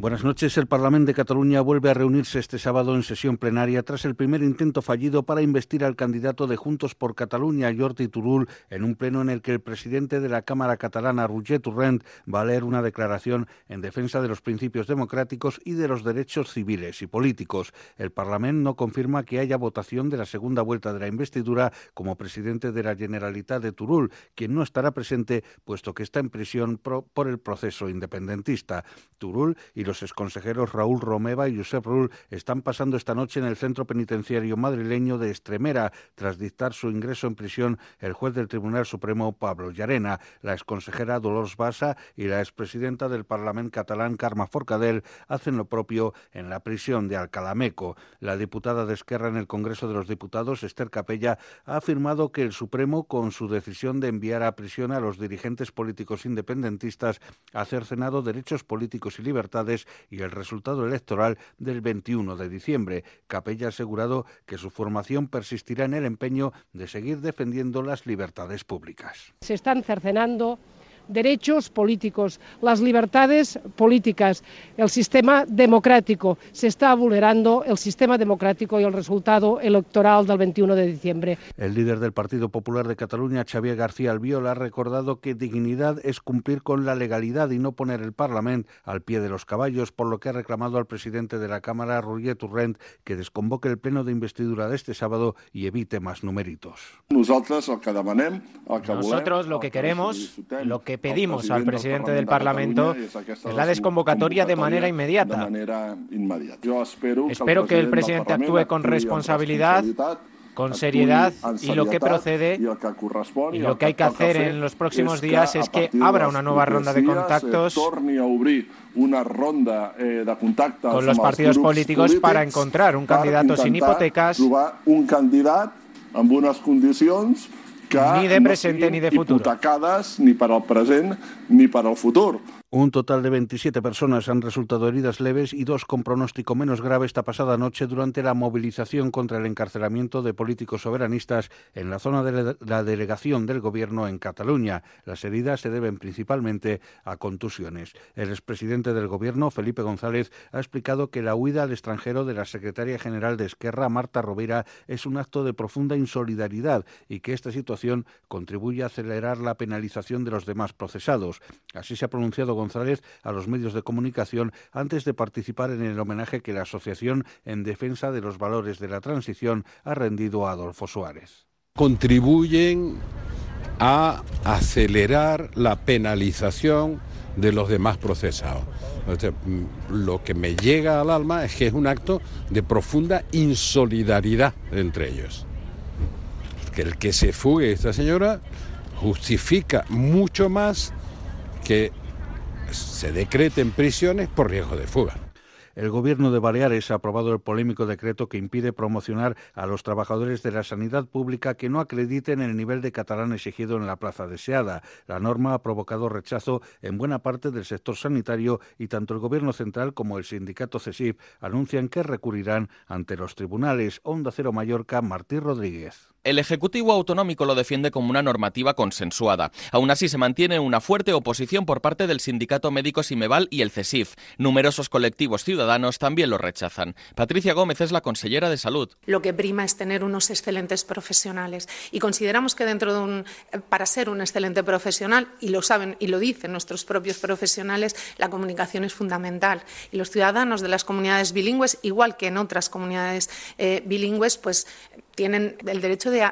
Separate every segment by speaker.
Speaker 1: Buenas noches. El Parlamento de Cataluña vuelve a reunirse este sábado en sesión plenaria tras el primer intento fallido para investir al candidato de Juntos por Cataluña, Jordi Turul, en un pleno en el que el presidente de la Cámara catalana, Roger Torrent, va a leer una declaración en defensa de los principios democráticos y de los derechos civiles y políticos. El Parlamento no confirma que haya votación de la segunda vuelta de la investidura como presidente de la Generalitat de Turul, quien no estará presente puesto que está en prisión por el proceso independentista. Turul y los exconsejeros Raúl Romeva y Josep Rull están pasando esta noche en el centro penitenciario madrileño de Estremera tras dictar su ingreso en prisión el juez del Tribunal Supremo Pablo Llarena. La exconsejera Dolors Bassa y la expresidenta del Parlamento catalán Carme Forcadell hacen lo propio en la prisión de Alcalameco. La diputada de Esquerra en el Congreso de los Diputados, Esther Capella, ha afirmado que el Supremo, con su decisión de enviar a prisión a los dirigentes políticos independentistas, ha cercenado derechos políticos y libertades y el resultado electoral del 21 de diciembre. Capella ha asegurado que su formación persistirá en el empeño de seguir defendiendo las libertades públicas.
Speaker 2: Se están cercenando derechos políticos, las libertades políticas, el sistema democrático. Se está vulnerando el sistema democrático y el resultado electoral del 21 de diciembre.
Speaker 1: El líder del Partido Popular de Cataluña, Xavier García Albiol, ha recordado que dignidad es cumplir con la legalidad y no poner el Parlamento al pie de los caballos, por lo que ha reclamado al presidente de la Cámara, Roger Torrent, que desconvoque el pleno de investidura de este sábado y evite más numeritos.
Speaker 3: Nosotros
Speaker 4: lo que queremos, lo que pedimos al presidente del Parlamento es la desconvocatoria de manera inmediata. Espero que el presidente actúe con responsabilidad con seriedad y lo que procede y lo que hay que hacer en los próximos días es que abra una nueva ronda de contactos con los partidos políticos para encontrar un candidato sin hipotecas
Speaker 3: un candidato amb unas condicions
Speaker 4: ni de presente ni de
Speaker 3: ni present ni futuro.
Speaker 1: Un total de 27 personas han resultado heridas leves y dos con pronóstico menos grave esta pasada noche durante la movilización contra el encarcelamiento de políticos soberanistas en la zona de la delegación del Gobierno en Cataluña. Las heridas se deben principalmente a contusiones. El expresidente del Gobierno, Felipe González, ha explicado que la huida al extranjero de la secretaria general de Esquerra, Marta Rovira, es un acto de profunda insolidaridad y que esta situación contribuye a acelerar la penalización de los demás procesados. Así se ha pronunciado González a los medios de comunicación antes de participar en el homenaje que la Asociación en Defensa de los Valores de la Transición ha rendido a Adolfo Suárez.
Speaker 5: Contribuyen a acelerar la penalización de los demás procesados. Lo que me llega al alma es que es un acto de profunda insolidaridad entre ellos. Que el que se fugue esta señora justifica mucho más que se decreten prisiones por riesgo de fuga.
Speaker 1: El Gobierno de Baleares ha aprobado el polémico decreto que impide promocionar a los trabajadores de la sanidad pública que no acrediten el nivel de catalán exigido en la plaza deseada. La norma ha provocado rechazo en buena parte del sector sanitario y tanto el Gobierno central como el sindicato CESIF anuncian que recurrirán ante los tribunales. Onda Cero Mallorca, Martí Rodríguez.
Speaker 6: El Ejecutivo Autonómico lo defiende como una normativa consensuada. Aún así, se mantiene una fuerte oposición por parte del Sindicato Médico Simeval y el CESIF. Numerosos colectivos ciudadanos también lo rechazan. Patricia Gómez es la consellera de Salud.
Speaker 7: Lo que prima es tener unos excelentes profesionales y consideramos que dentro de un para ser un excelente profesional y lo saben y lo dicen nuestros propios profesionales, la comunicación es fundamental y los ciudadanos de las comunidades bilingües, igual que en otras comunidades eh, bilingües, pues tienen el derecho de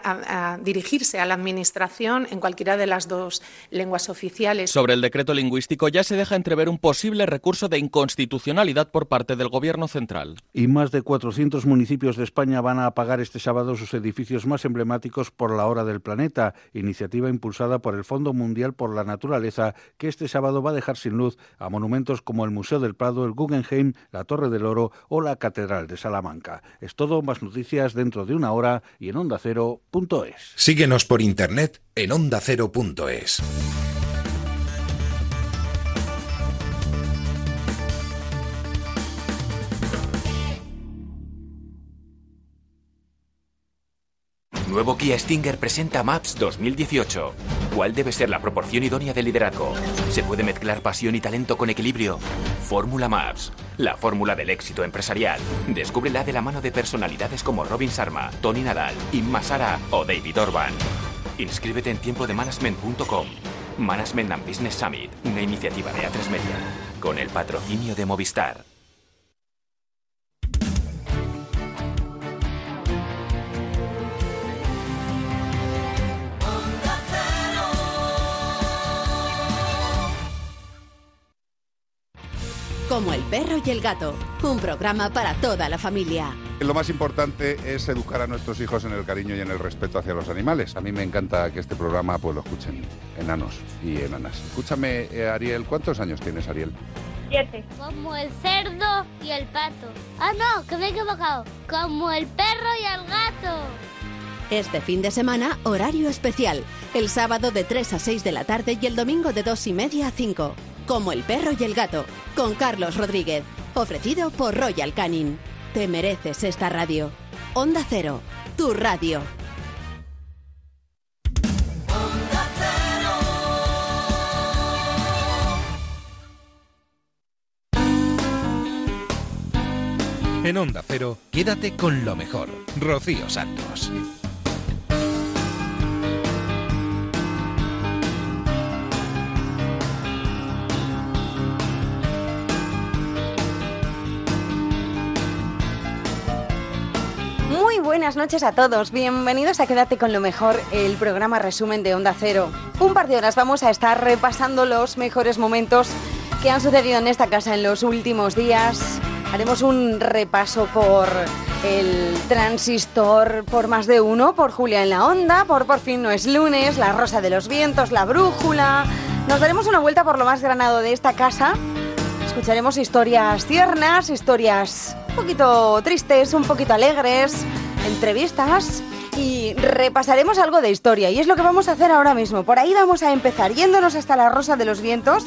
Speaker 7: dirigirse a la Administración en cualquiera de las dos lenguas oficiales.
Speaker 6: Sobre el decreto lingüístico ya se deja entrever un posible recurso de inconstitucionalidad por parte del Gobierno central.
Speaker 1: Y más de 400 municipios de España van a apagar este sábado sus edificios más emblemáticos por la hora del planeta, iniciativa impulsada por el Fondo Mundial por la Naturaleza, que este sábado va a dejar sin luz a monumentos como el Museo del Prado, el Guggenheim, la Torre del Oro o la Catedral de Salamanca. Es todo, más noticias dentro de una hora y en ondacero.es.
Speaker 8: Síguenos por internet en ondacero.es.
Speaker 9: Nuevo Kia Stinger presenta Maps 2018. ¿Cuál debe ser la proporción idónea de liderazgo? ¿Se puede mezclar pasión y talento con equilibrio? Fórmula Maps, la fórmula del éxito empresarial. Descúbrela de la mano de personalidades como Robin Sharma, Tony Nadal, Inma Sara o David Orban. Inscríbete en tiempo de management.com. Management and Business Summit, una iniciativa de A3 Media, con el patrocinio de Movistar.
Speaker 3: Como el perro y el gato, un programa para toda la familia.
Speaker 10: Lo más importante es educar a nuestros hijos en el cariño y en el respeto hacia los animales. A mí me encanta que este programa pues lo escuchen enanos y enanas. Escúchame, eh, Ariel, ¿cuántos años tienes, Ariel?
Speaker 11: Siete. Como el cerdo y el pato. Ah, no, que me he equivocado. Como el perro y el gato.
Speaker 3: Este fin de semana, horario especial. El sábado de 3 a 6 de la tarde y el domingo de 2 y media a 5 como El perro y el gato, con Carlos Rodríguez, ofrecido por Royal Canin. Te mereces esta radio. Onda Cero, tu radio.
Speaker 12: En Onda Cero, quédate con lo mejor. Rocío Santos.
Speaker 13: Buenas noches a todos. Bienvenidos a Quédate con lo mejor, el programa resumen de Onda Cero. Un par de horas vamos a estar repasando los mejores momentos que han sucedido en esta casa en los últimos días. Haremos un repaso por el transistor, por más de uno, por Julia en la Onda, por Por fin no es lunes, La Rosa de los Vientos, La Brújula. Nos daremos una vuelta por lo más granado de esta casa. Escucharemos historias tiernas, historias un poquito tristes, un poquito alegres entrevistas y repasaremos algo de historia. Y es lo que vamos a hacer ahora mismo. Por ahí vamos a empezar yéndonos hasta la Rosa de los Vientos,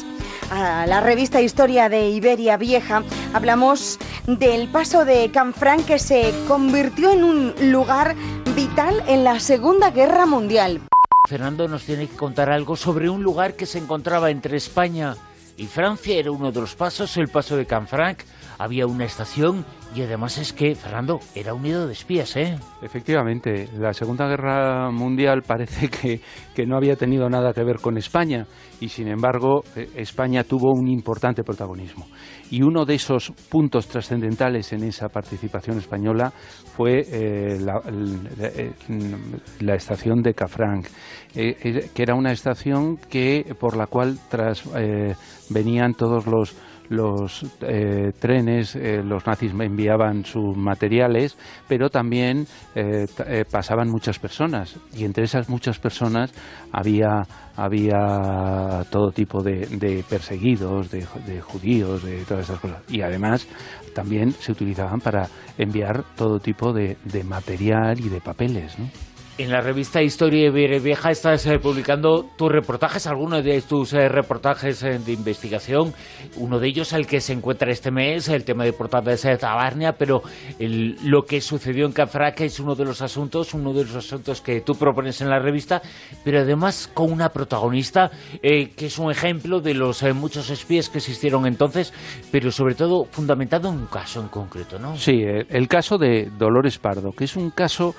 Speaker 13: a la revista Historia de Iberia Vieja. Hablamos del paso de Canfranc que se convirtió en un lugar vital en la Segunda Guerra Mundial.
Speaker 14: Fernando nos tiene que contar algo sobre un lugar que se encontraba entre España y Francia. Era uno de los pasos, el paso de Canfranc. Había una estación y además es que, Fernando, era un nido de espías, ¿eh?
Speaker 15: Efectivamente, la Segunda Guerra Mundial parece que, que, no había tenido nada que ver con España y, sin embargo, eh, España tuvo un importante protagonismo. Y uno de esos puntos trascendentales en esa participación española fue eh, la, eh, la, estación de Cafranc, que era una estación que, por la cual tras, venían todos los los eh, trenes, eh, los nazis enviaban sus materiales, pero también eh, pasaban muchas personas y entre esas muchas personas había había todo tipo de, perseguidos, de, judíos, de todas esas cosas. Y además también se utilizaban para enviar todo tipo de, de material y de papeles. ¿no?
Speaker 14: En la revista Historia Vieja estás eh, publicando tus reportajes, algunos de tus eh, reportajes eh, de investigación. Uno de ellos, el que se encuentra este mes, el tema de portadas de Tabarnia, pero lo que sucedió en Cafraca es uno de los asuntos, uno de los asuntos que tú propones en la revista, pero además con una protagonista que es un ejemplo de los muchos espías que existieron entonces, pero sobre todo fundamentado en un caso en concreto, ¿no?
Speaker 15: Sí, el caso de Dolores Pardo, que es un caso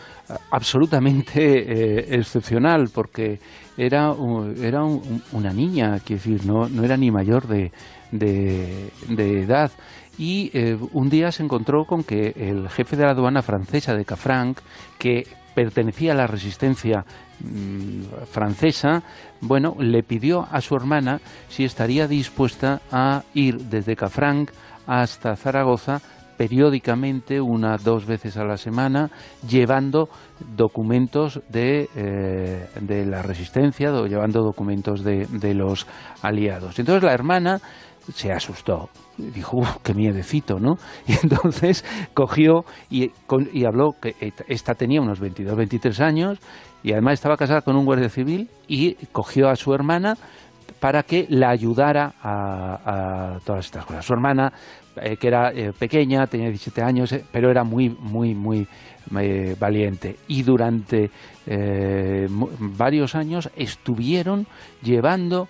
Speaker 15: absolutamente eh, excepcional porque era, era una niña, quiero decir, no, no era ni mayor de, de, edad. Y eh, un día se encontró con que el jefe de la aduana francesa de Cafranc, que pertenecía a la resistencia mm, francesa, bueno, le pidió a su hermana si estaría dispuesta a ir desde Cafranc hasta Zaragoza periódicamente, una dos veces a la semana, llevando documentos de, eh, de la resistencia, llevando documentos de, de, los aliados. Entonces la hermana se asustó, dijo, qué miedecito, ¿no? Y entonces cogió y, y habló, que esta tenía unos 22, 23 años, y además estaba casada con un guardia civil, y cogió a su hermana, para que la ayudara a, todas estas cosas. Su hermana, eh, que era eh, pequeña, tenía 17 años, pero era muy, muy, muy valiente. Y durante varios años estuvieron llevando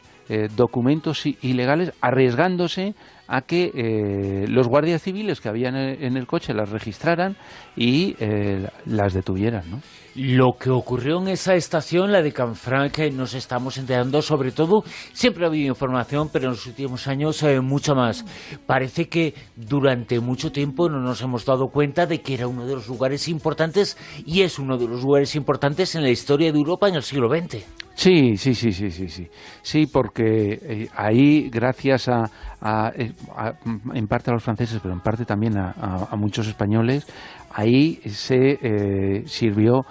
Speaker 15: documentos ilegales, arriesgándose a que eh, los guardias civiles que habían en el coche las registraran y eh, las detuvieran. ¿no?
Speaker 14: Lo que ocurrió en esa estación, la de Canfranc, nos estamos enterando sobre todo, siempre ha habido información, pero en los últimos años eh, mucho más. Parece que durante mucho tiempo no nos hemos dado cuenta de que era uno de los lugares importantes y es uno de los lugares importantes en la historia de Europa en el siglo XX.
Speaker 15: Sí, sí, sí, sí, sí, sí. Sí, porque ahí, gracias a, eh, en parte a los franceses, pero en parte también a, muchos españoles, ahí se eh, sirvió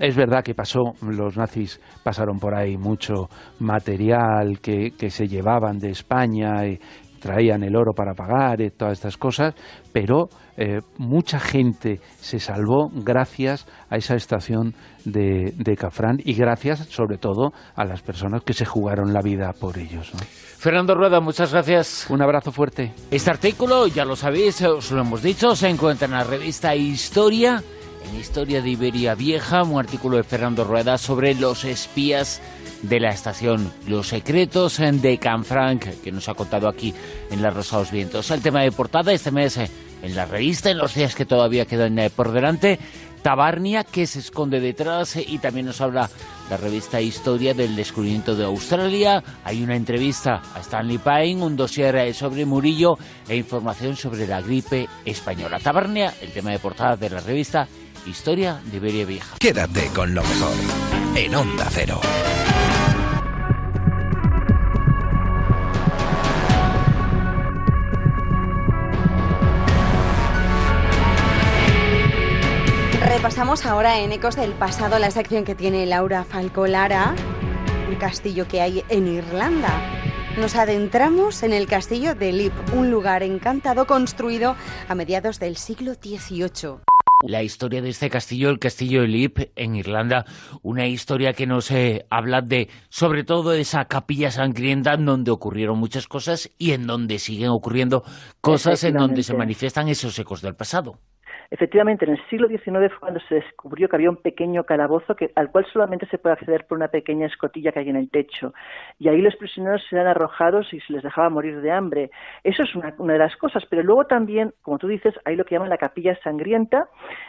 Speaker 15: es verdad que pasó, los nazis pasaron por ahí mucho material que, que se llevaban de España y traían el oro para pagar y todas estas cosas, pero eh, mucha gente se salvó gracias a esa estación de, de, Cafrán y gracias sobre todo a las personas que se jugaron la vida por ellos.
Speaker 14: Fernando Rueda, muchas gracias.
Speaker 15: Un abrazo fuerte.
Speaker 14: Este artículo, ya lo sabéis, os lo hemos dicho, se encuentra en la revista Historia, en Historia de Iberia Vieja, un artículo de Fernando Rueda sobre los espías de la estación Los Secretos de Canfranc, que nos ha contado aquí en Las Rosados Vientos. El tema de portada este mes eh, en la revista, en los días que todavía quedan eh, por delante, Tabarnia, que se esconde detrás, eh, y también nos habla la revista Historia del descubrimiento de Australia. Hay una entrevista a Stanley Pine, un dossier sobre Murillo e información sobre la gripe española. Tabarnia, el tema de portada de la revista Historia de Iberia Vieja.
Speaker 12: Quédate con lo mejor en Onda Cero.
Speaker 13: Repasamos ahora en Ecos del Pasado la sección que tiene Laura Falcolara, un castillo que hay en Irlanda. Nos adentramos en el castillo de Lip, un lugar encantado construido a mediados del siglo XVIII.
Speaker 14: La historia de este castillo, el castillo de Lip en Irlanda, una historia que nos eh, habla de, sobre todo, de esa capilla sangrienta en donde ocurrieron muchas cosas y en donde siguen ocurriendo cosas en donde se manifiestan esos ecos del pasado.
Speaker 16: Efectivamente, en el siglo XIX fue cuando se descubrió que había un pequeño calabozo que, al cual solamente se puede acceder por una pequeña escotilla que hay en el techo. Y ahí los prisioneros eran arrojados y se les dejaba morir de hambre. Eso es una, una de las cosas. Pero luego también, como tú dices, hay lo que llaman la capilla sangrienta,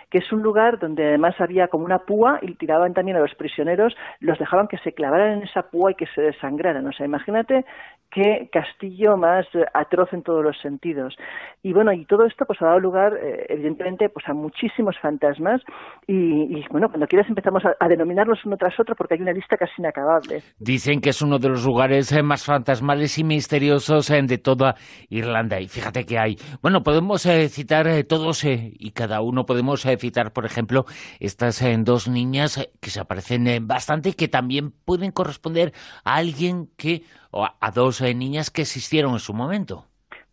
Speaker 16: que es un lugar donde además había como una púa y tiraban también a los prisioneros, los dejaban que se clavaran en esa púa y que se desangraran. O sea, imagínate qué castillo más atroz en todos los sentidos. Y bueno, y todo esto pues ha dado lugar, eh, evidentemente, pues a muchísimos fantasmas y, bueno, cuando quieras empezamos a, denominarlos uno tras otro porque hay una lista casi inacabable.
Speaker 14: Dicen que es uno de los lugares eh, más fantasmales y misteriosos eh, de toda Irlanda y fíjate que hay. Bueno, podemos citar todos y cada uno podemos citar, por ejemplo, estas dos niñas que se aparecen bastante y que también pueden corresponder a alguien que o a, dos eh, niñas que existieron en su momento.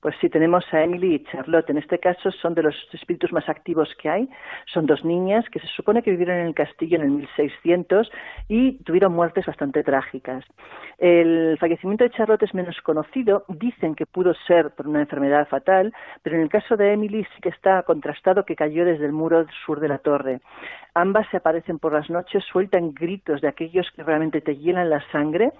Speaker 16: Pues sí, tenemos a Emily y Charlotte. En este caso son de los espíritus más activos que hay. Son dos niñas que se supone que vivieron en el castillo en el 1600 y tuvieron muertes bastante trágicas. El fallecimiento de Charlotte es menos conocido. Dicen que pudo ser por una enfermedad fatal, pero en el caso de Emily sí que está contrastado que cayó desde el muro sur de la torre. Ambas se aparecen por las noches, sueltan gritos de aquellos que realmente te hielan la sangre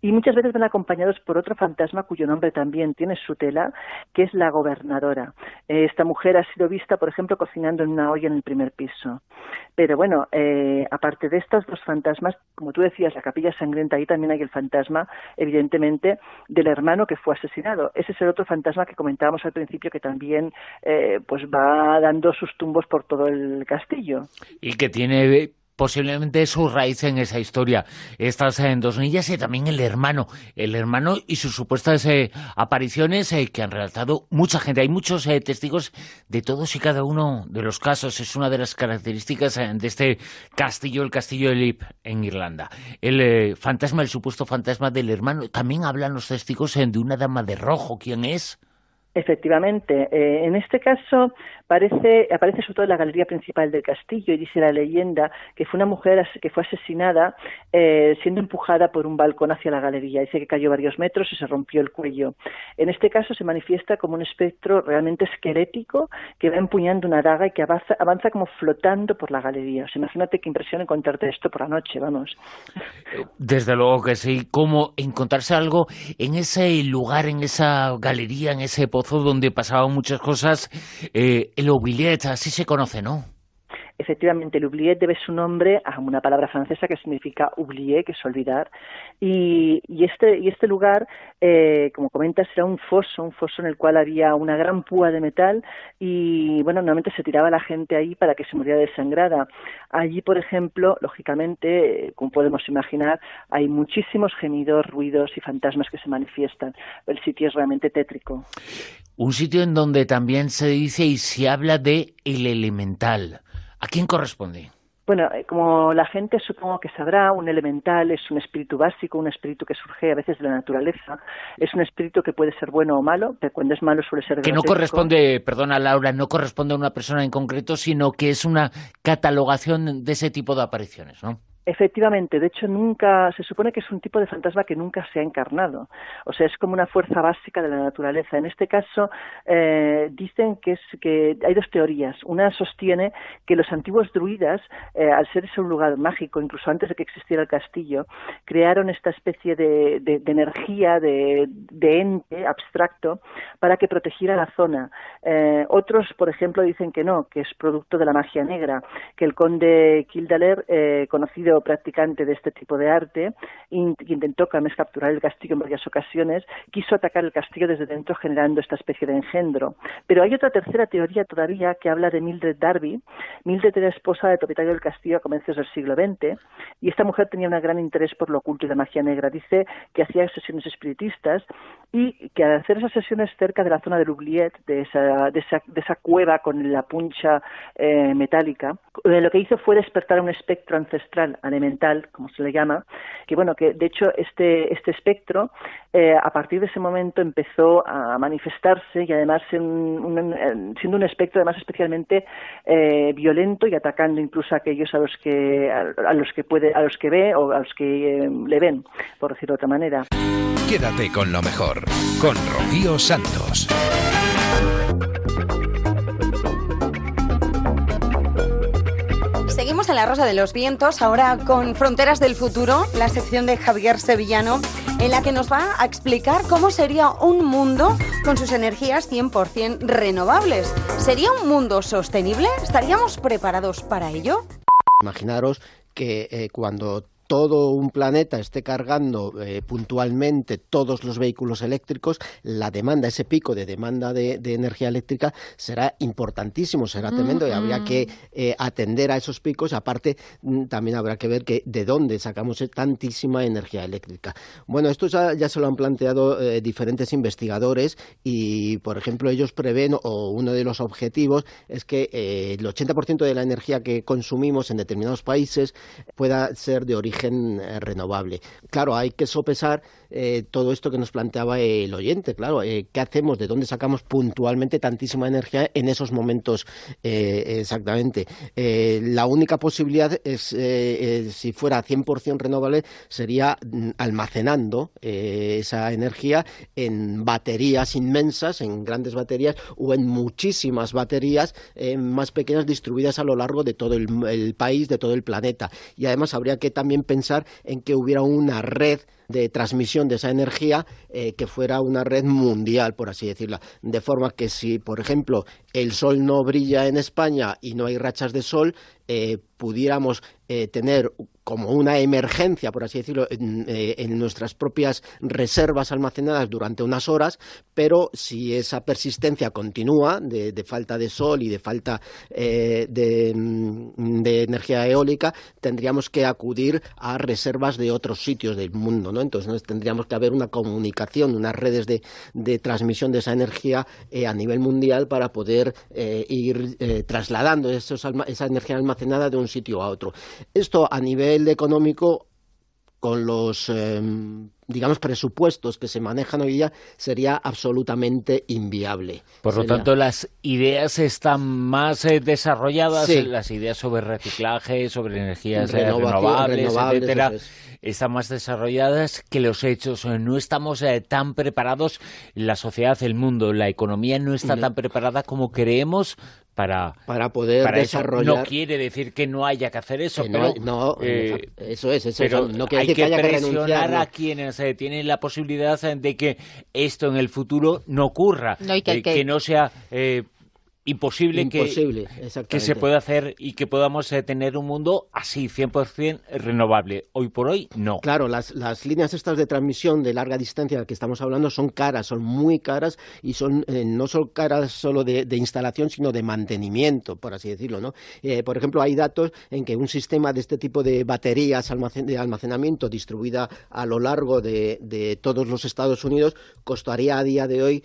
Speaker 16: y muchas veces van acompañados por otro fantasma cuyo nombre también tiene su tela, que es la gobernadora. Esta mujer ha sido vista, por ejemplo, cocinando en una olla en el primer piso. Pero bueno, eh, aparte de estos dos fantasmas, como tú decías, la capilla sangrienta, ahí también hay el fantasma, evidentemente, del hermano que fue asesinado. Ese es el otro fantasma que comentábamos al principio que también eh, pues va dando sus tumbos por todo el castillo.
Speaker 14: Y que tiene posiblemente su raíz en esa historia. Estas en dos niñas y también el hermano, el hermano y sus supuestas eh, apariciones eh, que han relatado mucha gente. Hay muchos eh, testigos de todos y cada uno de los casos. Es una de las características de este castillo, el castillo de Lip en Irlanda. El fantasma, el supuesto fantasma del hermano. También hablan los testigos de una dama de rojo. ¿Quién es?
Speaker 16: Efectivamente. Eh, en este caso parece, aparece sobre todo en la galería principal del castillo y dice la leyenda que fue una mujer que fue asesinada eh, siendo empujada por un balcón hacia la galería. Dice que cayó varios metros y se rompió el cuello. En este caso se manifiesta como un espectro realmente esquelético que va empuñando una daga y que avanza, avanza como flotando por la galería. Imagínate qué impresión encontrarte esto por la noche, vamos.
Speaker 14: Desde luego que sí. ¿Cómo encontrarse algo en ese lugar, en esa galería, en ese pozo donde pasaban muchas cosas, eh, el oubliette, así se conoce, ¿no?
Speaker 16: Efectivamente, el oubliette debe su nombre a una palabra francesa que significa oublier, que es olvidar. Y, este, y este lugar, eh, como comentas, era un foso, un foso en el cual había una gran púa de metal y, bueno, normalmente se tiraba la gente ahí para que se muriera desangrada. Allí, por ejemplo, lógicamente, como podemos imaginar, hay muchísimos gemidos, ruidos y fantasmas que se manifiestan. El sitio es realmente tétrico.
Speaker 14: Un sitio en donde también se dice y se habla de el elemental. ¿A quién corresponde?
Speaker 16: Bueno, eh, como la gente supongo que sabrá, un elemental es un espíritu básico, un espíritu que surge a veces de la naturaleza. Es un espíritu que puede ser bueno o malo, pero cuando es malo suele ser
Speaker 14: Que no corresponde, perdona Laura, no corresponde a una persona en concreto, sino que es una catalogación de ese tipo de apariciones, ¿no?
Speaker 16: Efectivamente, de hecho nunca se supone que es un tipo de fantasma que nunca se ha encarnado, o sea es como una fuerza básica de la naturaleza. En este caso eh, dicen que es que hay dos teorías. Una sostiene que los antiguos druidas, eh, al ser ese un lugar mágico, incluso antes de que existiera el castillo, crearon esta especie de, energía, de, ente abstracto para que protegiera la zona. Eh, otros, por ejemplo, dicen que no, que es producto de la magia negra, que el conde Kildaler, conocido practicante de este tipo de arte, intentó capturar el castillo en varias ocasiones, quiso atacar el castillo desde dentro generando esta especie de engendro. Pero hay otra tercera teoría todavía que habla de Mildred Darby. Mildred era esposa del propietario del castillo a comienzos del siglo XX y esta mujer tenía un gran interés por lo oculto y la magia negra. Dice que hacía sesiones espiritistas y que al hacer esas sesiones cerca de la zona del Oubliette, de esa, de esa, cueva con la puncha eh, metálica, eh, lo que hizo fue despertar un espectro ancestral elemental, como se le llama, que bueno, que de hecho este, este espectro eh, a partir de ese momento empezó a manifestarse y además siendo un espectro además especialmente eh, violento y atacando incluso a aquellos a los que a, los que puede a los que ve o a los que eh, le ven, por decirlo de otra manera.
Speaker 12: Quédate con lo mejor, con Rocío Santos.
Speaker 13: La Rosa de los Vientos, ahora con Fronteras del Futuro, la sección de Javier Sevillano, en la que nos va a explicar cómo sería un mundo con sus energías 100% renovables. ¿Sería un mundo sostenible? ¿Estaríamos preparados para ello?
Speaker 17: Imaginaros que eh, cuando todo un planeta esté cargando eh, puntualmente todos los vehículos eléctricos, la demanda, ese pico de demanda de, energía eléctrica será importantísimo, será tremendo y habría que eh, atender a esos picos. Aparte, mm, también habrá que ver que de dónde sacamos tantísima energía eléctrica. Bueno, esto ya, se lo han planteado eh, diferentes investigadores y, por ejemplo, ellos prevén, o uno de los objetivos es que el 80% de la energía que consumimos en determinados países pueda ser de origen eh, renovable. Claro, hay que sopesar eh, todo esto que nos planteaba el oyente, claro, eh, ¿qué hacemos? ¿De dónde sacamos puntualmente tantísima energía en esos momentos exactamente? la única posibilidad es, si fuera 100% renovable, sería mm, almacenando esa energía en baterías inmensas, en grandes baterías o en muchísimas baterías más pequeñas distribuidas a lo largo de todo el país, de todo el planeta. Y además habría que también pensar en que hubiera una red de transmisión de esa energía eh, que fuera una red mundial, por así decirlo. De forma que si, por ejemplo, el sol no brilla en España y no hay rachas de sol, eh, pudiéramos eh, tener como una emergencia, por así decirlo, en, eh, nuestras propias reservas almacenadas durante unas horas, pero si esa persistencia continúa de, falta de sol y de falta de, mm, de, energía eólica, tendríamos que acudir a reservas de otros sitios del mundo, ¿no? Entonces tendríamos que haber una comunicación, unas redes de, de transmisión de esa energía a nivel mundial para poder ir trasladando esa energía almacenada de un sitio a otro. Esto a nivel económico con los em, digamos, presupuestos que se manejan hoy día sería absolutamente inviable.
Speaker 14: Por lo tanto, las ideas están más eh, desarrolladas, las ideas sobre reciclaje, sobre energías eh, renovables, etcétera, están más desarrolladas que los hechos. No estamos eh, tan preparados, la sociedad, el mundo, la economía no está tan preparada como creemos para,
Speaker 17: para poder desarrollar.
Speaker 14: No quiere decir que no haya que hacer eso,
Speaker 17: no, eso es, eso
Speaker 14: pero
Speaker 17: no
Speaker 14: quiere
Speaker 17: hay que,
Speaker 14: haya presionar a quienes tienen la posibilidad de que esto en el futuro no ocurra, que, que, no sea eh, imposible, que, que, se pueda hacer y que podamos eh, tener un mundo así, 100% renovable. Hoy por hoy, no.
Speaker 17: Claro, las, las, líneas estas de transmisión de larga distancia que estamos hablando son caras, son muy caras y son eh, no son caras solo de, instalación, sino de mantenimiento, por así decirlo. ¿no? Eh, por ejemplo, hay datos en que un sistema de este tipo de baterías de almacenamiento distribuida a lo largo de, de todos los Estados Unidos costaría a día de hoy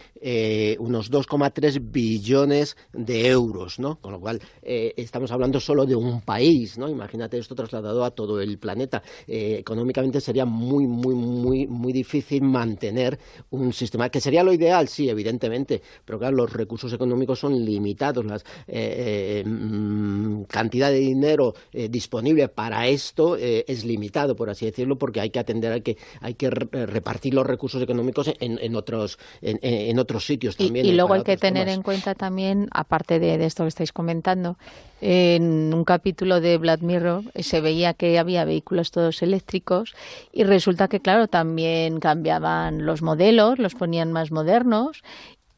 Speaker 17: unos 2,3 billones de euros, ¿no? Con lo cual eh, estamos hablando solo de un país, ¿no? Imagínate esto trasladado a todo el planeta. Eh, económicamente sería muy, muy, muy, muy difícil mantener un sistema que sería lo ideal, sí, evidentemente, pero claro, los recursos económicos son limitados, la eh, mm, cantidad de dinero disponible para esto es limitado, por así decirlo, porque hay que atender, hay que, hay que repartir los recursos económicos en, otros, en, otros sitios también.
Speaker 18: Y, luego hay que tener en cuenta también, aparte de, esto que estáis comentando, en un capítulo de Black Mirror se veía que había vehículos todos eléctricos y resulta que, claro, también cambiaban los modelos, los ponían más modernos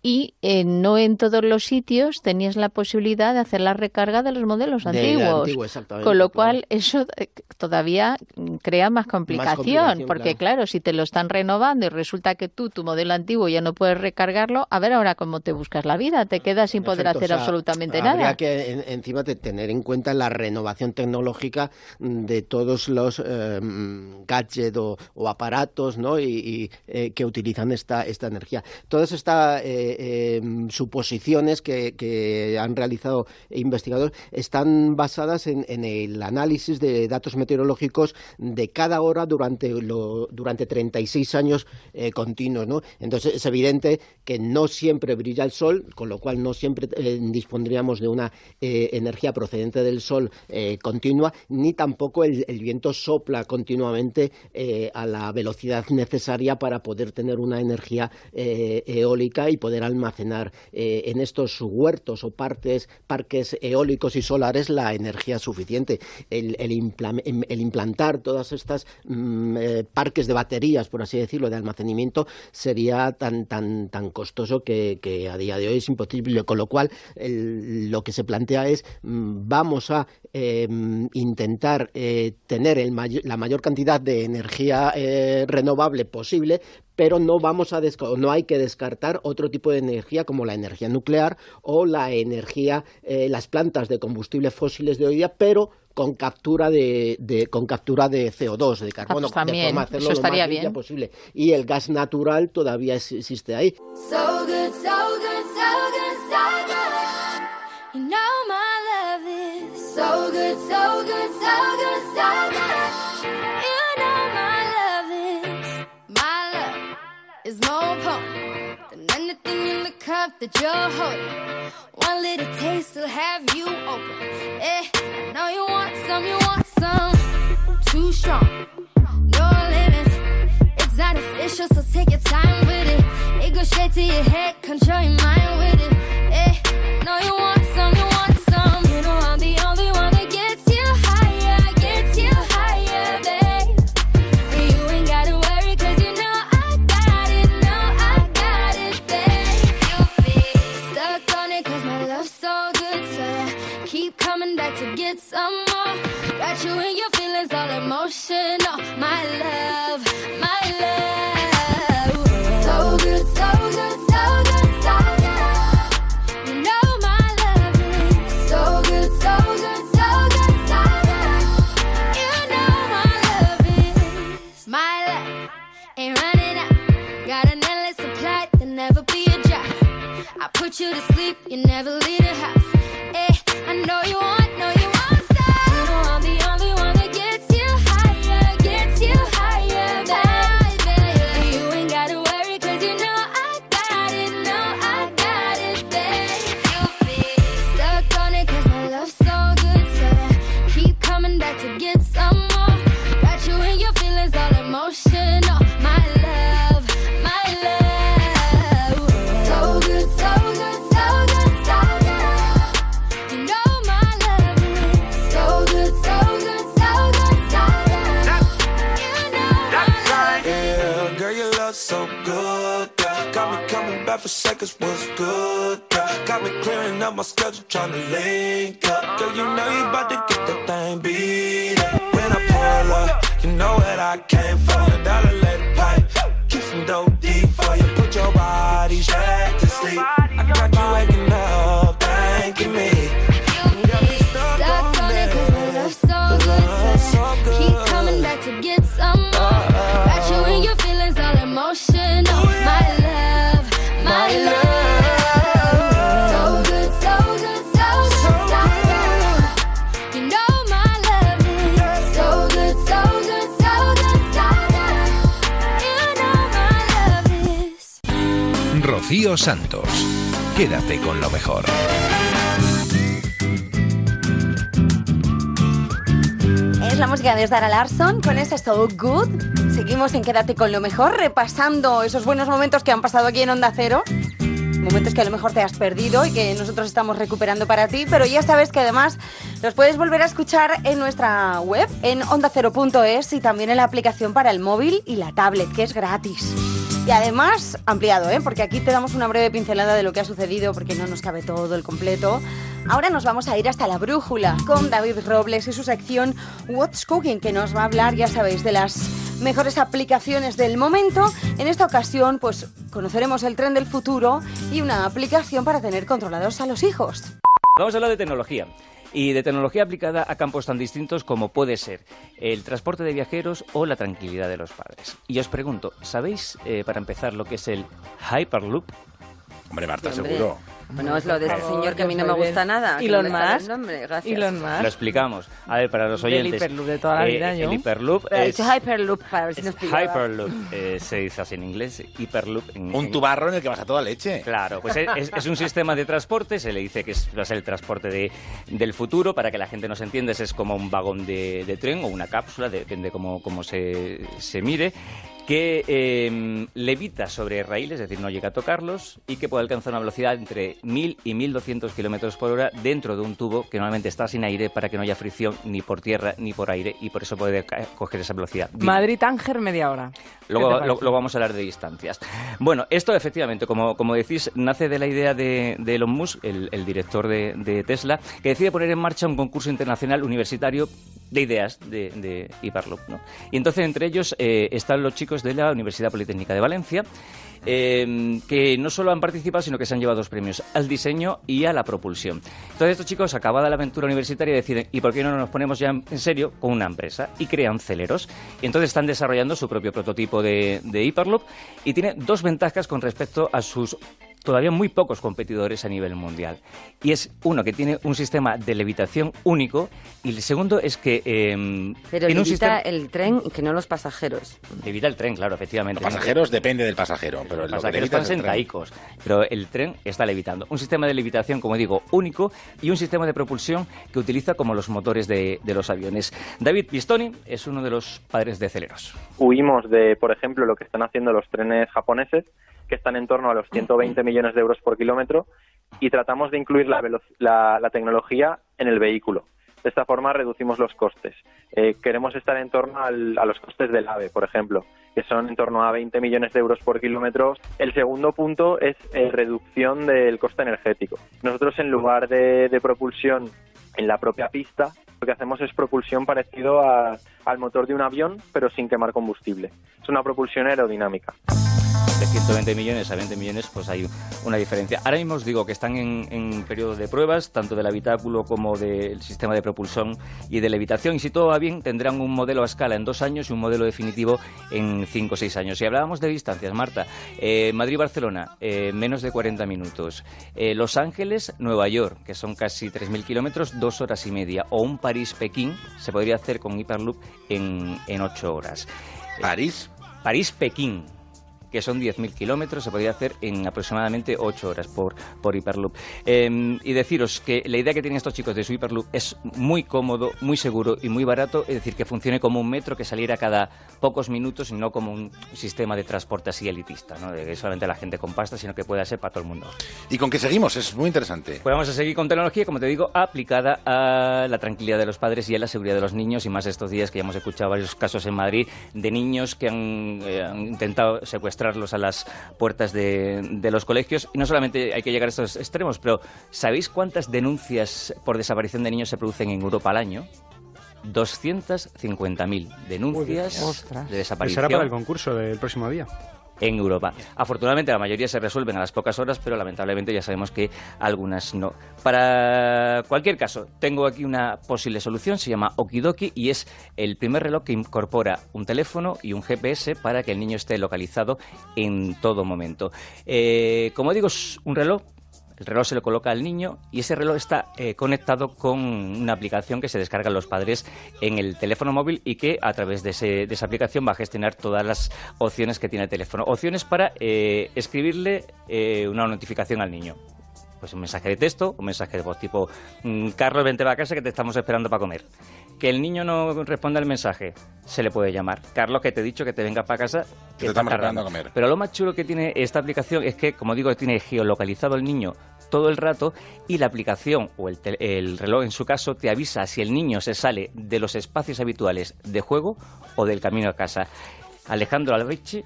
Speaker 18: y eh, no en todos los sitios tenías la posibilidad de hacer la recarga de los modelos antiguos. con lo cual eso eh, todavía crea más complicación, porque claro. si te lo están renovando y resulta que tú, tu modelo antiguo, ya no puedes recargarlo, a ver ahora cómo te buscas la vida, te quedas sin poder hacer absolutamente nada.
Speaker 17: Habría que encima de tener en cuenta la renovación tecnológica de todos los eh, gadgets o, aparatos ¿no? y, que utilizan esta, esta energía. Todas estas Em, suposiciones que, han realizado investigadores están basadas en, el análisis de datos meteorológicos de cada hora durante, lo, durante 36 años eh, continuos. Entonces es evidente que no siempre brilla el sol, con lo cual no siempre eh, dispondríamos de una eh, energía procedente del sol continua, ni tampoco el viento sopla continuamente a la velocidad necesaria para poder tener una energía eólica y poder almacenar eh, en estos huertos o partes, parques eólicos y solares la energía suficiente. El, implantar todas estas mm, eh, parques de baterías, por así decirlo, de almacenamiento, sería tan, tan, tan costoso que, a día de hoy es imposible. Con lo cual, lo que se plantea es mm, vamos a em, intentar eh, tener la mayor cantidad de energía renovable posible, pero no vamos a no hay que descartar otro tipo de energía como la energía nuclear o la energía eh, las plantas de combustibles fósiles de hoy día, pero con captura de, con captura de CO2, de carbono,
Speaker 18: ah, pues de forma hacerlo lo más bien.
Speaker 17: posible. Y el gas natural todavía existe ahí. is in the you're holding. One little taste will have you open. Eh, I know you want some, you want some. Too strong, no limits. It's artificial, so take your time with it. It goes straight to your head, control your mind with it. Eh, I know you want some. Some more. Got you in your feelings, all emotional. My love, my love. So good, so good, so good, so good. You know my love is so good, so good, so good, so good. You know my love is my love. Ain't running out. Got an endless supply, there'll never be a. I put you to sleep, you never leave the house. Eh, I know you want,
Speaker 19: for seconds was good. Girl. Got me clearing up my schedule, trying to link up. Girl, you know you about to get that thing beat up. When I pull up, you know what I came for. A dollar it pipe. Keep some dope deep for you. Put your body back to sleep.
Speaker 12: Rocío Santos. Quédate con lo mejor.
Speaker 13: Es la música de Dara Larson con ese So Good. Seguimos en Quédate con lo mejor, repasando esos buenos momentos que han pasado aquí en Onda Cero. Momentos que a lo mejor te has perdido y que nosotros estamos recuperando para ti, pero ya sabes que además los puedes volver a escuchar en nuestra web, en ondacero.es y también en la aplicación para el móvil y la tablet, que es gratis. Y además, ampliado, ¿eh? porque aquí te damos una breve pincelada de lo que ha sucedido, porque no nos cabe todo el completo. Ahora nos vamos a ir hasta la brújula con David Robles y su sección What's Cooking, que nos va a hablar, ya sabéis, de las mejores aplicaciones del momento. En esta ocasión, pues conoceremos el tren del futuro y una aplicación para tener controlados a los hijos.
Speaker 20: Vamos a hablar de tecnología. Y de tecnología aplicada a campos tan distintos como puede ser el transporte de viajeros o la tranquilidad de los padres. Y os pregunto, ¿sabéis, eh, para empezar, lo que es el Hyperloop?
Speaker 8: Hombre, Marta,
Speaker 21: Hombre.
Speaker 8: seguro.
Speaker 21: Bueno, es lo de este señor que a mí no me
Speaker 20: bien.
Speaker 21: gusta nada.
Speaker 20: Elon
Speaker 21: no el
Speaker 20: Musk.
Speaker 21: nombre.
Speaker 18: Elon Musk.
Speaker 20: Lo explicamos. A ver, para los oyentes.
Speaker 18: Hyperloop de toda la
Speaker 20: eh,
Speaker 18: vida, yo.
Speaker 20: El
Speaker 21: ha
Speaker 20: es,
Speaker 21: Hyperloop para ver si nos pillaba.
Speaker 20: Hyperloop, eh, se dice así en inglés, Hyperloop. En,
Speaker 8: Un tubarro en el que vas a toda leche.
Speaker 20: Claro, pues es, es- es un sistema de transporte, se le dice que es, va a ser el transporte de- del futuro, para que la gente nos entienda, es como un vagón de, de tren o una cápsula, depende cómo, cómo se, se mire, que eh, levita sobre raíles, es decir, no llega a tocarlos, y que puede alcanzar una velocidad entre 1000 y 1200 kilómetros por hora dentro de un tubo que normalmente está sin aire para que no haya fricción ni por tierra ni por aire, y por eso puede coger esa velocidad.
Speaker 18: Madrid-Tánger, media hora.
Speaker 20: Luego,
Speaker 18: ¿Qué te
Speaker 20: lo- luego vamos a hablar de distancias. Bueno, esto efectivamente, como, como decís, nace de la idea de, de Elon Musk, el, el director de, de Tesla, que decide poner en marcha un concurso internacional universitario de ideas de, de Hyperloop. ¿no? Y entonces entre ellos eh, están los chicos de la Universidad Politécnica de Valencia, eh, que no solo han participado, sino que se han llevado dos premios, al diseño y a la propulsión. Entonces estos chicos, acabada la aventura universitaria, deciden, ¿y por qué no nos ponemos ya en en serio con una empresa? Y crean Celeros. Y entonces están desarrollando su propio prototipo de, de Hyperloop y tiene dos ventajas con respecto a sus todavía muy pocos competidores a nivel mundial. Y es uno que tiene un sistema de levitación único y el segundo es que eh,
Speaker 21: Pero
Speaker 20: un
Speaker 21: levita
Speaker 20: sistema...
Speaker 21: el tren y que no los pasajeros.
Speaker 20: Levita el tren, claro, efectivamente.
Speaker 8: Los pasajeros depende del pasajero, pero
Speaker 20: Los pasajeros están
Speaker 8: es
Speaker 20: sentaicos, pero el tren está levitando. Un sistema de levitación, como digo, único y un sistema de propulsión que utiliza como los motores de, de los aviones. David Pistoni es uno de los padres de Celeros.
Speaker 22: huimos de, por ejemplo, lo que están haciendo los trenes japoneses, que están en torno a los 120 millones de euros por kilómetro, y tratamos de incluir la, la- la tecnología en el vehículo. De esta forma reducimos los costes. Eh, queremos estar en torno al- a los costes del AVE, por ejemplo, que son en torno a 20 millones de euros por kilómetro. El segundo punto es eh, reducción del coste energético. Nosotros, en lugar de, de propulsión en la propia pista, lo que hacemos es propulsión parecido a- al motor de un avión, pero sin quemar combustible. Es una propulsión aerodinámica.
Speaker 20: De 120 millones a 20 millones, pues hay una diferencia. Ahora mismo os digo que están en, en periodo de pruebas, tanto del habitáculo como del sistema de propulsión y de levitación. Y si todo va bien, tendrán un modelo a escala en dos años y un modelo definitivo en cinco o seis años. Si hablábamos de distancias, Marta, eh, Madrid-Barcelona, eh, menos de 40 minutos. Eh, Los Ángeles-Nueva York, que son casi 3.000 kilómetros, dos horas y media. O un París-Pekín, se podría hacer con Hyperloop en, en ocho horas.
Speaker 8: ¿París?
Speaker 20: París-Pekín que son 10.000 kilómetros, se podría hacer en aproximadamente 8 horas por, por Hyperloop. Eh, y deciros que la idea que tienen estos chicos de su Hyperloop es muy cómodo, muy seguro y muy barato, es decir, que funcione como un metro que saliera cada pocos minutos y no como un sistema de transporte así elitista, ¿no? de que solamente la gente con pasta, sino que pueda ser para todo el mundo.
Speaker 8: ¿Y con qué seguimos? Es muy interesante.
Speaker 20: Pues vamos a seguir con tecnología, como te digo, aplicada a la tranquilidad de los padres y a la seguridad de los niños, y más estos días que ya hemos escuchado varios casos en Madrid de niños que han, eh, han intentado secuestrar arrastrarlos a las puertas de, de los colegios. Y no solamente hay que llegar a estos extremos, pero ¿sabéis cuántas denuncias por desaparición de niños se producen en Europa al año? 250.000 denuncias de desaparición
Speaker 23: era para el concurso del próximo día.
Speaker 20: En Europa. Afortunadamente la mayoría se resuelven a las pocas horas, pero lamentablemente ya sabemos que algunas no. Para cualquier caso, tengo aquí una posible solución, se llama Okidoki y es el primer reloj que incorpora un teléfono y un GPS para que el niño esté localizado en todo momento. Eh, como digo, es un reloj el reloj se lo coloca al niño y ese reloj está eh, conectado con una aplicación que se descargan los padres en el teléfono móvil y que a través de, ese- de esa aplicación va a gestionar todas las opciones que tiene el teléfono. Opciones para eh, escribirle eh, una notificación al niño. Pues un mensaje de texto, un mensaje de voz tipo mm, Carlos, vente a casa que te estamos esperando para comer. Que el niño no responda el mensaje, se le puede llamar. Carlos, que te he dicho que te venga para casa,
Speaker 8: Que te
Speaker 20: está
Speaker 8: estamos esperando
Speaker 20: tardando".
Speaker 8: a comer.
Speaker 20: Pero lo más chulo que tiene esta aplicación es que, como digo, tiene geolocalizado el niño todo el rato y la aplicación o el, tel- el reloj en su caso te avisa si el niño se sale de los espacios habituales de juego o del camino a casa. Alejandro Albrici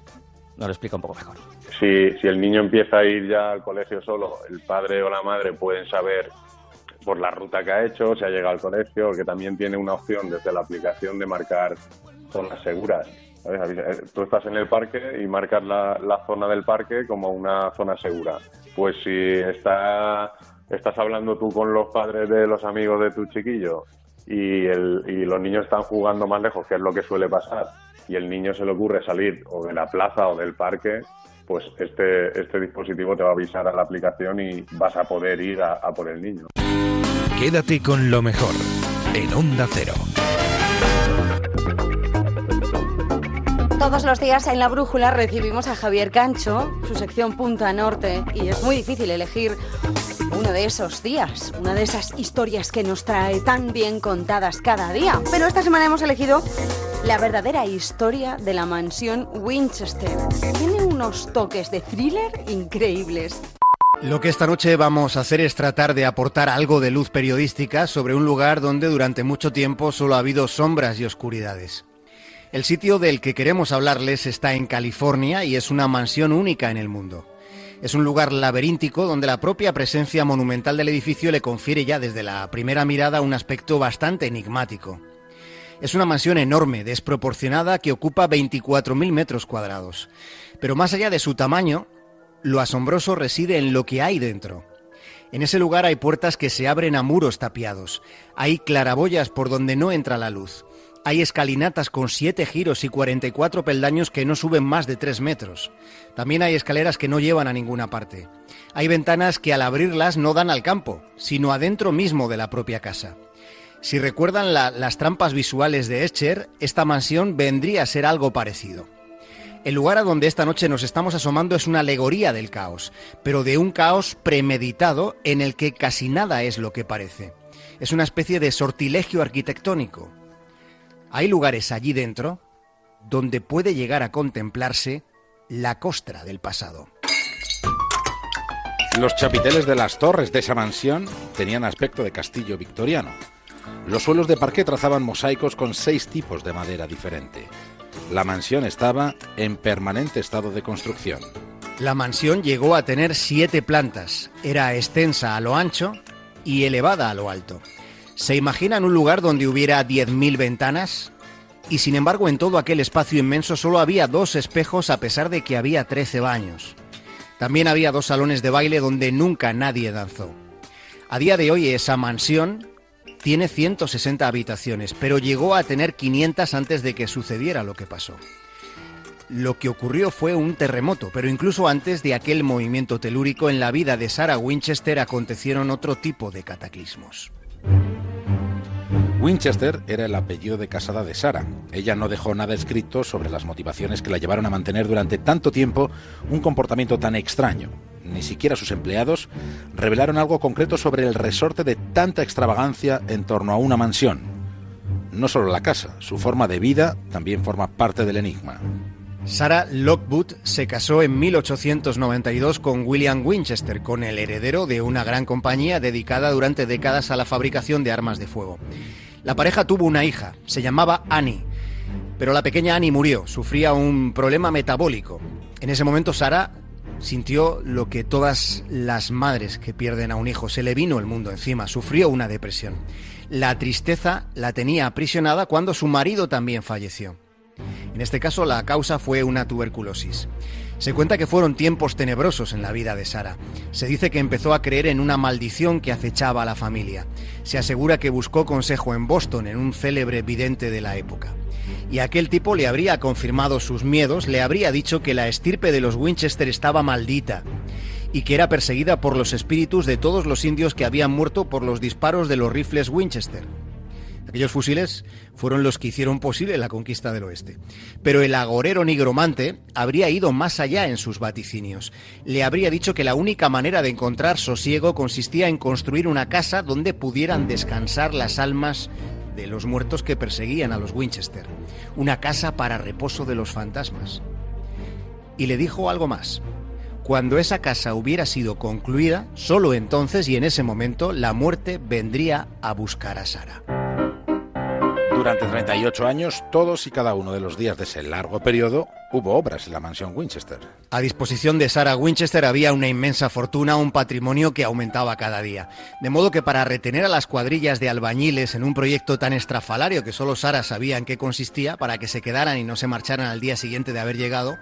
Speaker 20: nos lo explica un poco mejor.
Speaker 24: Si, si el niño empieza a ir ya al colegio solo, el padre o la madre pueden saber por la ruta que ha hecho, si ha llegado al colegio, porque también tiene una opción desde la aplicación de marcar zonas seguras. eh, Tú estás en el parque y marcas la, zona del parque como una zona segura. Pues si está, estás hablando tú con los padres de los amigos de tu chiquillo y, el, y los niños están jugando más lejos, que es lo que suele pasar, y el niño se le ocurre salir o de la plaza o del parque, pues este, este dispositivo te va a avisar a la aplicación y vas a poder ir a por el niño.
Speaker 12: Quédate con lo mejor en Onda Cero.
Speaker 13: Todos los días en la brújula recibimos a Javier Cancho, su sección Punta Norte, y es muy difícil elegir uno de esos días, una de esas historias que nos trae tan bien contadas cada día. Pero esta semana hemos elegido la verdadera historia de la mansión Winchester. Tiene unos toques de thriller increíbles.
Speaker 25: Lo que esta noche vamos a hacer es tratar de aportar algo de luz periodística sobre un lugar donde durante mucho tiempo solo ha habido sombras y oscuridades. El sitio del que queremos hablarles está en California y es una mansión única en el mundo. Es un lugar laberíntico donde la propia presencia monumental del edificio le confiere ya desde la primera mirada un aspecto bastante enigmático. Es una mansión enorme, desproporcionada, que ocupa 24.000 metros cuadrados. Pero más allá de su tamaño, lo asombroso reside en lo que hay dentro. En ese lugar hay puertas que se abren a muros tapiados, hay claraboyas por donde no entra la luz, hay escalinatas con siete giros y 44 peldaños que no suben más de 3 metros. También hay escaleras que no llevan a ninguna parte. Hay ventanas que al abrirlas no dan al campo, sino adentro mismo de la propia casa. Si recuerdan la- las trampas visuales de Escher, esta mansión vendría a ser algo parecido. El lugar a donde esta noche nos estamos asomando es una alegoría del caos, pero de un caos premeditado en el que casi nada es lo que parece. Es una especie de sortilegio arquitectónico. Hay lugares allí dentro donde puede llegar a contemplarse la costra del pasado.
Speaker 8: Los chapiteles de las torres de esa mansión tenían aspecto de castillo victoriano. Los suelos de parqué trazaban mosaicos con seis tipos de madera diferente. La mansión estaba en permanente estado de construcción.
Speaker 25: La mansión llegó a tener siete plantas, era extensa a lo ancho y elevada a lo alto. ¿Se imaginan un lugar donde hubiera 10.000 ventanas? Y sin embargo en todo aquel espacio inmenso solo había dos espejos a pesar de que había 13 baños. También había dos salones de baile donde nunca nadie danzó. A día de hoy esa mansión tiene 160 habitaciones, pero llegó a tener 500 antes de que sucediera lo que pasó. Lo que ocurrió fue un terremoto, pero incluso antes de aquel movimiento telúrico en la vida de Sarah Winchester acontecieron otro tipo de cataclismos.
Speaker 8: Winchester era el apellido de casada de Sara. Ella no dejó nada escrito sobre las motivaciones que la llevaron a mantener durante tanto tiempo un comportamiento tan extraño. Ni siquiera sus empleados revelaron algo concreto sobre el resorte de tanta extravagancia en torno a una mansión. No solo la casa, su forma de vida también forma parte del enigma.
Speaker 25: Sarah Lockwood se casó en 1892 con William Winchester, con el heredero de una gran compañía dedicada durante décadas a la fabricación de armas de fuego. La pareja tuvo una hija, se llamaba Annie. Pero la pequeña Annie murió, sufría un problema metabólico. En ese momento Sara sintió lo que todas las madres que pierden a un hijo, se le vino el mundo encima, sufrió una depresión. La tristeza la tenía aprisionada cuando su marido también falleció. En este caso la causa fue una tuberculosis. Se cuenta que fueron tiempos tenebrosos en la vida de Sara. Se dice que empezó a creer en una maldición que acechaba a la familia. Se asegura que buscó consejo en Boston, en un célebre vidente de la época. Y aquel tipo le habría confirmado sus miedos, le habría dicho que la estirpe de los Winchester estaba maldita y que era perseguida por los espíritus de todos los indios que habían muerto por los disparos de los rifles Winchester. Aquellos fusiles fueron los que hicieron posible la conquista del oeste. Pero el agorero nigromante habría ido más allá en sus vaticinios. Le habría dicho que la única manera de encontrar sosiego consistía en construir una casa donde pudieran descansar las almas de los muertos que perseguían a los Winchester. Una casa para reposo de los fantasmas. Y le dijo algo más. Cuando esa casa hubiera sido concluida, solo entonces y en ese momento la muerte vendría a buscar a Sara.
Speaker 8: Durante 38 años, todos y cada uno de los días de ese largo periodo, hubo obras en la mansión Winchester.
Speaker 25: A disposición de Sarah Winchester había una inmensa fortuna, un patrimonio que aumentaba cada día. De modo que para retener a las cuadrillas de albañiles en un proyecto tan estrafalario que solo Sara sabía en qué consistía, para que se quedaran y no se marcharan al día siguiente de haber llegado,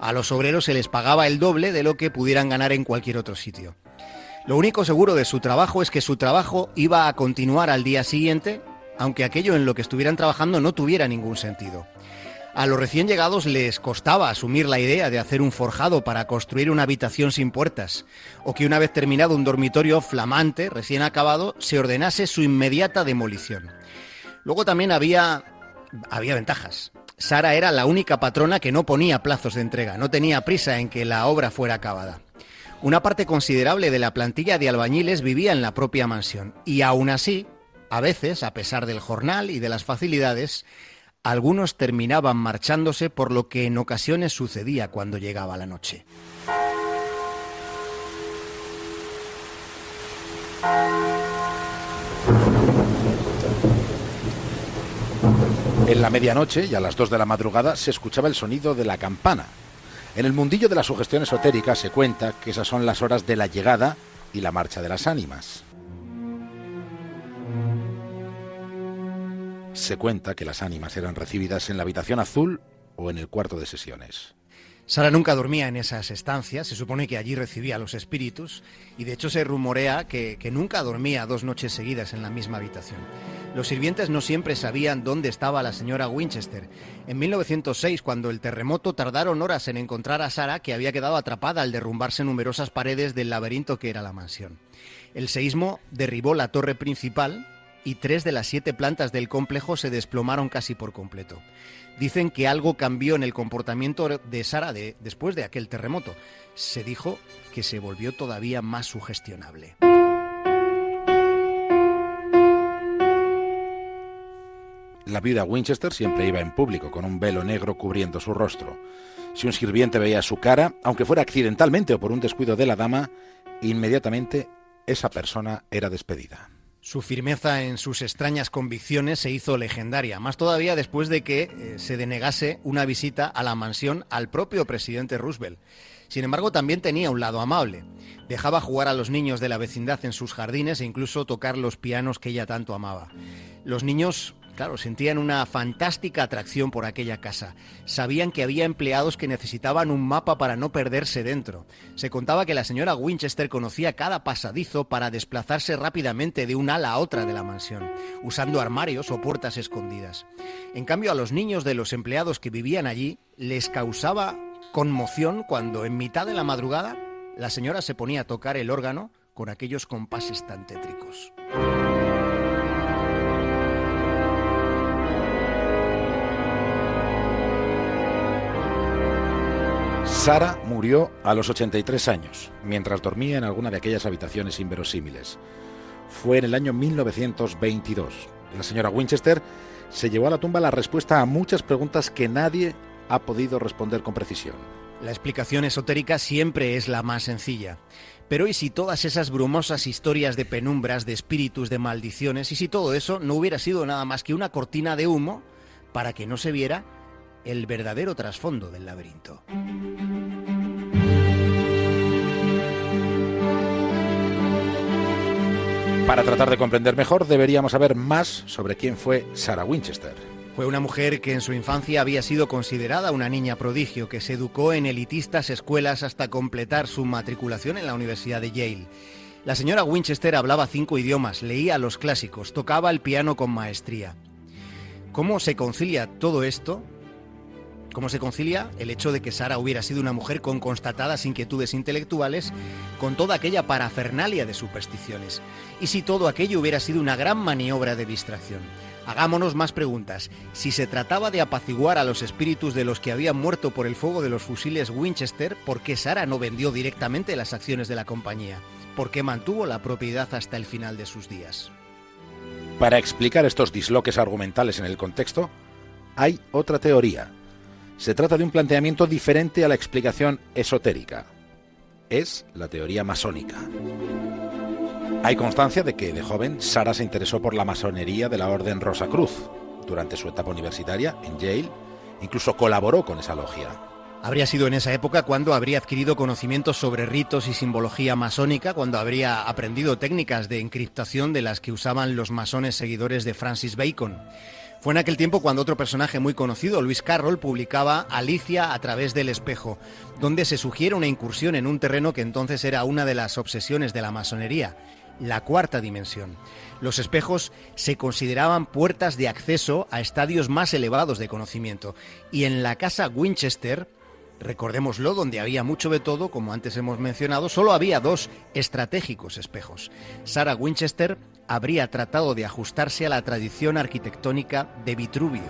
Speaker 25: a los obreros se les pagaba el doble de lo que pudieran ganar en cualquier otro sitio. Lo único seguro de su trabajo es que su trabajo iba a continuar al día siguiente aunque aquello en lo que estuvieran trabajando no tuviera ningún sentido. A los recién llegados les costaba asumir la idea de hacer un forjado para construir una habitación sin puertas, o que una vez terminado un dormitorio flamante, recién acabado, se ordenase su inmediata demolición. Luego también había, había ventajas. Sara era la única patrona que no ponía plazos de entrega, no tenía prisa en que la obra fuera acabada. Una parte considerable de la plantilla de albañiles vivía en la propia mansión, y aún así, a veces, a pesar del jornal y de las facilidades, algunos terminaban marchándose por lo que en ocasiones sucedía cuando llegaba la noche.
Speaker 8: En la medianoche y a las 2 de la madrugada se escuchaba el sonido de la campana. En el mundillo de la sugestión esotérica se cuenta que esas son las horas de la llegada y la marcha de las ánimas. Se cuenta que las ánimas eran recibidas en la habitación azul o en el cuarto de sesiones.
Speaker 25: Sara nunca dormía en esas estancias, se supone que allí recibía a los espíritus, y de hecho se rumorea que, que, nunca dormía dos noches seguidas en la misma habitación. Los sirvientes no siempre sabían dónde estaba la señora Winchester. En 1906, cuando el terremoto, tardaron horas en encontrar a Sara, que había quedado atrapada al derrumbarse numerosas paredes del laberinto que era la mansión. El seísmo derribó la torre principal, y tres de las siete plantas del complejo se desplomaron casi por completo. Dicen que algo cambió en el comportamiento de Sara de, después de aquel terremoto. Se dijo que se volvió todavía más sugestionable.
Speaker 8: La viuda Winchester siempre iba en público con un velo negro cubriendo su rostro. Si un sirviente veía su cara, aunque fuera accidentalmente o por un descuido de la dama, inmediatamente esa persona era despedida.
Speaker 25: Su firmeza en sus extrañas convicciones se hizo legendaria, más todavía después de que eh, se denegase una visita a la mansión al propio presidente Roosevelt. Sin embargo, también tenía un lado amable. Dejaba jugar a los niños de la vecindad en sus jardines e incluso tocar los pianos que ella tanto amaba. Los niños Claro, sentían una fantástica atracción por aquella casa. Sabían que había empleados que necesitaban un mapa para no perderse dentro. Se contaba que la señora Winchester conocía cada pasadizo para desplazarse rápidamente de un ala a otra de la mansión, usando armarios o puertas escondidas. En cambio, a los niños de los empleados que vivían allí les causaba conmoción cuando en mitad de la madrugada la señora se ponía a tocar el órgano con aquellos compases tan tétricos.
Speaker 8: Sara murió a los 83 años, mientras dormía en alguna de aquellas habitaciones inverosímiles. Fue en el año 1922. La señora Winchester se llevó a la tumba la respuesta a muchas preguntas que nadie ha podido responder con precisión.
Speaker 25: La explicación esotérica siempre es la más sencilla. Pero ¿y si todas esas brumosas historias de penumbras, de espíritus, de maldiciones, y si todo eso no hubiera sido nada más que una cortina de humo para que no se viera el verdadero trasfondo del laberinto.
Speaker 8: Para tratar de comprender mejor, deberíamos saber más sobre quién fue Sarah Winchester.
Speaker 25: Fue una mujer que en su infancia había sido considerada una niña prodigio, que se educó en elitistas escuelas hasta completar su matriculación en la Universidad de Yale. La señora Winchester hablaba cinco idiomas, leía los clásicos, tocaba el piano con maestría. ¿Cómo se concilia todo esto? ¿Cómo se concilia el hecho de que Sara hubiera sido una mujer con constatadas inquietudes intelectuales con toda aquella parafernalia de supersticiones? ¿Y si todo aquello hubiera sido una gran maniobra de distracción? Hagámonos más preguntas. Si se trataba de apaciguar a los espíritus de los que habían muerto por el fuego de los fusiles Winchester, ¿por qué Sara no vendió directamente las acciones de la compañía? ¿Por qué mantuvo la propiedad hasta el final de sus días?
Speaker 8: Para explicar estos disloques argumentales en el contexto, hay otra teoría. Se trata de un planteamiento diferente a la explicación esotérica. Es la teoría masónica. Hay constancia de que de joven Sara se interesó por la masonería de la Orden Rosa Cruz. Durante su etapa universitaria en Yale, incluso colaboró con esa logia.
Speaker 25: Habría sido en esa época cuando habría adquirido conocimientos sobre ritos y simbología masónica, cuando habría aprendido técnicas de encriptación de las que usaban los masones seguidores de Francis Bacon. Fue en aquel tiempo cuando otro personaje muy conocido, Luis Carroll, publicaba Alicia a través del espejo, donde se sugiere una incursión en un terreno que entonces era una de las obsesiones de la masonería, la cuarta dimensión. Los espejos se consideraban puertas de acceso a estadios más elevados de conocimiento, y en la casa Winchester, recordémoslo, donde había mucho de todo, como antes hemos mencionado, solo había dos estratégicos espejos. Sarah Winchester habría tratado de ajustarse a la tradición arquitectónica de Vitruvio.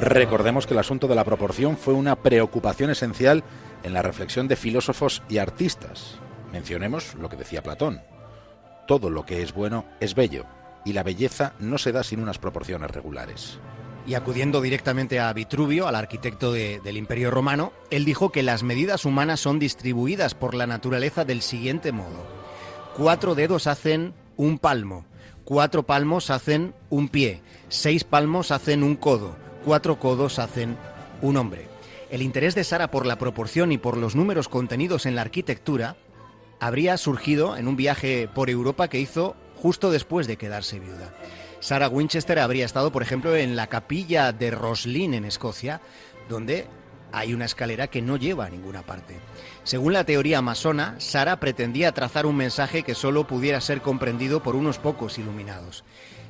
Speaker 8: Recordemos que el asunto de la proporción fue una preocupación esencial en la reflexión de filósofos y artistas. Mencionemos lo que decía Platón. Todo lo que es bueno es bello, y la belleza no se da sin unas proporciones regulares.
Speaker 25: Y acudiendo directamente a Vitruvio, al arquitecto de- del Imperio Romano, él dijo que las medidas humanas son distribuidas por la naturaleza del siguiente modo. Cuatro dedos hacen un palmo, cuatro palmos hacen un pie, seis palmos hacen un codo, cuatro codos hacen un hombre. El interés de Sara por la proporción y por los números contenidos en la arquitectura habría surgido en un viaje por Europa que hizo justo después de quedarse viuda. Sarah Winchester habría estado, por ejemplo, en la capilla de Roslin en Escocia, donde hay una escalera que no lleva a ninguna parte. Según la teoría masona, Sara pretendía trazar un mensaje que solo pudiera ser comprendido por unos pocos iluminados.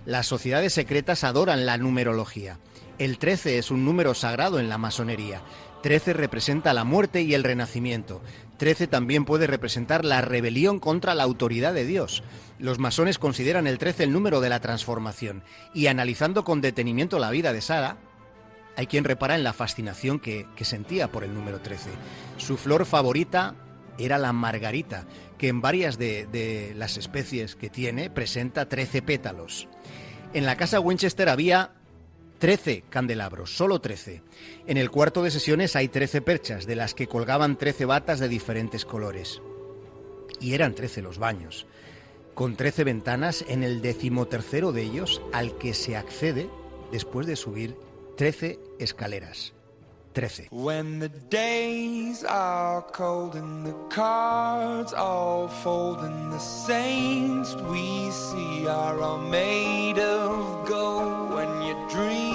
Speaker 25: Las sociedades secretas adoran la numerología. El 13 es un número sagrado en la masonería. 13 representa la muerte y el renacimiento. 13 también puede representar la rebelión contra la autoridad de Dios. Los masones consideran el 13 el número de la transformación. Y analizando con detenimiento la vida de Sara, hay quien repara en la fascinación que, sentía por el número 13. Su flor favorita era la margarita, que en varias de, de las especies que tiene presenta 13 pétalos. En la casa Winchester había 13 candelabros, solo 13. En el cuarto de sesiones hay 13 perchas, de las que colgaban 13 batas de diferentes colores. Y eran 13 los baños, con 13 ventanas en el decimotercero de ellos, al que se accede después de subir 13 escaleras. 13.
Speaker 19: When the days are cold and the cards all fold and the saints we see are made of gold. When your dreams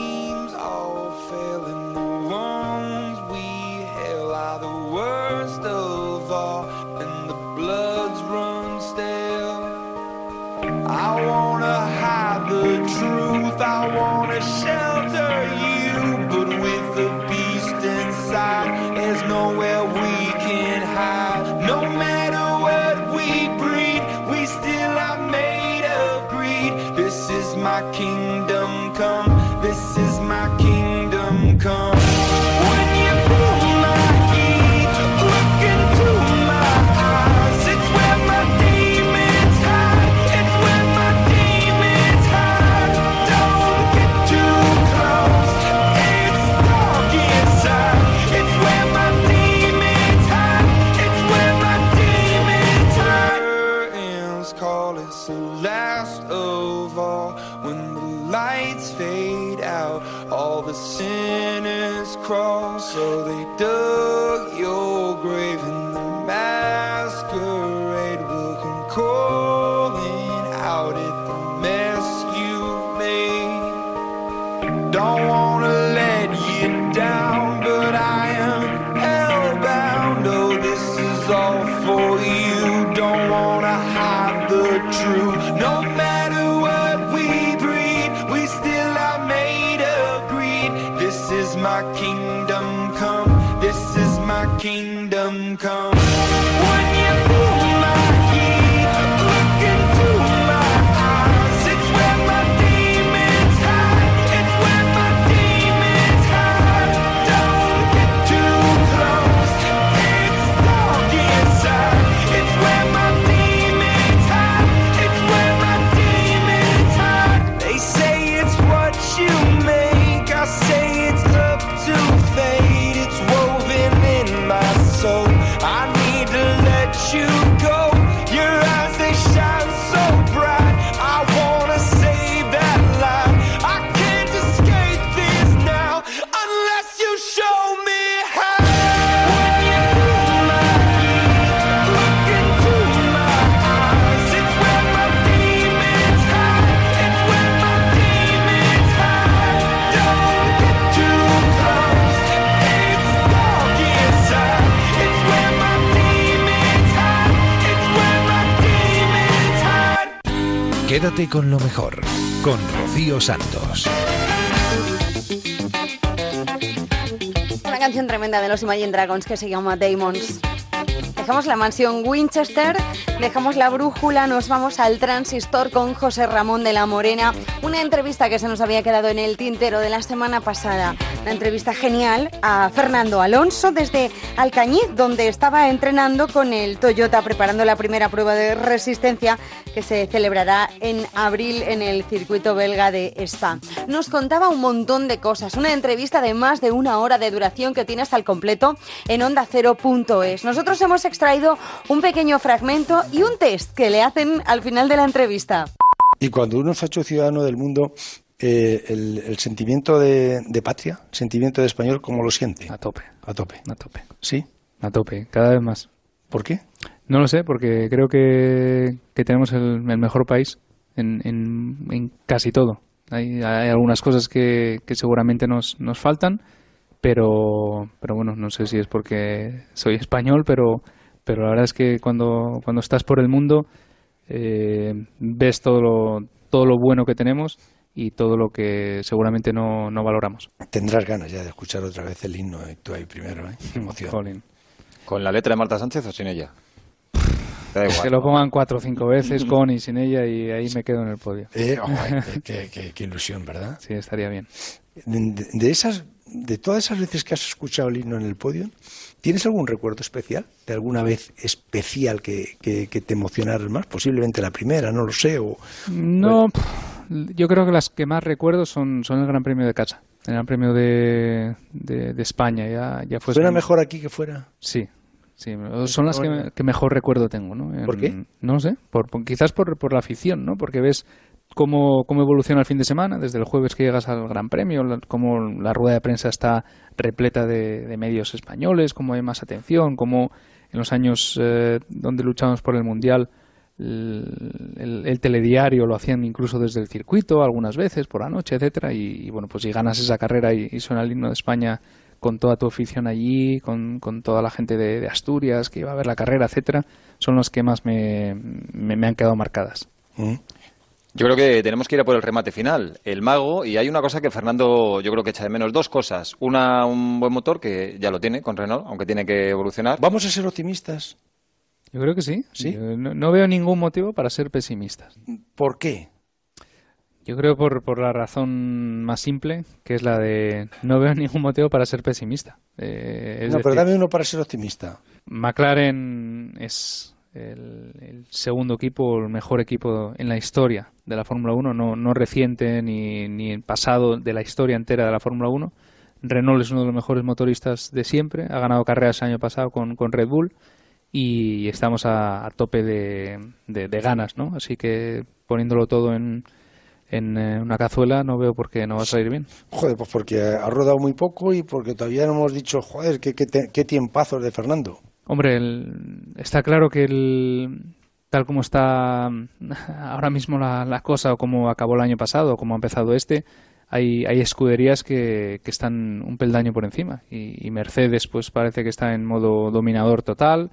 Speaker 19: all fail and the ones we hail are the worst of all and the bloods run stale. I wanna hide the truth, I wanna shelter you, but with the beast inside, there's nowhere we can hide. No matter what we breed, we still are made of greed. This is my kingdom it's the last of all. When the lights fade out, all the sinners crawl. So they dug
Speaker 12: Con lo mejor, con Rocío Santos.
Speaker 13: Una canción tremenda de los Imagine Dragons que se llama Demons. Dejamos la mansión Winchester, dejamos la brújula, nos vamos al transistor con José Ramón de la Morena. Una entrevista que se nos había quedado en el tintero de la semana pasada. Una entrevista genial a Fernando Alonso desde Alcañiz, donde estaba entrenando con el Toyota, preparando la primera prueba de resistencia que se celebrará en abril en el circuito belga de Spa. Nos contaba un montón de cosas. Una entrevista de más de una hora de duración que tiene hasta el completo en ondacero.es. Nosotros hemos extraído un pequeño fragmento y un test que le hacen al final de la entrevista.
Speaker 26: Y cuando uno es hecho ciudadano del mundo, eh, el, el sentimiento de, de patria, el sentimiento de español, ¿cómo lo siente?
Speaker 23: A tope.
Speaker 26: A tope.
Speaker 23: A tope.
Speaker 26: ¿Sí?
Speaker 23: A tope, cada vez más.
Speaker 26: ¿Por qué?
Speaker 23: No lo sé, porque creo que, que tenemos el, el mejor país en, en, en casi todo. Hay, hay algunas cosas que, que seguramente nos, nos faltan, pero, pero bueno, no sé si es porque soy español, pero, pero la verdad es que cuando, cuando estás por el mundo eh, ves todo lo, todo lo bueno que tenemos y todo lo que seguramente no, no valoramos.
Speaker 26: Tendrás ganas ya de escuchar otra vez el himno, y tú ahí primero, ¿eh? Qué emoción.
Speaker 23: Jolín.
Speaker 27: ¿Con la letra de Marta Sánchez o sin ella? Da igual.
Speaker 23: Que lo pongan cuatro o cinco veces con y sin ella y ahí me quedo en el podio.
Speaker 26: Eh, oh, qué, qué- qué ilusión, ¿verdad?
Speaker 23: Sí, estaría bien.
Speaker 26: De, de esas, de todas esas veces que has escuchado el himno en el podio, ¿tienes algún recuerdo especial? ¿De alguna vez especial que, que, que te emocionara más? Posiblemente la primera, no lo sé. O,
Speaker 23: No, yo creo que las que más recuerdo son, son el Gran Premio de casa, el Gran Premio de, de, de España. Ya, ya fue
Speaker 26: ¿Suena mejor aquí que fuera?
Speaker 23: Sí, sí, son las que, me- que mejor recuerdo tengo, ¿no?
Speaker 26: ¿Por qué?
Speaker 23: No sé, por, por- quizás por, por la afición, ¿no? Porque ves cómo, cómo evoluciona el fin de semana, desde el jueves que llegas al Gran Premio, cómo la rueda de prensa está repleta de, medios españoles, cómo hay más atención, cómo en los años eh, donde luchamos por el Mundial el, el- el telediario lo hacían incluso desde el circuito algunas veces por la noche, etcétera y, bueno pues si ganas esa carrera y, y suena el himno de España con toda tu afición allí, con, con toda la gente de, Asturias que iba a ver la carrera, etcétera, son las que más me, han quedado marcadas.
Speaker 27: Yo creo que tenemos que ir a por el remate final, el mago, y hay una cosa que Fernando yo creo que echa de menos, dos cosas. Una, un buen motor, que ya lo tiene con Renault, aunque tiene que evolucionar.
Speaker 26: Vamos a ser optimistas.
Speaker 23: Yo creo que sí.
Speaker 26: ¿Sí?
Speaker 23: No, no veo ningún motivo para ser pesimistas.
Speaker 26: ¿Por qué?
Speaker 23: Yo creo por, por la razón más simple, que es la de no veo ningún motivo para ser pesimista. Eh, es
Speaker 26: no, pero
Speaker 23: decir,
Speaker 26: dame uno para ser optimista.
Speaker 23: McLaren es el, segundo equipo, el mejor equipo en la historia de la Fórmula 1, no, no reciente ni, ni pasado de la historia entera de la Fórmula 1. Renault es uno de los mejores motoristas de siempre, ha ganado carreras el año pasado con, con Red Bull y estamos a, tope de, de- ganas, ¿no? Así que poniéndolo todo en, en eh, una cazuela no veo por qué no va a salir bien.
Speaker 26: Joder, pues porque ha rodado muy poco y porque todavía no hemos dicho, joder, qué, qué, qué tiempazos de Fernando.
Speaker 23: Hombre, el- está claro que el, tal como está ahora mismo la, la cosa, o como acabó el año pasado, o como ha empezado este, hay, hay escuderías que, que están un peldaño por encima. Y, Mercedes, pues parece que está en modo dominador total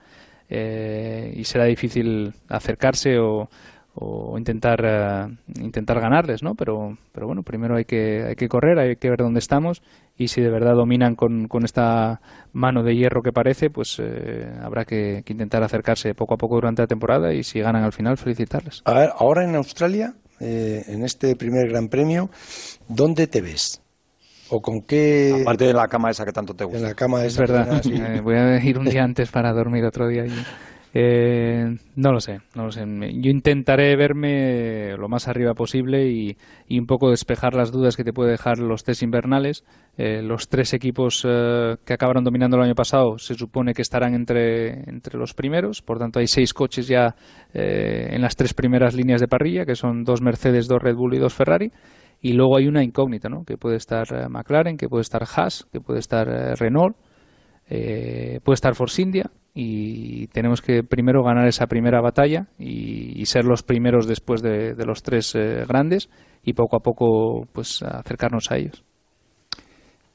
Speaker 23: eh, y será difícil acercarse o, o intentar eh, intentar ganarles, ¿no? Pero, pero bueno, primero hay que hay que correr, hay que ver dónde estamos y si de verdad dominan con, con esta mano de hierro que parece, pues eh, habrá que, que intentar acercarse poco a poco durante la temporada y si ganan al final, felicitarles.
Speaker 26: A ver, ahora en Australia, eh, en este primer Gran Premio, ¿dónde te ves? ¿O con qué...?
Speaker 27: Aparte de la cama esa que tanto te gusta.
Speaker 26: En la cama
Speaker 23: Es
Speaker 26: esa
Speaker 23: verdad, eh, voy a ir un día antes para dormir otro día allí. Eh, no lo sé, no lo sé. Yo intentaré verme lo más arriba posible y, un poco despejar las dudas que te puede dejar los test invernales. Eh, los tres equipos eh, que acabaron dominando el año pasado se supone que estarán entre, entre los primeros, por tanto hay seis coches ya eh, en las tres primeras líneas de parrilla, que son dos Mercedes, dos Red Bull y dos Ferrari. Y luego hay una incógnita, ¿no? Que puede estar McLaren, que puede estar Haas, que puede estar Renault, puede estar Force India y tenemos que primero ganar esa primera batalla y, y ser los primeros después de, de los tres eh, grandes y poco a poco pues acercarnos a ellos.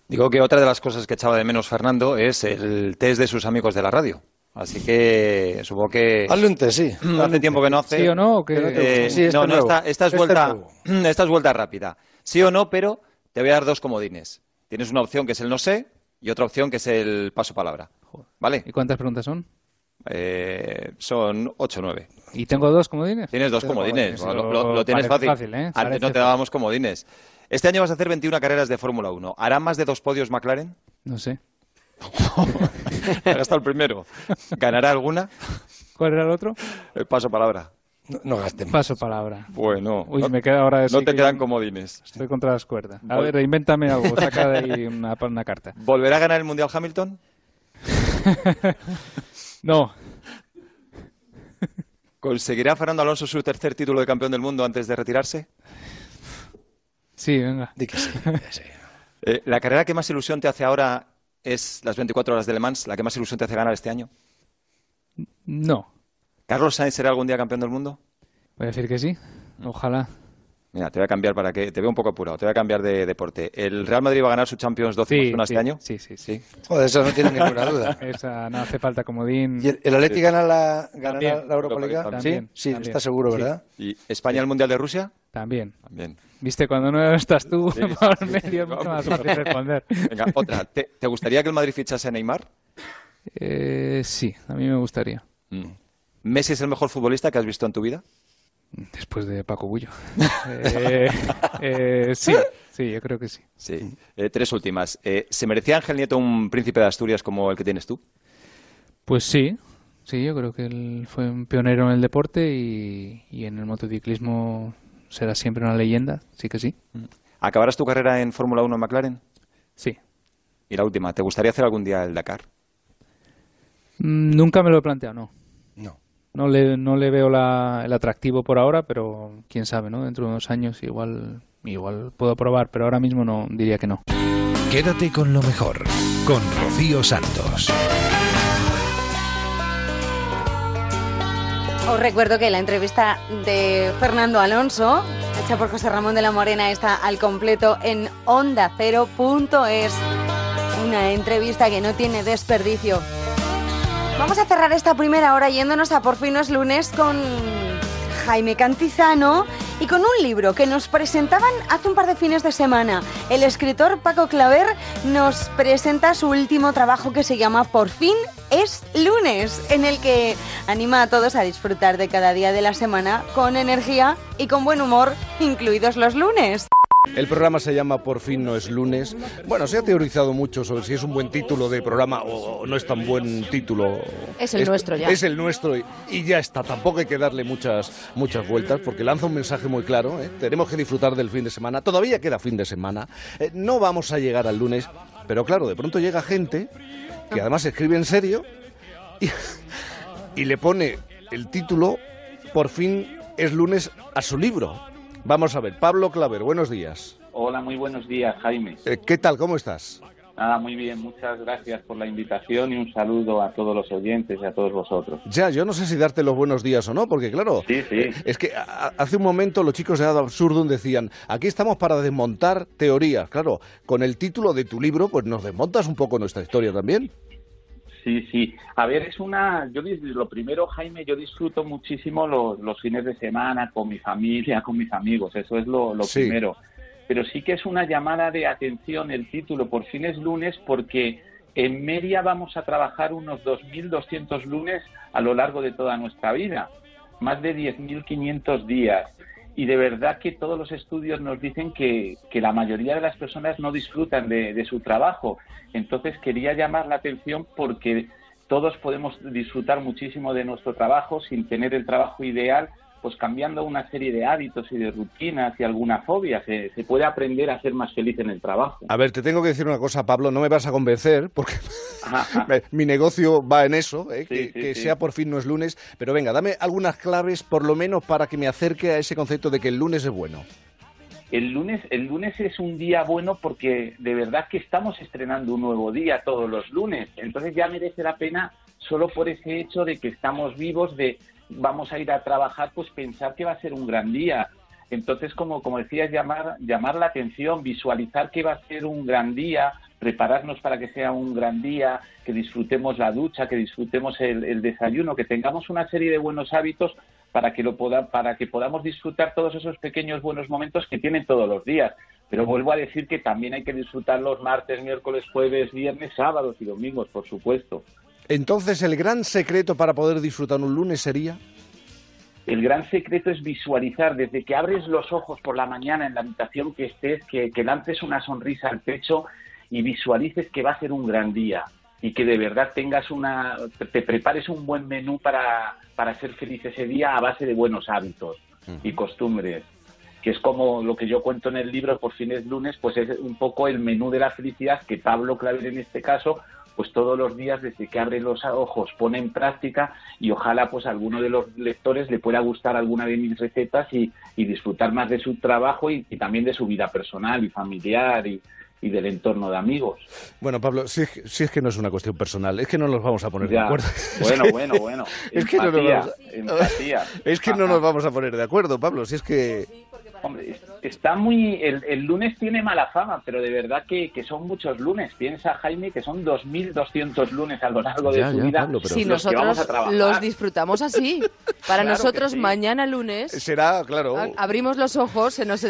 Speaker 27: Digo que otra de las cosas que echaba de menos Fernando es el test de sus amigos de la radio. Así que supongo que...
Speaker 26: Hazle un test, sí.
Speaker 27: Hace tiempo que no hace.
Speaker 23: ¿Sí o no? ¿O qué?
Speaker 27: Eh,
Speaker 26: Sí, este
Speaker 27: no, no, esta, esta es
Speaker 26: Este
Speaker 27: vuelta, esta es vuelta rápida. Sí o no, pero te voy a dar dos comodines. Tienes una opción que es el no sé y otra opción que es el paso palabra. ¿Vale?
Speaker 23: ¿Y cuántas preguntas son?
Speaker 27: Eh, son ocho o nueve.
Speaker 23: ¿Y tengo dos comodines?
Speaker 27: Tienes dos comodines. Lo, lo- lo tienes fácil.
Speaker 23: fácil, ¿eh?
Speaker 27: Antes
Speaker 23: Parece
Speaker 27: no te dábamos comodines. Este año vas a hacer 21 carreras de Fórmula 1. ¿Hará más de dos podios McLaren?
Speaker 23: No sé.
Speaker 27: Hará hasta el primero. ¿Ganará alguna?
Speaker 23: ¿Cuál era el otro?
Speaker 27: El paso palabra.
Speaker 26: No, no gastemos.
Speaker 23: Paso palabra.
Speaker 27: Bueno,
Speaker 23: Uy,
Speaker 27: no,
Speaker 23: me queda ahora
Speaker 27: no
Speaker 23: sí
Speaker 27: te
Speaker 23: que
Speaker 27: quedan comodines.
Speaker 23: Estoy contra las cuerdas. A
Speaker 27: Vol-
Speaker 23: ver, invéntame algo. Saca de ahí una, una carta.
Speaker 27: ¿Volverá a ganar el Mundial Hamilton?
Speaker 23: No.
Speaker 27: ¿Conseguirá Fernando Alonso su tercer título de campeón del mundo antes de retirarse?
Speaker 23: Sí, venga.
Speaker 26: Di que sí.
Speaker 27: Eh, ¿La carrera que más ilusión te hace ahora es las 24 horas de Le Mans? ¿La que más ilusión te hace ganar este año?
Speaker 23: No.
Speaker 27: ¿Carlos Sainz será algún día campeón del mundo?
Speaker 23: Voy a decir que sí. Ojalá.
Speaker 27: Mira, te voy a cambiar para que te veo un poco apurado. Te voy a cambiar de deporte. ¿El Real Madrid va a ganar su Champions 12
Speaker 23: Sí,
Speaker 27: este
Speaker 23: sí,
Speaker 27: año?
Speaker 23: sí, sí, sí.
Speaker 26: Joder, eso no tiene ninguna duda.
Speaker 23: Esa no hace falta comodín.
Speaker 26: ¿Y el, el Atleti gana la, gana
Speaker 23: También.
Speaker 26: la Europa League?
Speaker 23: También,
Speaker 26: Sí, sí,
Speaker 23: también.
Speaker 26: está seguro,
Speaker 23: Sí.
Speaker 26: ¿verdad?
Speaker 27: ¿Y España el Mundial de Rusia?
Speaker 23: También.
Speaker 27: También.
Speaker 23: Viste, cuando no estás tú
Speaker 27: Sí,
Speaker 23: por medio es mucho más fácil responder.
Speaker 27: Venga, otra. ¿Te, te gustaría que el Madrid fichase a Neymar?
Speaker 23: Eh, sí, a mí me gustaría.
Speaker 27: Mm. ¿Messi es el mejor futbolista que has visto en tu vida?
Speaker 23: Después de Paco Bullo. Eh, eh, sí, sí, yo creo que sí.
Speaker 27: Sí. Eh, tres últimas. Eh, ¿Se merecía Ángel Nieto un príncipe de Asturias como el que tienes tú?
Speaker 23: Pues sí, sí, yo creo que él fue un pionero en el deporte y, y en el motociclismo será siempre una leyenda, sí que sí.
Speaker 27: ¿Acabarás tu carrera en Fórmula 1 en McLaren?
Speaker 23: Sí.
Speaker 27: Y la última, ¿te gustaría hacer algún día el Dakar?
Speaker 23: Mm, Nunca me lo he planteado, no.
Speaker 26: No.
Speaker 23: No le, no le veo la- el atractivo por ahora, pero quién sabe, ¿no? Dentro de unos años igual, igual puedo probar, pero ahora mismo no diría que no.
Speaker 12: Quédate con lo mejor, con Rocío Santos.
Speaker 13: Os recuerdo que la entrevista de Fernando Alonso, hecha por José Ramón de la Morena, está al completo en ondacero.es. Una entrevista que no tiene desperdicio. Vamos a cerrar esta primera hora yéndonos a Por fin es lunes con Jaime Cantizano y con un libro que nos presentaban hace un par de fines de semana. El escritor Paco Claver nos presenta su último trabajo que se llama Por fin es lunes, en el que anima a todos a disfrutar de cada día de la semana con energía y con buen humor, incluidos los lunes.
Speaker 28: El programa se llama Por fin no es lunes. Bueno, se ha teorizado mucho sobre si es un buen título de programa o no es tan buen título.
Speaker 18: Es el nuestro ya.
Speaker 28: Es el nuestro y, y ya está. Tampoco hay que darle muchas, muchas vueltas porque lanza un mensaje muy claro. ¿eh? Tenemos que disfrutar del fin de semana. Todavía queda fin de semana. Eh, no vamos a llegar al lunes, pero claro, de pronto llega gente que además escribe en serio y, y le pone el título Por fin es lunes a su libro. Vamos a ver, Pablo Claver, buenos días.
Speaker 29: Hola, muy buenos días, Jaime.
Speaker 28: Eh, ¿Qué tal? ¿Cómo estás?
Speaker 29: Nada, muy bien, muchas gracias por la invitación y un saludo a todos los oyentes y a todos vosotros.
Speaker 28: Ya, yo no sé si darte los buenos días o no, porque claro,
Speaker 29: Sí, sí.
Speaker 28: es que hace un momento los chicos de Ad Absurdum decían, aquí estamos para desmontar teorías. Claro, con el título de tu libro, pues nos desmontas un poco nuestra historia también.
Speaker 29: Sí, sí. A ver, es una. Yo lo primero, Jaime, yo disfruto muchísimo los, los fines de semana con mi familia, con mis amigos. Eso es lo, lo
Speaker 28: Sí.
Speaker 29: primero. Pero sí que es una llamada de atención el título por fin es lunes porque en media vamos a trabajar unos 2.200 lunes a lo largo de toda nuestra vida, más de 10.500 días. Y de verdad que todos los estudios nos dicen que, que la mayoría de las personas no disfrutan de, de su trabajo. Entonces quería llamar la atención porque todos podemos disfrutar muchísimo de nuestro trabajo sin tener el trabajo ideal, pues cambiando una serie de hábitos y de rutinas y alguna fobia. Se, se puede aprender a ser más feliz en el trabajo.
Speaker 28: A ver, te tengo que decir una cosa, Pablo, no me vas a convencer, porque mi negocio va en eso, ¿eh? que,
Speaker 29: sí,
Speaker 28: que
Speaker 29: sí.
Speaker 28: sea por fin no es lunes. Pero venga, dame algunas claves, por lo menos, para que me acerque a ese concepto de que el lunes es bueno.
Speaker 29: El lunes, el lunes es un día bueno porque de verdad que estamos estrenando un nuevo día todos los lunes. Entonces ya merece la pena solo por ese hecho de que estamos vivos, de vamos a ir a trabajar, pues pensar que va a ser un gran día. Entonces, como, como decías, llamar, llamar la atención, visualizar que va a ser un gran día, prepararnos para que sea un gran día, que disfrutemos la ducha, que disfrutemos el, el desayuno, que tengamos una serie de buenos hábitos para que lo poda, para que podamos disfrutar todos esos pequeños buenos momentos que tienen todos los días. Pero vuelvo a decir que también hay que disfrutar los martes, miércoles, jueves, viernes, sábados y domingos, por supuesto.
Speaker 28: Entonces, el gran secreto para poder disfrutar un lunes sería...
Speaker 29: El gran secreto es visualizar desde que abres los ojos por la mañana en la habitación que estés, que, que lances una sonrisa al pecho y visualices que va a ser un gran día y que de verdad tengas una, te prepares un buen menú para, para ser feliz ese día a base de buenos hábitos y costumbres que es como lo que yo cuento en el libro por fines lunes, pues es un poco el menú de la felicidad que Pablo Claver en este caso, pues todos los días desde que abre los ojos pone en práctica y ojalá pues a alguno de los lectores le pueda gustar alguna de mis recetas y, y disfrutar más de su trabajo y, y también de su vida personal y familiar y, y del entorno de amigos.
Speaker 28: Bueno, Pablo, si es, que- si es que no es una cuestión personal, es que no nos vamos a poner de
Speaker 29: Ya.
Speaker 28: acuerdo.
Speaker 29: Bueno, bueno, bueno.
Speaker 28: Es que, no nos vamos,
Speaker 29: empatía.
Speaker 28: es que no nos vamos a poner de acuerdo, Pablo, si es que...
Speaker 29: Hombre, es- está muy. El, el lunes tiene mala fama, pero de verdad que, que son muchos lunes. Piensa, Jaime, que son 2.200 lunes a lo largo de
Speaker 28: Ya,
Speaker 29: su
Speaker 28: ya,
Speaker 29: vida.
Speaker 28: Pablo, pero-
Speaker 21: Si
Speaker 29: los que vamos a
Speaker 21: nosotros los disfrutamos así. Para
Speaker 28: Claro
Speaker 21: nosotros,
Speaker 28: sí.
Speaker 21: mañana lunes,
Speaker 28: Será, claro...
Speaker 21: a- abrimos los ojos, se nos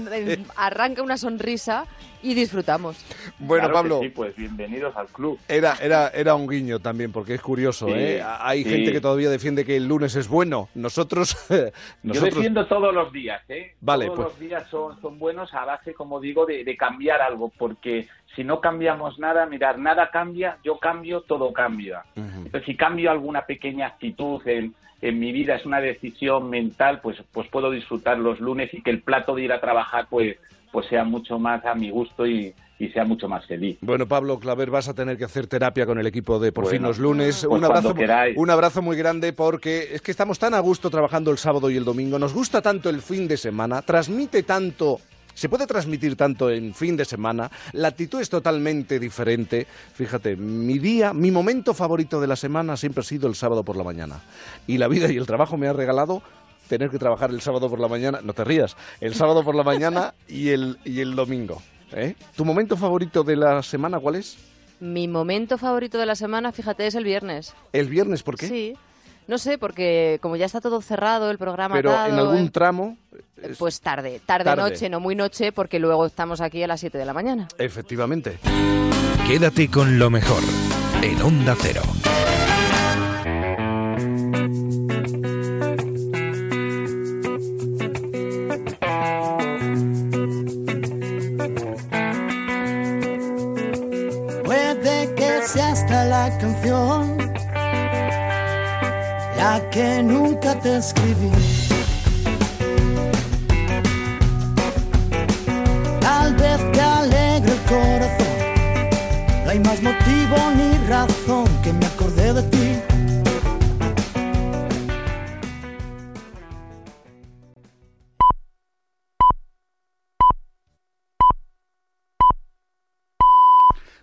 Speaker 21: arranca una sonrisa y disfrutamos.
Speaker 28: Bueno,
Speaker 29: Claro
Speaker 28: Pablo,
Speaker 29: Sí, pues bienvenidos al club.
Speaker 28: Era, era, era un guiño también, porque es curioso,
Speaker 29: Sí,
Speaker 28: ¿eh? Hay
Speaker 29: sí.
Speaker 28: gente que todavía defiende que el lunes es bueno. Nosotros...
Speaker 29: Yo defiendo todos los días, ¿eh?
Speaker 28: Vale,
Speaker 29: todos
Speaker 28: pues-
Speaker 29: los días son, son buenos a base, como digo, de, de cambiar algo, porque si no cambiamos nada, mirar, nada cambia, yo cambio, todo cambia. Entonces, si cambio alguna pequeña actitud en, en mi vida, es una decisión mental, pues, pues puedo disfrutar los lunes y que el plato de ir a trabajar, pues, pues sea mucho más a mi gusto y, y sea mucho más feliz.
Speaker 28: Bueno, Pablo Claver, vas a tener que hacer terapia con el equipo de Por
Speaker 29: Bueno,
Speaker 28: fin los lunes.
Speaker 29: pues
Speaker 28: un, abrazo, un abrazo muy grande porque es que estamos tan a gusto trabajando el sábado y el domingo. Nos gusta tanto el fin de semana, transmite tanto. Se puede transmitir tanto en fin de semana, la actitud es totalmente diferente. Fíjate, mi día, mi momento favorito de la semana siempre ha sido el sábado por la mañana. Y la vida y el trabajo me ha regalado tener que trabajar el sábado por la mañana, no te rías, el sábado por la mañana y el, y el domingo. ¿eh? ¿Tu momento favorito de la semana cuál es?
Speaker 21: Mi momento favorito de la semana, fíjate, es el viernes.
Speaker 28: ¿El viernes por qué?
Speaker 21: Sí. No sé, porque como ya está todo cerrado, el programa
Speaker 28: Pero
Speaker 21: dado,
Speaker 28: en algún
Speaker 21: eh,
Speaker 28: tramo,
Speaker 21: Pues tarde, tarde,
Speaker 28: Tarde.
Speaker 21: noche, no muy noche, porque luego estamos aquí a las 7 de la mañana.
Speaker 28: efectivamente.
Speaker 12: Quédate con lo mejor en Onda Cero.
Speaker 30: Canción la que nunca te escribí. Tal vez te alegre el corazón. No hay más motivo ni razón que me acordé de ti.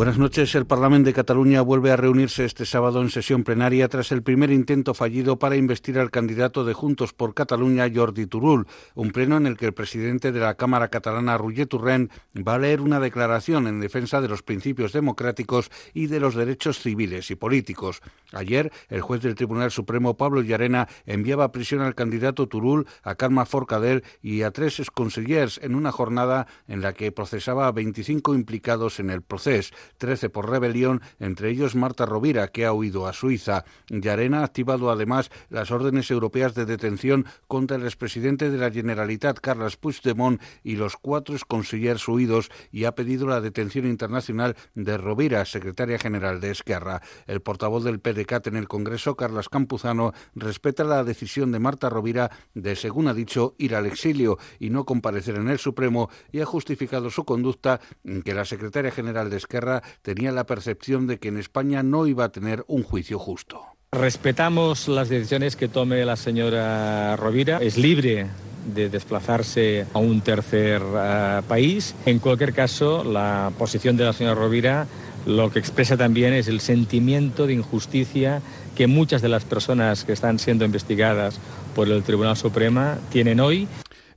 Speaker 1: Buenas noches. El Parlamento de Cataluña vuelve a reunirse este sábado en sesión plenaria tras el primer intento fallido para investir al candidato de Juntos por Cataluña, Jordi Turul, un pleno en el que el presidente de la Cámara catalana, Roger Turren, va a leer una declaración en defensa de los principios democráticos y de los derechos civiles y políticos. Ayer, el juez del Tribunal Supremo, Pablo Llarena, enviaba a prisión al candidato Turul, a Carme Forcadell y a tres exconsellers en una jornada en la que procesaba a 25 implicados en el proceso. 13 por rebelión, entre ellos Marta Rovira, que ha huido a Suiza. Llarena ha activado además las órdenes europeas de detención contra el expresidente de la Generalitat, Carles Puigdemont, y los cuatro consellers huidos y ha pedido la detención internacional de Rovira, secretaria general de Esquerra. El portavoz del PDCAT en el Congreso, Carlos Campuzano, respeta la decisión de Marta Rovira de, según ha dicho, ir al exilio y no comparecer en el Supremo y ha justificado su conducta en que la secretaria general de Esquerra tenía la percepción de que en España no iba a tener un juicio justo.
Speaker 31: Respetamos las decisiones que tome la señora Rovira. Es libre de desplazarse a un tercer uh, país. En cualquier caso, la posición de la señora Rovira lo que expresa también es el sentimiento de injusticia que muchas de las personas que están siendo investigadas por el Tribunal Supremo tienen hoy.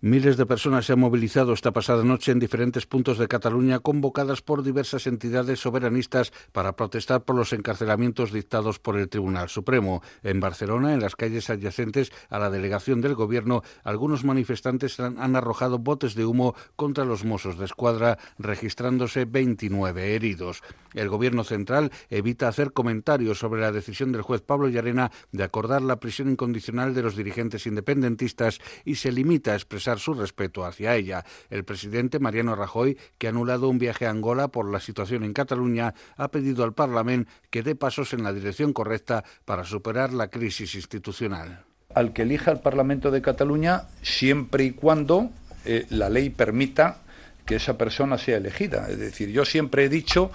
Speaker 1: Miles de personas se han movilizado esta pasada noche en diferentes puntos de Cataluña, convocadas por diversas entidades soberanistas para protestar por los encarcelamientos dictados por el Tribunal Supremo. En Barcelona, en las calles adyacentes a la delegación del Gobierno, algunos manifestantes han, han arrojado botes de humo contra los mozos de escuadra, registrándose 29 heridos. El Gobierno central evita hacer comentarios sobre la decisión del juez Pablo Llarena de acordar la prisión incondicional de los dirigentes independentistas y se limita a expresar su respeto hacia ella. El presidente Mariano Rajoy, que ha anulado un viaje a Angola por la situación en Cataluña, ha pedido al Parlamento que dé pasos en la dirección correcta para superar la crisis institucional.
Speaker 32: Al que elija el Parlamento de Cataluña siempre y cuando eh, la ley permita que esa persona sea elegida. Es decir, yo siempre he dicho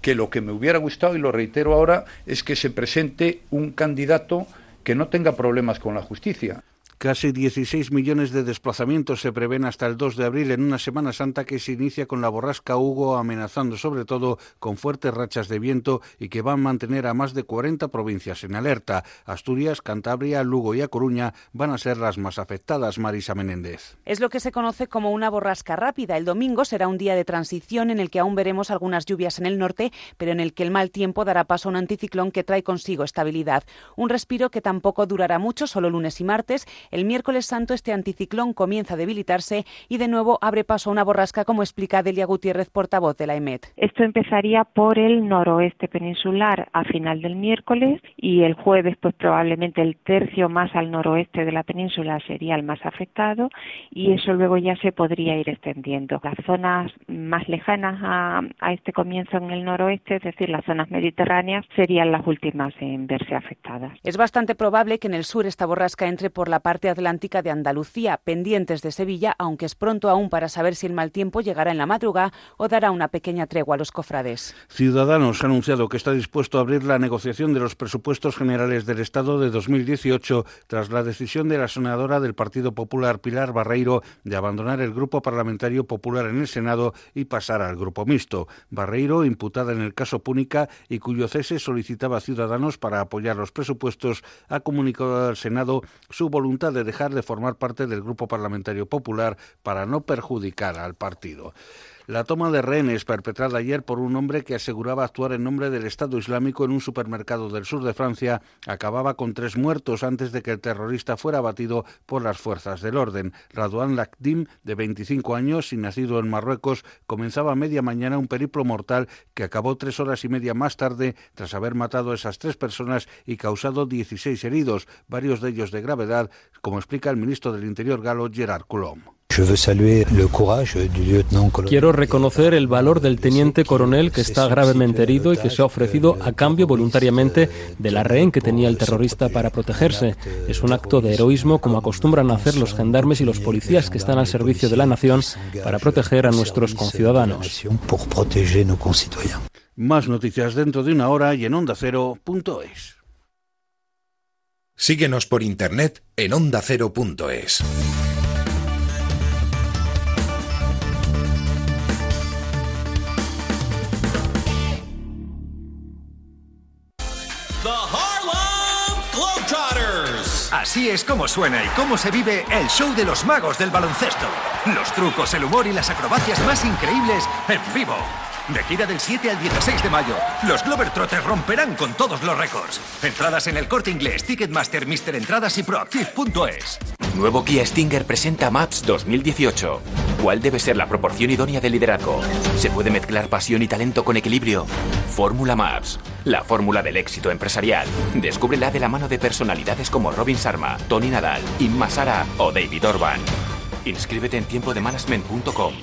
Speaker 32: que lo que me hubiera gustado, y lo reitero ahora, es que se presente un candidato que no tenga problemas con la justicia.
Speaker 1: Casi 16 millones de desplazamientos se prevén hasta el 2 de abril en una Semana Santa que se inicia con la borrasca Hugo amenazando sobre todo con fuertes rachas de viento y que va a mantener a más de 40 provincias en alerta. Asturias, Cantabria, Lugo y A Coruña van a ser las más afectadas, Marisa Menéndez.
Speaker 33: Es lo que se conoce como una borrasca rápida. El domingo será un día de transición en el que aún veremos algunas lluvias en el norte, pero en el que el mal tiempo dará paso a un anticiclón que trae consigo estabilidad. Un respiro que tampoco durará mucho, solo lunes y martes. El miércoles santo este anticiclón comienza a debilitarse y de nuevo abre paso a una borrasca, como explica Delia Gutiérrez, portavoz de la EMET.
Speaker 34: Esto empezaría por el noroeste peninsular a final del miércoles y el jueves, pues probablemente el tercio más al noroeste de la península sería el más afectado y eso luego ya se podría ir extendiendo. Las zonas más lejanas a, a este comienzo en el noroeste, es decir, las zonas mediterráneas, serían las últimas en verse afectadas.
Speaker 33: Es bastante probable que en el sur esta borrasca entre por la parte atlántica de Andalucía, pendientes de Sevilla, aunque es pronto aún para saber si el mal tiempo llegará en la madrugada o dará una pequeña tregua a los cofrades.
Speaker 1: Ciudadanos ha anunciado que está dispuesto a abrir la negociación de los presupuestos generales del Estado de 2018 tras la decisión de la senadora del Partido Popular, Pilar Barreiro, de abandonar el Grupo Parlamentario Popular en el Senado y pasar al Grupo Mixto. Barreiro, imputada en el caso Púnica y cuyo cese solicitaba a Ciudadanos para apoyar los presupuestos, ha comunicado al Senado su voluntad de dejar de formar parte del Grupo Parlamentario Popular para no perjudicar al partido. La toma de rehenes perpetrada ayer por un hombre que aseguraba actuar en nombre del Estado Islámico en un supermercado del sur de Francia acababa con tres muertos antes de que el terrorista fuera abatido por las fuerzas del orden. Radouan Lakdim, de 25 años y nacido en Marruecos, comenzaba a media mañana un periplo mortal que acabó tres horas y media más tarde tras haber matado a esas tres personas y causado 16 heridos, varios de ellos de gravedad, como explica el ministro del Interior galo Gerard Coulomb.
Speaker 35: Quiero reconocer el valor del teniente coronel que está gravemente herido y que se ha ofrecido a cambio voluntariamente de la rehén que tenía el terrorista para protegerse. Es un acto de heroísmo como acostumbran a hacer los gendarmes y los policías que están al servicio de la nación para proteger a nuestros conciudadanos.
Speaker 1: Más noticias dentro de una hora y en ondacero.es.
Speaker 12: Síguenos por internet en ondacero.es.
Speaker 36: Así es como suena y cómo se vive el show de los magos del baloncesto. Los trucos, el humor y las acrobacias más increíbles en vivo. De gira del 7 al 16 de mayo, los Globetrotters romperán con todos los récords. Entradas en el corte inglés, Ticketmaster, Mister Entradas y Proactive.es.
Speaker 37: Nuevo Kia Stinger presenta Maps 2018. ¿Cuál debe ser la proporción idónea de liderazgo? ¿Se puede mezclar pasión y talento con equilibrio? Fórmula Maps, la fórmula del éxito empresarial. Descúbrela de la mano de personalidades como Robin Sharma, Tony Nadal, Inma Sara o David Orban. Inscríbete en tiempo de management.com.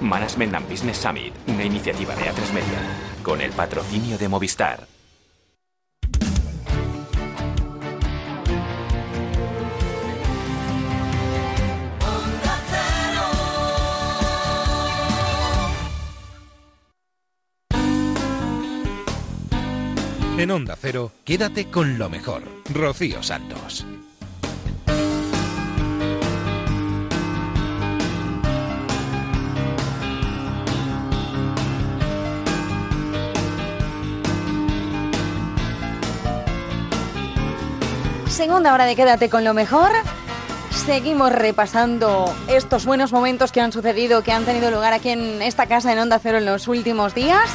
Speaker 37: Management and Business Summit, una iniciativa de A3 Media, con el patrocinio de Movistar.
Speaker 12: En Onda Cero, quédate con lo mejor. Rocío Santos.
Speaker 13: Segunda hora de Quédate con lo mejor. Seguimos repasando estos buenos momentos que han sucedido, que han tenido lugar aquí en esta casa en Onda Cero en los últimos días.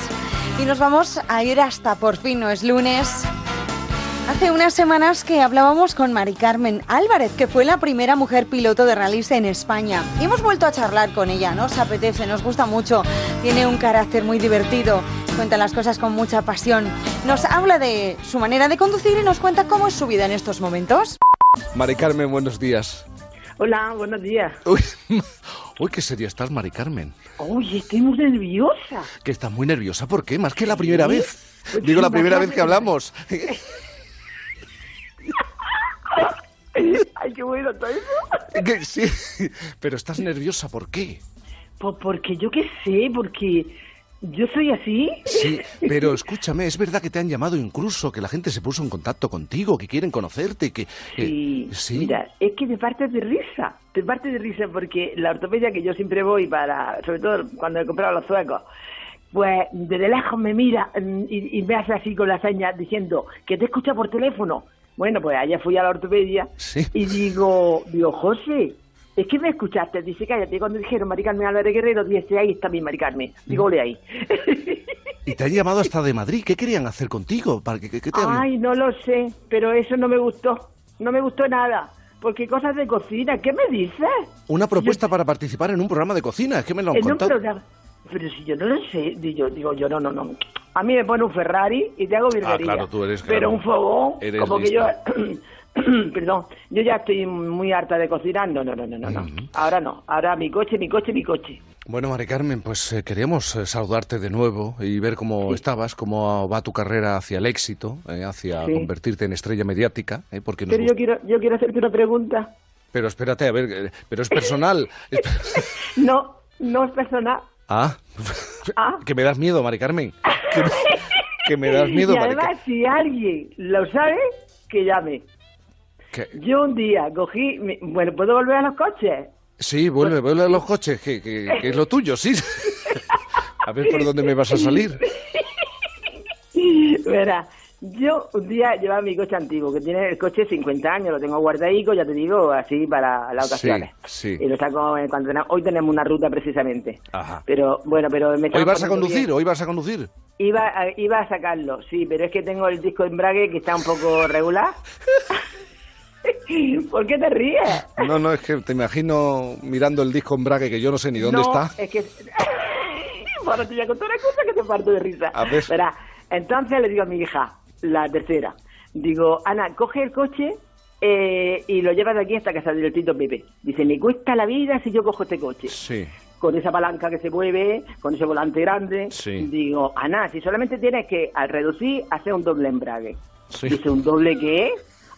Speaker 13: Y nos vamos a ir hasta por fin, no es lunes. Hace unas semanas que hablábamos con Mari Carmen Álvarez, que fue la primera mujer piloto de rallies en España. Y hemos vuelto a charlar con ella, nos apetece, nos gusta mucho. Tiene un carácter muy divertido, cuenta las cosas con mucha pasión. Nos habla de su manera de conducir y nos cuenta cómo es su vida en estos momentos.
Speaker 28: Mari Carmen, buenos días.
Speaker 38: Hola, buenos días.
Speaker 28: Uy, uy, qué seria estás, Mari Carmen.
Speaker 38: Uy, estoy muy nerviosa.
Speaker 28: Que estás muy nerviosa, ¿por qué? Más que la primera
Speaker 38: Sí.
Speaker 28: vez.
Speaker 38: Pues
Speaker 28: Digo, la primera vez que hablamos.
Speaker 38: Ay, qué bueno todo eso.
Speaker 28: Que sí, pero estás nerviosa, ¿por qué?
Speaker 38: Pues porque yo qué sé, porque yo soy así.
Speaker 28: Sí, pero escúchame, es verdad que te han llamado incluso, que la gente se puso en contacto contigo, que quieren conocerte, que...
Speaker 38: Sí,
Speaker 28: eh, sí.
Speaker 38: mira, es que te partes de risa, te partes de risa porque la ortopedia que yo siempre voy para, sobre todo cuando he comprado los suecos, pues desde lejos me mira mm, y, y me hace así con la seña diciendo que te escucha por teléfono. Bueno, pues allá fui a la ortopedia y digo, digo, José, es que me escuchaste. Dice, cállate, cuando dijeron Mari Carmen Álvarez Guerrero, dice, ahí está mi Mari Carmen. Digo, ole ahí.
Speaker 28: Y te han llamado hasta de Madrid, ¿qué querían hacer contigo? ¿Para que, que- que te han-
Speaker 38: Ay, no lo sé, pero eso no me gustó. No me gustó nada. Porque cosas de cocina, ¿qué me dices?
Speaker 28: Una propuesta para participar en un programa de cocina, es que me lo han
Speaker 38: En un programa. Pero si yo no lo sé, digo, digo yo, no, no, no. A mí me pone un Ferrari y te hago virguería.
Speaker 28: Ah, claro, tú eres,
Speaker 38: Pero
Speaker 28: claro.
Speaker 38: un fogón,
Speaker 28: Eres
Speaker 38: como que yo... Perdón, yo ya estoy muy harta de cocinar. No, no, no, no, no. Ahora no. Ahora mi coche, mi coche, mi coche.
Speaker 28: Bueno, Mari Carmen, pues eh, queríamos eh, saludarte de nuevo y ver cómo estabas, cómo va tu carrera hacia el éxito, eh, hacia
Speaker 38: Sí.
Speaker 28: convertirte en estrella mediática, eh, porque nos
Speaker 38: Pero yo quiero, yo quiero hacerte una pregunta.
Speaker 28: Pero espérate, a ver, eh, pero es personal.
Speaker 38: No, no es personal.
Speaker 28: Ah,
Speaker 38: Ah.
Speaker 28: que me das miedo, Mari Carmen. Que me, que me das miedo,
Speaker 38: y
Speaker 28: Mari
Speaker 38: además, si alguien lo sabe, que llame.
Speaker 28: ¿Qué?
Speaker 38: Yo un día cogí, mi- bueno, ¿puedo volver a los coches?
Speaker 28: Sí, vuelve, vuelve a los coches, que, que- que es lo tuyo, sí. A ver por dónde me vas a salir.
Speaker 38: Verá, yo un día llevaba mi coche antiguo, que tiene el coche 50 años, lo tengo guardadico, ya te digo, así para las ocasiones.
Speaker 28: sí.
Speaker 38: Y lo saco cuando tenemos- hoy tenemos una ruta precisamente.
Speaker 28: Ajá.
Speaker 38: Pero bueno, pero me
Speaker 28: ¿Hoy vas a conducir?
Speaker 38: bien.
Speaker 28: ¿Hoy vas a conducir?
Speaker 38: Iba a, iba a sacarlo, sí, pero es que tengo el disco de embrague que está un poco regular. ¿Por qué te ríes?
Speaker 28: No, no, es que te imagino mirando el disco embrague que yo no sé ni dónde
Speaker 38: no,
Speaker 28: está.
Speaker 38: es que... bueno, te voy a contar una cosa que te parto de risa.
Speaker 28: A ver.
Speaker 38: Verá, entonces le digo a mi hija, la tercera, digo, Ana, coge el coche eh, y lo llevas de aquí hasta casa del Tito Pepe. Dice, me cuesta la vida si yo cojo este coche.
Speaker 28: Sí.
Speaker 38: Con esa palanca que se mueve, con ese volante grande.
Speaker 28: Sí.
Speaker 38: Digo, Ana, si solamente tienes que, al reducir, hacer un doble embrague.
Speaker 28: Sí.
Speaker 38: Dice, ¿un doble qué?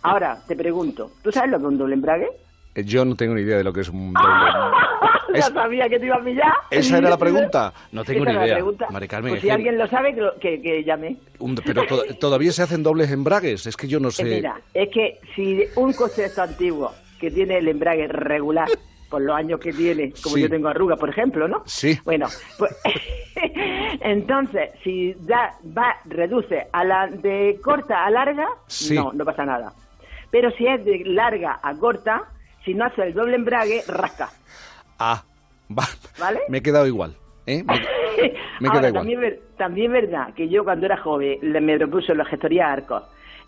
Speaker 38: Ahora, te pregunto, ¿tú sabes lo que es un doble embrague?
Speaker 28: Eh, Yo no tengo ni idea de lo que es un doble.
Speaker 38: Ya sabía que te iba a pillar.
Speaker 28: ¿Esa era la pregunta? No tengo ni idea. Mari Carmen,
Speaker 38: Pues
Speaker 28: es
Speaker 38: si
Speaker 28: que-
Speaker 38: alguien lo sabe, que, lo- que, que llame.
Speaker 28: un- pero to- todavía se hacen dobles embragues. Es que yo no
Speaker 38: Eh,
Speaker 28: sé.
Speaker 38: mira, es que si un coche estos antiguo que tiene el embrague regular por los años que tiene, como
Speaker 28: Sí.
Speaker 38: yo tengo arrugas, por ejemplo, ¿no?
Speaker 28: Sí.
Speaker 38: Bueno, pues entonces, si ya va, reduce a la de corta a larga,
Speaker 28: Sí.
Speaker 38: no, no pasa nada. Pero si es de larga a corta, si no hace el doble embrague, rasca,
Speaker 28: Ah, va.
Speaker 38: ¿vale?
Speaker 28: Me he quedado igual. ¿eh? Me, me he
Speaker 38: Ahora,
Speaker 28: quedado igual.
Speaker 38: también, ver- también es verdad que yo cuando era joven le- me propuso en la gestoría Arcos,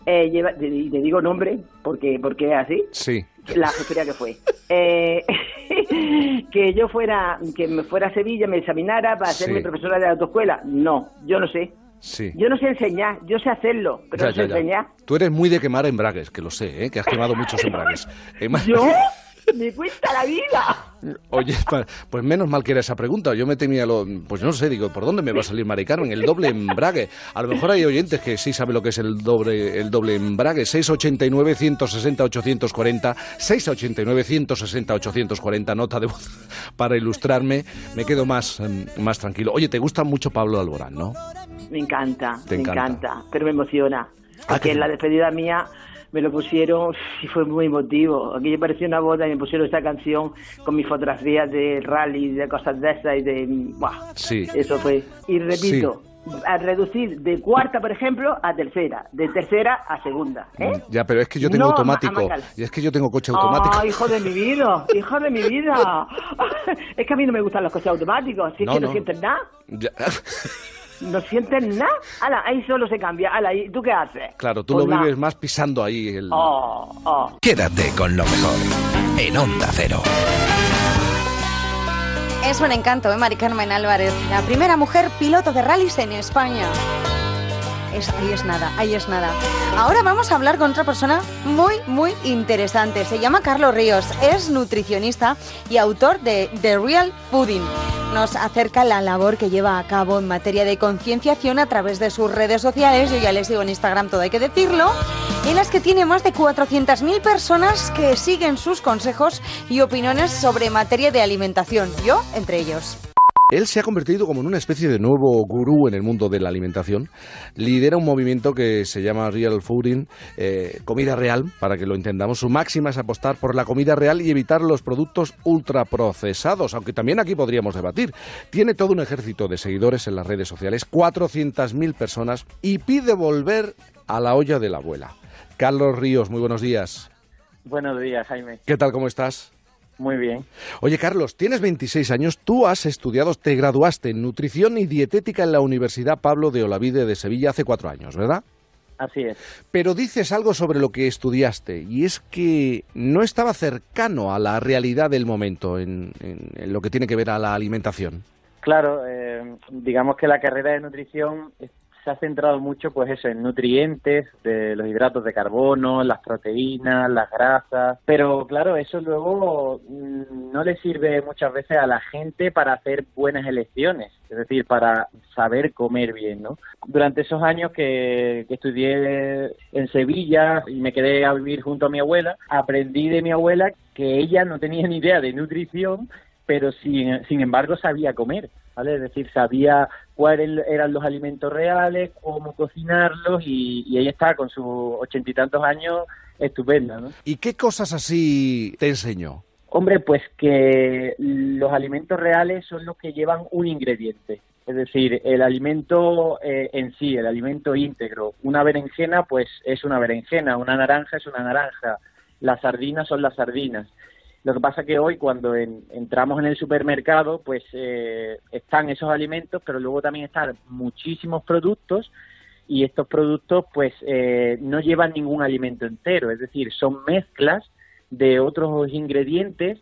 Speaker 38: eh, lleva- y te digo nombre porque, porque es así,
Speaker 28: Sí.
Speaker 38: la gestoría que fue. Eh, que yo fuera, que me fuera a Sevilla, me examinara para
Speaker 28: Sí.
Speaker 38: hacerme profesora de la autoescuela. No, yo no sé.
Speaker 28: Sí.
Speaker 38: Yo no sé enseñar, yo sé hacerlo, pero
Speaker 28: Ya,
Speaker 38: no sé
Speaker 28: ya, ya.
Speaker 38: enseñar.
Speaker 28: Tú eres muy de quemar embragues, que lo sé, ¿eh? que has quemado muchos embragues. Ma-
Speaker 38: ¿Yo? ¡Me cuesta la vida!
Speaker 28: Oye, pues menos mal que era esa pregunta. Yo me temía lo. Pues no sé, digo, ¿por dónde me va a salir Mari Carmen? El doble embrague. A lo mejor hay oyentes que sí saben lo que es el doble, el doble embrague. 689 160 840 689 160 840 nota de voz para ilustrarme. Me quedo más, em, más tranquilo. Oye, ¿te gusta mucho Pablo Alborán, no?
Speaker 38: Me encanta,
Speaker 28: Te
Speaker 38: me
Speaker 28: encanta.
Speaker 38: encanta, pero me emociona.
Speaker 28: Ah,
Speaker 38: Porque
Speaker 28: que-
Speaker 38: en la despedida mía me lo pusieron y fue muy emotivo. Aquello parecía una boda y me pusieron esta canción con mis fotografías de rally, de cosas de esas y de... ¡buah!
Speaker 28: Sí.
Speaker 38: Eso fue. Y repito, a reducir de cuarta, por ejemplo, a tercera, de tercera a segunda. ¿eh?
Speaker 28: Ya, pero es que yo tengo
Speaker 38: No,
Speaker 28: automático. Y es que yo tengo coche automático.
Speaker 38: ¡Ah, hijo de mi vida! ¡Hijo de mi vida! es que a mí no me gustan los coches automáticos, si es
Speaker 28: No,
Speaker 38: que no,
Speaker 28: no.
Speaker 38: sientes nada.
Speaker 28: Ya-
Speaker 38: No sientes nada. Ala, ahí solo se cambia. Ala, ¿y tú qué haces?
Speaker 28: Claro, tú
Speaker 38: Pues
Speaker 28: lo
Speaker 38: nada.
Speaker 28: vives más pisando ahí el.
Speaker 38: Oh, oh.
Speaker 12: Quédate con lo mejor en Onda Cero.
Speaker 13: Es un encanto, ¿eh? Mari Carmen Álvarez, la primera mujer piloto de rallies en España. Es, ahí es nada, ahí es nada. Ahora vamos a hablar con otra persona muy, muy interesante. Se llama Carlos Ríos, es nutricionista y autor de The Real Fooding. Nos acerca la labor que lleva a cabo en materia de concienciación a través de sus redes sociales. Yo ya les digo en Instagram, todo hay que decirlo. En las que tiene más de 400.000 personas que siguen sus consejos y opiniones sobre materia de alimentación. Yo, entre ellos.
Speaker 28: Él se ha convertido como en una especie de nuevo gurú en el mundo de la alimentación. Lidera un movimiento que se llama Real Fooding, eh, comida real, para que lo entendamos. Su máxima es apostar por la comida real y evitar los productos ultraprocesados, aunque también aquí podríamos debatir. Tiene todo un ejército de seguidores en las redes sociales, 400.000 personas, y pide volver a la olla de la abuela. Carlos Ríos, muy buenos días.
Speaker 39: Buenos días, Jaime.
Speaker 28: ¿Qué tal, cómo estás?
Speaker 39: Muy bien.
Speaker 28: Oye, Carlos, tienes 26 años, tú has estudiado, te graduaste en nutrición y dietética en la Universidad Pablo de Olavide de Sevilla hace cuatro años, ¿verdad?
Speaker 39: Así es.
Speaker 28: Pero dices algo sobre lo que estudiaste y es que no estaba cercano a la realidad del momento en, en- en lo que tiene que ver a la alimentación.
Speaker 39: Claro, eh, digamos que la carrera de nutrición se ha centrado mucho, pues eso, en nutrientes, de los hidratos de carbono, las proteínas, las grasas. Pero claro, eso luego mm, no le sirve muchas veces a la gente para hacer buenas elecciones, es decir, para saber comer bien, ¿no? Durante esos años que, que estudié en Sevilla y me quedé a vivir junto a mi abuela, aprendí de mi abuela que ella no tenía ni idea de nutrición pero sin, sin embargo sabía comer, ¿vale? Es decir, sabía cuáles eran los alimentos reales, cómo cocinarlos y, y ella está con sus ochenta y tantos años estupenda, ¿no?
Speaker 28: ¿Y qué cosas así te enseñó?
Speaker 39: Hombre, pues que los alimentos reales son los que llevan un ingrediente. Es decir, el alimento eh, en sí, el alimento íntegro. Una berenjena, pues es una berenjena. Una naranja es una naranja. Las sardinas son las sardinas. Lo que pasa que hoy cuando en- entramos en el supermercado, pues eh, están esos alimentos, pero luego también están muchísimos productos y estos productos pues eh, no llevan ningún alimento entero, es decir, son mezclas de otros ingredientes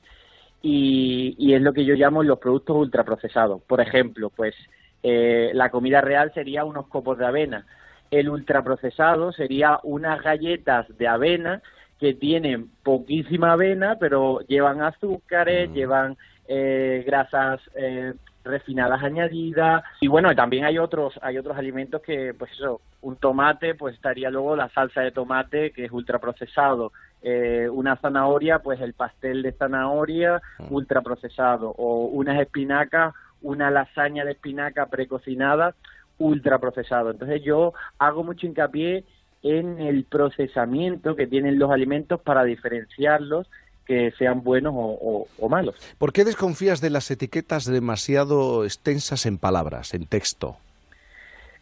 Speaker 39: y, y es lo que yo llamo los productos ultraprocesados. Por ejemplo, pues eh, la comida real sería unos copos de avena. El ultraprocesado sería unas galletas de avena que tienen poquísima avena, pero llevan azúcares, llevan eh, grasas eh, refinadas añadidas. Y bueno, también hay otros hay otros alimentos que pues eso, un tomate pues estaría luego la salsa de tomate que es ultraprocesado, eh, una zanahoria, pues el pastel de zanahoria ultraprocesado. O unas espinacas, una lasaña de espinaca precocinada ultraprocesado. Entonces yo hago mucho hincapié en el procesamiento que tienen los alimentos para diferenciarlos que sean buenos o, o- o malos.
Speaker 28: ¿Por qué desconfías de las etiquetas demasiado extensas en palabras, en texto?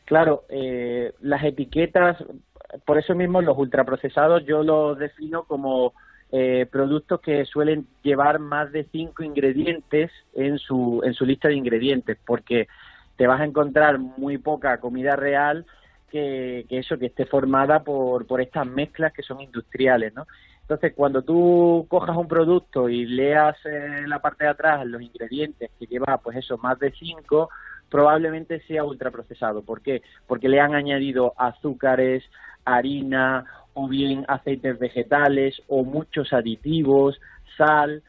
Speaker 39: Claro, eh, las etiquetas, por eso mismo los ultraprocesados yo los defino como eh, productos que suelen llevar más de cinco ingredientes en su, en su lista de ingredientes, porque te vas a encontrar muy poca comida real que, que eso, que esté formada por, por estas mezclas que son industriales, ¿no? Entonces, cuando tú cojas un producto y leas eh, en la parte de atrás los ingredientes que lleva, pues eso, más de cinco, probablemente sea ultraprocesado. ¿Por qué? Porque le han añadido azúcares, harina o bien aceites vegetales o muchos aditivos, sal,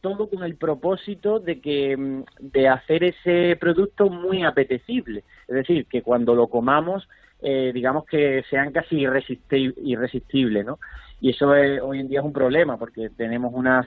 Speaker 39: todo con el propósito de que mm, de hacer ese producto muy apetecible. Es decir, que cuando lo comamos, eh, digamos que sean casi irresisti- irresistibles, ¿no? Y eso es- hoy en día es un problema porque tenemos unas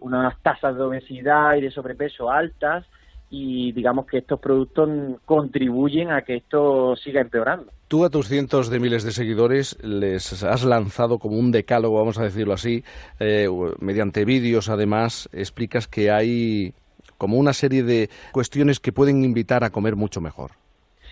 Speaker 39: unas tasas de obesidad y de sobrepeso altas y digamos que estos productos contribuyen a que esto siga empeorando.
Speaker 28: Tú a tus cientos de miles de seguidores les has lanzado como un decálogo, vamos a decirlo así, eh, mediante vídeos además, explicas que hay como una serie de cuestiones que pueden invitar a comer mucho mejor.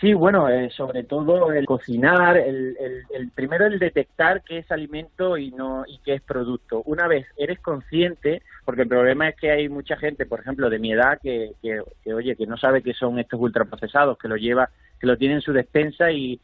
Speaker 39: Sí, bueno, eh, sobre todo el cocinar, el, el- el- primero el detectar qué es alimento y no y qué es producto. Una vez eres consciente, porque el problema es que hay mucha gente, por ejemplo, de mi edad, que, que, oye, que no sabe qué son estos ultraprocesados, que lo lleva, que lo tiene en su despensa y,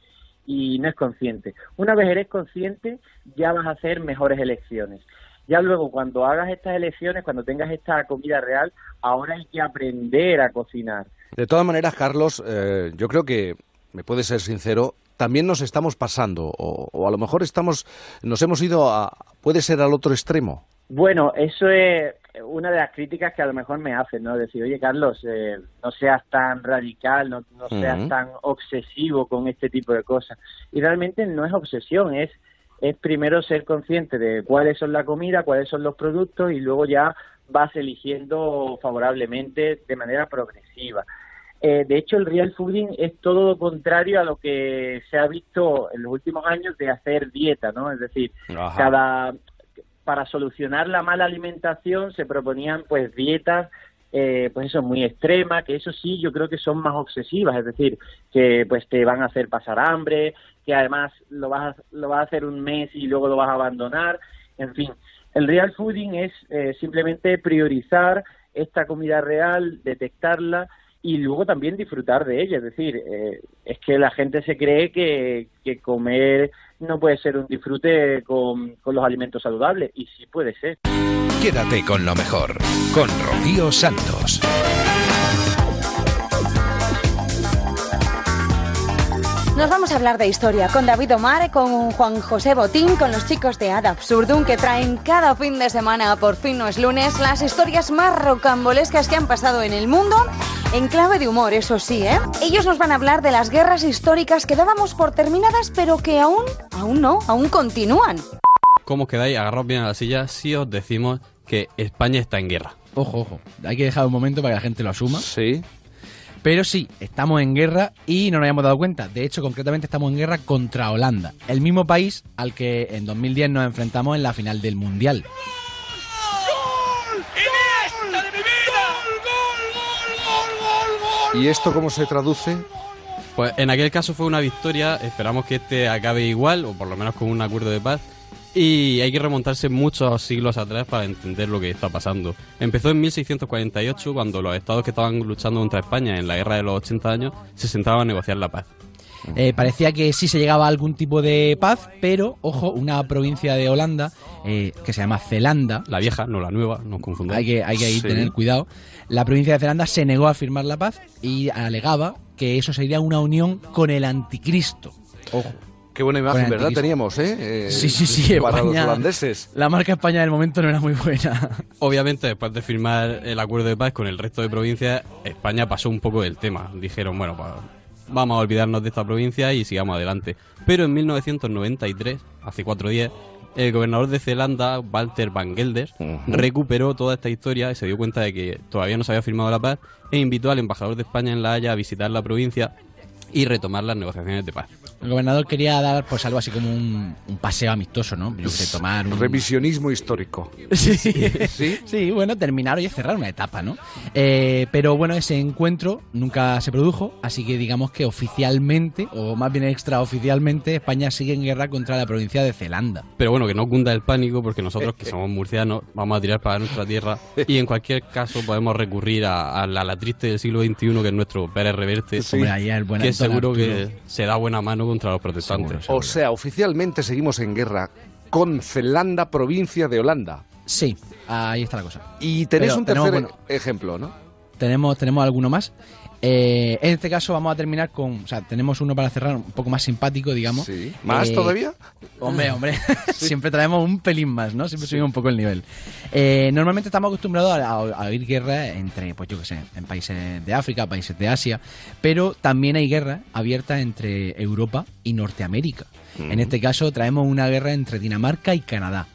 Speaker 39: y no es consciente. Una vez eres consciente, ya vas a hacer mejores elecciones. Ya luego, cuando hagas estas elecciones, cuando tengas esta comida real, ahora hay que aprender a cocinar.
Speaker 28: De todas maneras, Carlos, eh, yo creo que, me puede ser sincero, también nos estamos pasando, o, o a lo mejor estamos, nos hemos ido a, puede ser al otro extremo.
Speaker 39: Bueno, eso es una de las críticas que a lo mejor me hacen, ¿no? Decir, oye, Carlos, eh, no seas tan radical, no, no seas tan obsesivo con este tipo de cosas. Y realmente no es obsesión, es, es primero ser consciente de cuáles son la comida, cuáles son los productos y luego ya vas eligiendo favorablemente de manera progresiva. Eh, de hecho, el real fooding es todo lo contrario a lo que se ha visto en los últimos años de hacer dieta, ¿no? Es decir,
Speaker 28: Ajá.
Speaker 39: cada para solucionar la mala alimentación se proponían pues dietas eh, pues eso muy extremas que eso sí yo creo que son más obsesivas es decir que pues te van a hacer pasar hambre que además lo vas a, lo vas a hacer un mes y luego lo vas a abandonar en fin el real fooding es eh, simplemente priorizar esta comida real detectarla y luego también disfrutar de ella. Es decir, eh, es que la gente se cree que, comer no puede ser un disfrute con, con los alimentos saludables y sí puede ser.
Speaker 12: Quédate con lo mejor, con Rocío Santos.
Speaker 13: Nos vamos a hablar de historia con David Omar, con Juan José Botín, con los chicos de Ad Absurdum que traen cada fin de semana, por fin no es lunes, las historias más rocambolescas que han pasado en el mundo, en clave de humor, eso sí, ¿eh? Ellos nos van a hablar de las guerras históricas que dábamos por terminadas, pero que aún, aún no, aún continúan.
Speaker 40: ¿Cómo quedáis? Agarraos bien a la silla si os decimos que España está en guerra.
Speaker 41: Ojo, ojo. Hay que dejar un momento para que la gente lo asuma.
Speaker 28: Sí.
Speaker 41: Pero sí, estamos en guerra y no nos habíamos dado cuenta. De hecho, concretamente estamos en guerra contra Holanda, el mismo país al que en 2010 nos enfrentamos en la final del Mundial.
Speaker 28: ¿Y esto cómo se traduce?
Speaker 40: Pues en aquel caso fue una victoria, esperamos que este acabe igual, o por lo menos con un acuerdo de paz. Y hay que remontarse muchos siglos atrás para entender lo que está pasando. Empezó en 1648, cuando los estados que estaban luchando contra España en la guerra de los 80 años se sentaban a negociar la paz.
Speaker 41: Eh, parecía que sí se llegaba a algún tipo de paz, pero, ojo, una provincia de Holanda eh, que se llama Zelanda.
Speaker 40: La vieja, no la nueva, no os confundáis.
Speaker 41: Hay que, hay que ahí
Speaker 40: Sí.
Speaker 41: tener cuidado. La provincia de Zelanda se negó a firmar la paz y alegaba que eso sería una unión con el anticristo. Ojo.
Speaker 28: Qué buena imagen, ¿verdad? Teníamos, ¿eh? Eh,
Speaker 41: Sí, sí, sí.
Speaker 28: Para los
Speaker 41: España-
Speaker 28: holandeses.
Speaker 41: La marca España del momento no era muy buena.
Speaker 40: Obviamente, después de firmar el acuerdo de paz con el resto de provincias, España pasó un poco del tema. Dijeron, bueno, pues vamos a olvidarnos de esta provincia y sigamos adelante. Pero en 1993, hace cuatro días, el gobernador de Zelanda, Walter Van Gelder, recuperó toda esta historia y se dio cuenta de que todavía no se había firmado la paz e invitó al embajador de España en La Haya a visitar la provincia y retomar las negociaciones de paz.
Speaker 42: El gobernador quería dar pues algo así como un, un paseo amistoso, ¿no? Yo que sé, tomar un...
Speaker 28: Revisionismo histórico.
Speaker 42: Sí, sí, bueno, terminar y cerrar una etapa, ¿no? Eh, pero bueno, ese encuentro nunca se produjo, así que digamos que oficialmente, o más bien extraoficialmente, España sigue en guerra contra la provincia de Zelanda.
Speaker 40: Pero bueno, que no cunda el pánico porque nosotros que somos murcianos vamos a tirar para nuestra tierra y en cualquier caso podemos recurrir a, a la, la triste del siglo XXI que es nuestro Pérez Reverte,
Speaker 42: Hombre, ahí el buen
Speaker 40: que seguro
Speaker 42: Arturo.
Speaker 40: que se da buena mano contra los protestantes.
Speaker 28: O sea, oficialmente seguimos en guerra con Zelanda, provincia de Holanda.
Speaker 42: Sí, ahí está la cosa.
Speaker 28: Y tenéis
Speaker 42: Pero
Speaker 28: un tercer
Speaker 42: tenemos, bueno,
Speaker 28: ejemplo, ¿no?
Speaker 42: tenemos, tenemos alguno más. Eh, en este caso vamos a terminar con, o sea, tenemos uno para cerrar un poco más simpático, digamos.
Speaker 28: Sí. ¿Más
Speaker 42: Eh,
Speaker 28: todavía?
Speaker 42: Hombre, hombre, siempre traemos un pelín más, ¿no? Siempre subimos un poco el nivel. Eh, normalmente estamos acostumbrados a, a- a oír guerra entre, pues yo qué sé, en países de África, países de Asia, pero también hay guerra abierta entre Europa y Norteamérica. En este caso traemos una guerra entre Dinamarca y Canadá.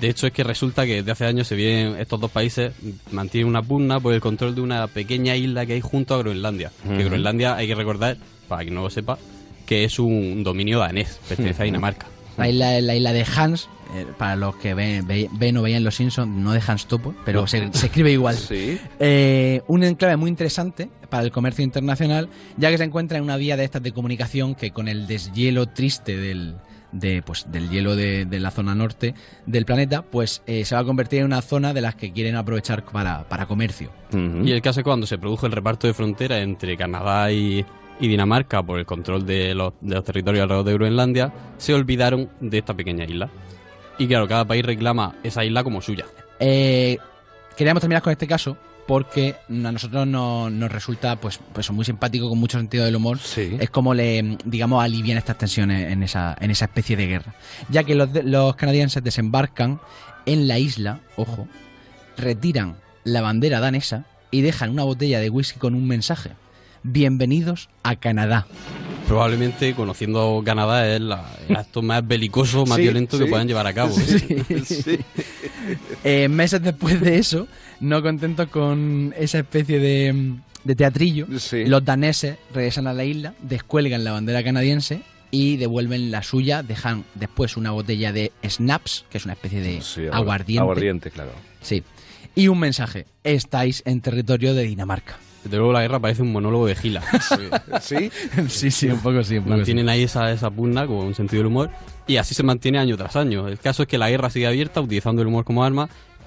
Speaker 40: De hecho, es que resulta que desde hace años se vienen estos dos países mantienen una pugna por el control de una pequeña isla que hay junto a Groenlandia. Que
Speaker 28: Ujú.
Speaker 40: Groenlandia, hay que recordar, para quien no lo sepa, que es un dominio danés, pertenece a Dinamarca.
Speaker 42: La isla, la isla de Hans, eh, para los que ven, ve- ven o veían Los Simpsons, no de Hans Topo, pero
Speaker 40: No.
Speaker 42: se, se escribe igual.
Speaker 28: Sí.
Speaker 42: Eh, un enclave muy interesante para el comercio internacional, ya que se encuentra en una vía de estas de comunicación que con el deshielo triste del, de, pues, del hielo de, de la zona norte del planeta, pues eh, se va a convertir en una zona de las que quieren aprovechar para, para comercio.
Speaker 40: Y el caso es que cuando se produjo el reparto de frontera entre Canadá y, y Dinamarca por el control de los, de los territorios alrededor de Groenlandia, se olvidaron de esta pequeña isla. Y claro, cada país reclama esa isla como suya.
Speaker 42: Eh, queríamos terminar con este caso porque a nosotros no- nos resulta pues, pues muy simpático, con mucho sentido del humor. Es como le, digamos, alivian estas tensiones en esa, en esa especie de guerra. Ya que los, canadienses desembarcan en la isla, ojo, retiran la bandera danesa y dejan una botella de whisky con un mensaje. Bienvenidos a Canadá.
Speaker 40: Probablemente, conociendo Canadá, es la- el acto más belicoso, más
Speaker 42: Sí,
Speaker 40: violento que
Speaker 42: sí.
Speaker 40: puedan llevar a cabo.
Speaker 42: Sí. Eh, meses después de eso, no contentos con esa especie de, de teatrillo, los daneses regresan a la isla, descuelgan la bandera canadiense y devuelven la suya, dejan después una botella de snaps, que es una especie de
Speaker 28: agu-
Speaker 42: aguardiente.
Speaker 28: aguardiente, claro.
Speaker 42: Sí. Y un mensaje, estáis en territorio de Dinamarca.
Speaker 40: Desde luego la guerra parece un monólogo de Gila.
Speaker 28: ¿Sí?
Speaker 42: sí, sí, un poco sí. Un poco
Speaker 40: Mantienen ahí esa, esa pugna con un sentido del humor y así se mantiene año tras año. El caso es que la guerra sigue abierta utilizando el humor como arma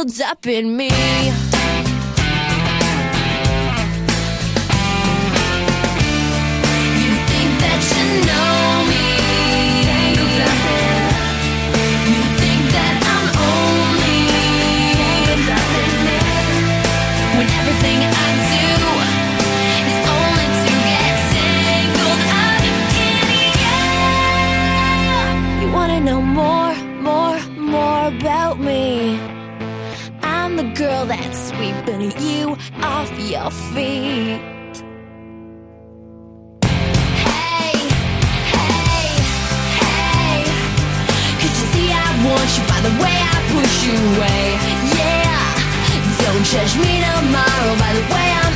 Speaker 43: Tangled up in me. The girl that's sweeping you off your feet. Hey, hey, hey. You see I want you by the way I push you away? Yeah. Don't judge me tomorrow by the way I'm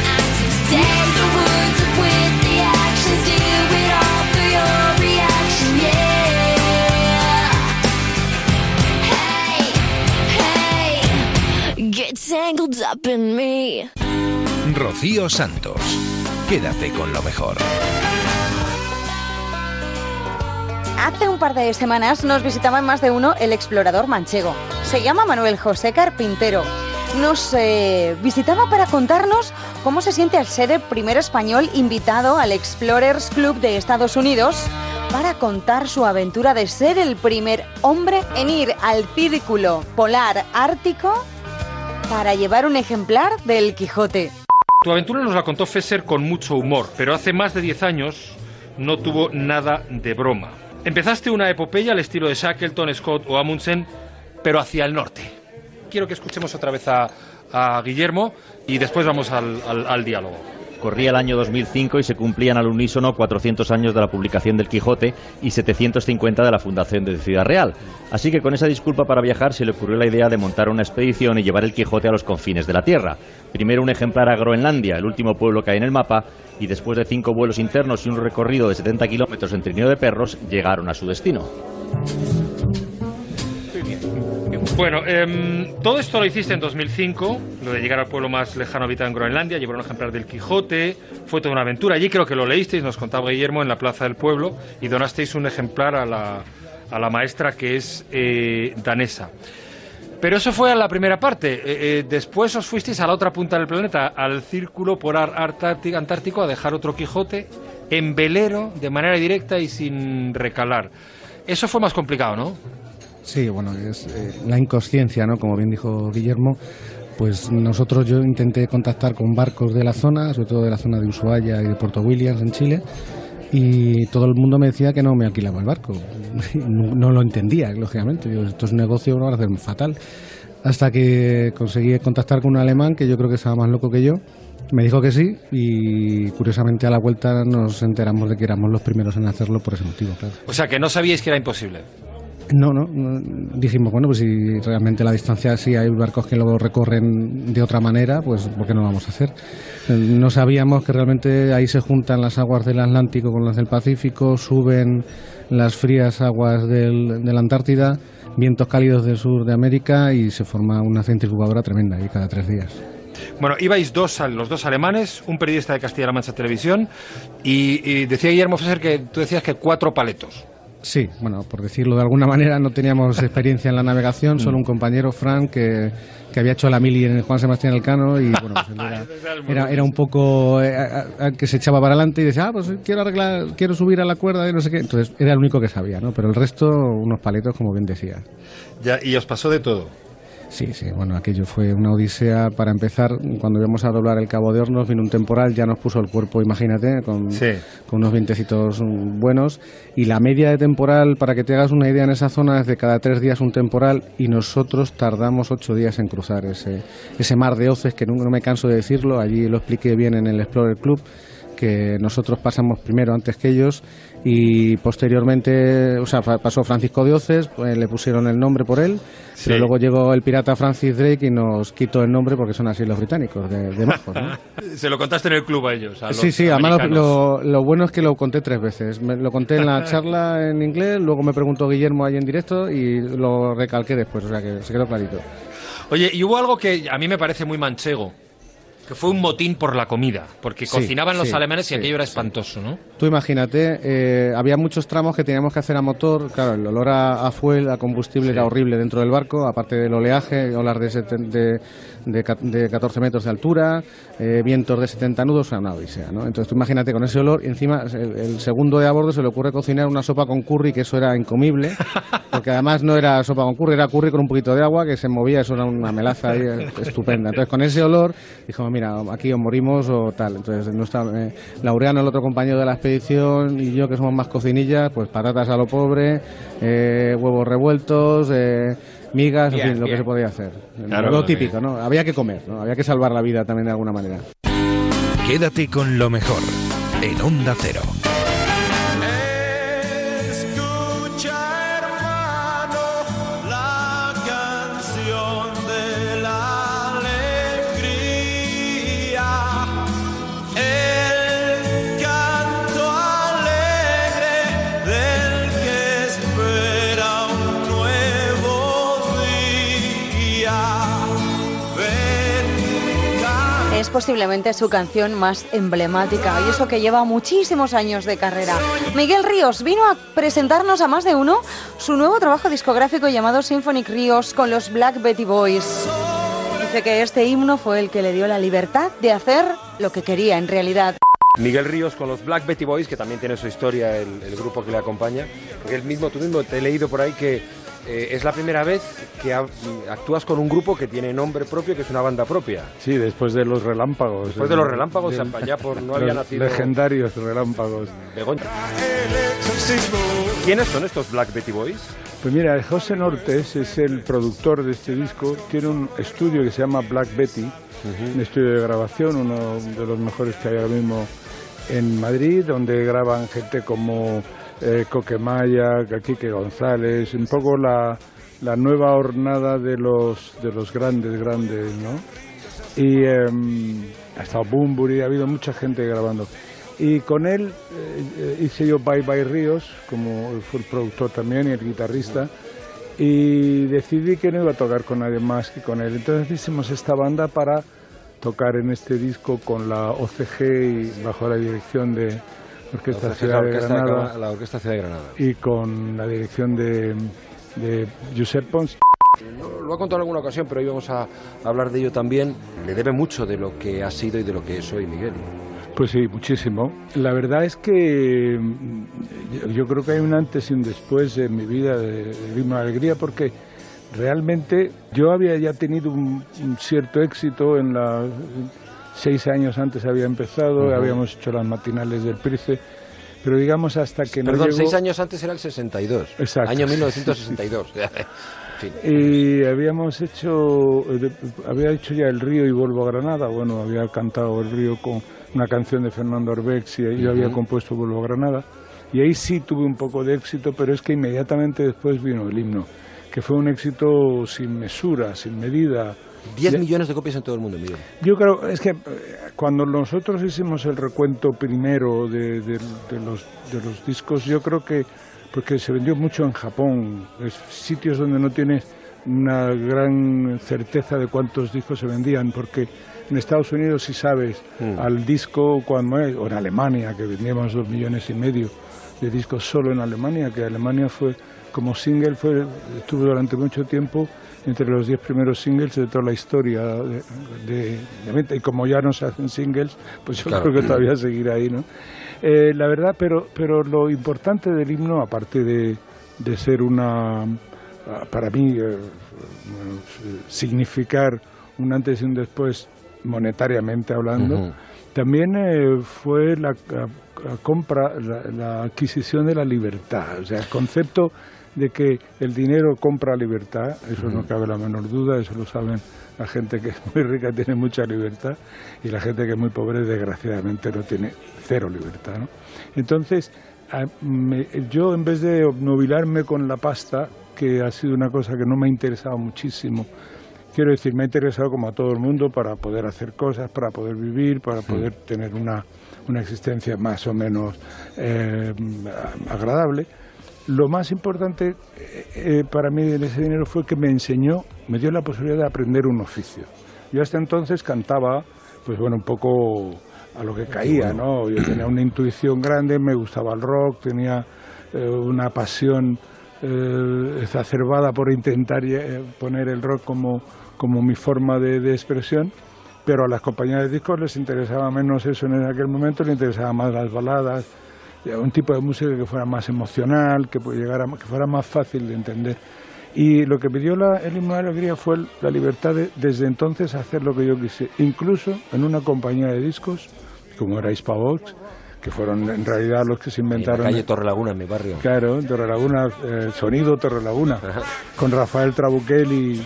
Speaker 8: Rocío Santos. Quédate con lo mejor.
Speaker 13: Hace un par de semanas nos visitaba en más de uno el explorador manchego. Se llama Manuel José Carpintero. Nos eh, visitaba para contarnos cómo se siente al ser el primer español invitado al Explorers Club de Estados Unidos para contar su aventura de ser el primer hombre en ir al círculo polar ártico para llevar un ejemplar del Quijote.
Speaker 44: Tu aventura nos la contó Fesser con mucho humor, pero hace más de 10 años no tuvo nada de broma. Empezaste una epopeya al estilo de Shackleton, Scott o Amundsen, pero hacia el norte. Quiero que escuchemos otra vez a, Guillermo y después vamos al diálogo.
Speaker 45: Corría el año 2005 y se cumplían al unísono 400 años de la publicación del Quijote y 750 de la fundación de Ciudad Real. Así que con esa disculpa para viajar se le ocurrió la idea de montar una expedición y llevar el Quijote a los confines de la Tierra. Primero un ejemplar a Groenlandia, el último pueblo que hay en el mapa, y después de cinco vuelos internos y un recorrido de 70 kilómetros en trineo de perros, llegaron a su destino.
Speaker 44: Bueno, em, todo esto lo hiciste en 2005, lo de llegar al pueblo más lejano habitado en Groenlandia, llevar un ejemplar del Quijote, fue toda una aventura. Allí creo que lo leísteis, nos contaba Guillermo, en la plaza del pueblo, y donasteis un ejemplar a la, a la maestra que es eh, danesa. Pero eso fue a la primera parte. Eh, eh, después os fuisteis a la otra punta del planeta, al círculo polar antártico, a dejar otro Quijote en velero, de manera directa y sin recalar. Eso fue más complicado, ¿no?
Speaker 46: Sí, bueno, es eh, la inconsciencia, ¿no? Como bien dijo Guillermo, pues nosotros yo intenté contactar con barcos de la zona, sobre todo de la zona de Ushuaia y de Puerto Williams en Chile, y todo el mundo me decía que no me alquilaba el barco. No, lo entendía, lógicamente. Digo, esto es un negocio, fatal. Hasta que conseguí contactar con un alemán que yo creo que estaba más loco que yo. Me dijo que sí y curiosamente a la vuelta nos enteramos de que éramos los primeros en hacerlo por ese motivo, claro.
Speaker 44: O sea, que no sabíais que era imposible.
Speaker 46: No, no, no, dijimos, bueno, pues si realmente la distancia, si hay barcos que lo recorren de otra manera, pues ¿por qué no lo vamos a hacer? Eh, No sabíamos que realmente ahí se juntan las aguas del Atlántico con las del Pacífico, suben las frías aguas del, de la Antártida, vientos cálidos del sur de América y se forma una centrifugadora tremenda ahí cada tres días.
Speaker 44: Bueno, ibais dos, los dos alemanes, un periodista de Castilla-La Mancha Televisión, y, y decía Guillermo Fesser que tú decías que cuatro paletos.
Speaker 46: Sí, bueno, por decirlo de alguna manera, no teníamos experiencia en la navegación, solo un compañero, Frank, que, que había hecho la mili en el Juan Sebastián Elcano y bueno, pues era, era, era un poco eh, a- a- que se echaba para adelante y decía, ah, pues quiero arreglar, quiero subir a la cuerda y no sé qué. Entonces era el único que sabía, ¿no? Pero el resto, unos paletos, como bien decía.
Speaker 44: Ya, y os pasó de todo.
Speaker 46: Sí, sí, bueno, aquello fue una odisea. Para empezar, cuando íbamos a doblar el Cabo de Hornos, vino un temporal, ya nos puso el cuerpo, imagínate, con, con unos vientecitos buenos. Y la media de temporal, para que te hagas una idea en esa zona, es de cada tres días un temporal y nosotros tardamos ocho días en cruzar ese, ese mar de hoces, que no, no me canso de decirlo, allí lo expliqué bien en el Explorer Club que nosotros pasamos primero antes que ellos y posteriormente, o sea, pasó Francisco de Oces, pues, le pusieron el nombre por él,
Speaker 44: Sí.
Speaker 46: pero luego llegó el pirata Francis Drake y nos quitó el nombre porque son así los británicos, de, de majos, ¿no?
Speaker 44: Se lo contaste en el club a ellos. a los
Speaker 46: Sí, sí, además lo bueno es que lo conté tres veces. Me- lo conté en la charla en inglés, luego me preguntó Guillermo ahí en directo y lo recalqué después, o sea que se quedó clarito.
Speaker 44: Oye, y hubo algo que a mí me parece muy manchego, que fue un motín por la comida, porque
Speaker 46: Sí,
Speaker 44: cocinaban los
Speaker 46: sí,
Speaker 44: alemanes y
Speaker 46: sí,
Speaker 44: aquello era espantoso, ¿no?
Speaker 46: Tú imagínate, eh, había muchos tramos que teníamos que hacer a motor. Claro, el olor a, a fuel, a combustible era horrible dentro del barco, aparte del oleaje, olas de, de, de de 14 metros de altura, eh, vientos de 70 nudos, una odisea, ¿no? Entonces tú imagínate con ese olor y encima el, el segundo de a bordo se le ocurre cocinar una sopa con curry, que eso era incomible, porque además no era sopa con curry, era curry con un poquito de agua que se movía, eso era una melaza ahí eh, estupenda. Entonces con ese olor, dijimos, mira, aquí os morimos o tal. Entonces, no está, eh, Laureano, el otro compañero de la expedición, y yo, que somos más cocinillas, pues patatas a lo pobre, eh, huevos revueltos, eh, migas, en
Speaker 12: Bien,
Speaker 46: fin, lo que se podía hacer.
Speaker 12: Claro,
Speaker 46: lo típico, ¿no? Había que comer, ¿no? Había que salvar la vida también de alguna manera.
Speaker 12: Quédate con lo mejor en Onda Cero.
Speaker 13: Posiblemente su canción más emblemática y eso que lleva muchísimos años de carrera. Miguel Ríos vino a presentarnos a más de uno su nuevo trabajo discográfico llamado Symphonic Ríos con los Black Betty Boys. Dice que este himno fue el que le dio la libertad de hacer lo que quería en realidad.
Speaker 44: Miguel Ríos con los Black Betty Boys, que también tiene su historia, el, grupo que le acompaña. Porque mismo, tú mismo te he leído por ahí que eh, es la primera vez que ha- actúas con un grupo que tiene nombre propio, que es una banda propia.
Speaker 42: Sí, después de los relámpagos.
Speaker 44: Después de los relámpagos, allá por- no había nacido-
Speaker 42: Legendarios relámpagos.
Speaker 44: Begoña. ¿Quiénes son estos Black Betty Boys?
Speaker 42: Pues mira, José Nortes es el productor de este disco. Tiene un estudio que se llama Black Betty, un estudio de grabación, uno de los mejores que hay ahora mismo en Madrid, donde graban gente como eh, Coquemaya, Quique González, un poco la, la nueva hornada de los, de los grandes, grandes, ¿no? Y em, ha estado Bumburi, ha habido mucha gente grabando. Y con él eh, eh, hice yo Bye Bye Ríos, como fue el productor también y el guitarrista, y decidí que no iba a tocar con nadie más que con él. Entonces hicimos esta banda para tocar en este disco con la OCG y bajo la dirección de Orquesta
Speaker 44: La
Speaker 42: Ciudad
Speaker 44: Orquesta de
Speaker 42: Granada
Speaker 44: la Orquesta Ciudad de Granada.
Speaker 42: y con la dirección de, de Josep Pons.
Speaker 44: No, Lo ha contado en alguna ocasión, pero hoy vamos a hablar de ello también. Le debe mucho de lo que ha sido y de lo que es hoy Miguel.
Speaker 42: Pues sí, muchísimo. La verdad es que mm, yo- yo creo que hay un antes y un después en mi vida de, de Alegría porque realmente yo había ya tenido un, un cierto éxito en la seis años antes había empezado, habíamos hecho las matinales del Price, pero digamos hasta que no
Speaker 44: Perdón,
Speaker 42: llegó-
Speaker 44: seis años antes era el 62.
Speaker 42: Exacto.
Speaker 44: Año 1962. En fin.
Speaker 42: Y habíamos hecho, eh, había hecho ya El Río y Vuelvo a Granada. Bueno, había cantado El Río con una canción de Fernando Arbex y yo había compuesto Vuelvo a Granada. Y ahí sí tuve un poco de éxito, pero es que inmediatamente después vino el himno, que fue un éxito sin mesura, sin medida.
Speaker 44: 10
Speaker 42: Ya-
Speaker 44: millones de copias en todo el mundo, Miguel.
Speaker 42: yo creo, es que eh, cuando nosotros hicimos el recuento primero de, de- de los, de los discos, yo creo que porque se vendió mucho en Japón, es sitios donde no tienes una gran certeza de cuántos discos se vendían, porque en Estados Unidos sí sabes al disco cuando es, o en Alemania, que vendíamos dos millones y medio de discos solo en Alemania, que Alemania fue como single, fue, estuvo durante mucho tiempo entre los diez primeros singles de toda la historia de, de- de. Y como ya no se hacen singles, pues yo
Speaker 44: Claro.
Speaker 42: creo que todavía seguirá ahí, ¿no? Eh, la verdad, pero, pero lo importante del himno, aparte de, de ser una, para mí, eh, significar un antes y un después monetariamente hablando, también eh, fue la compra, la, la adquisición de la libertad, o sea, el concepto de que el dinero compra libertad, eso no cabe la menor duda, eso lo saben la gente que es muy rica tiene mucha libertad y la gente que es muy pobre desgraciadamente no tiene cero libertad. ¿no? Entonces, a- me- yo en vez de obnubilarme con la pasta, que ha sido una cosa que no me ha interesado muchísimo, quiero decir, me ha interesado como a todo el mundo para poder hacer cosas, para poder vivir, para poder tener una, una existencia más o menos eh, agradable. Lo más importante eh, eh, para mí en ese dinero fue que me enseñó, me dio la posibilidad de aprender un oficio. Yo hasta entonces cantaba, pues bueno, un poco a lo que caía, ¿no? Yo tenía una intuición grande, me gustaba el rock, tenía eh, una pasión eh, exacerbada por intentar poner el rock como, como mi forma de, de expresión, pero a las compañías de discos les interesaba menos eso en aquel momento, les interesaba más las baladas, un tipo de música que fuera más emocional, que, llegara, que fuera más fácil de entender. Y lo que me dio la, el himno de alegría fue la libertad de, desde entonces, hacer lo que yo quise, incluso en una compañía de discos, como era Hispavox, que fueron en realidad los que se
Speaker 44: En la
Speaker 42: inventaron...
Speaker 44: calle Torrelaguna, en mi barrio.
Speaker 42: Claro, Torrelaguna, eh, Sonido Torrelaguna, con Rafael Trabuquel y,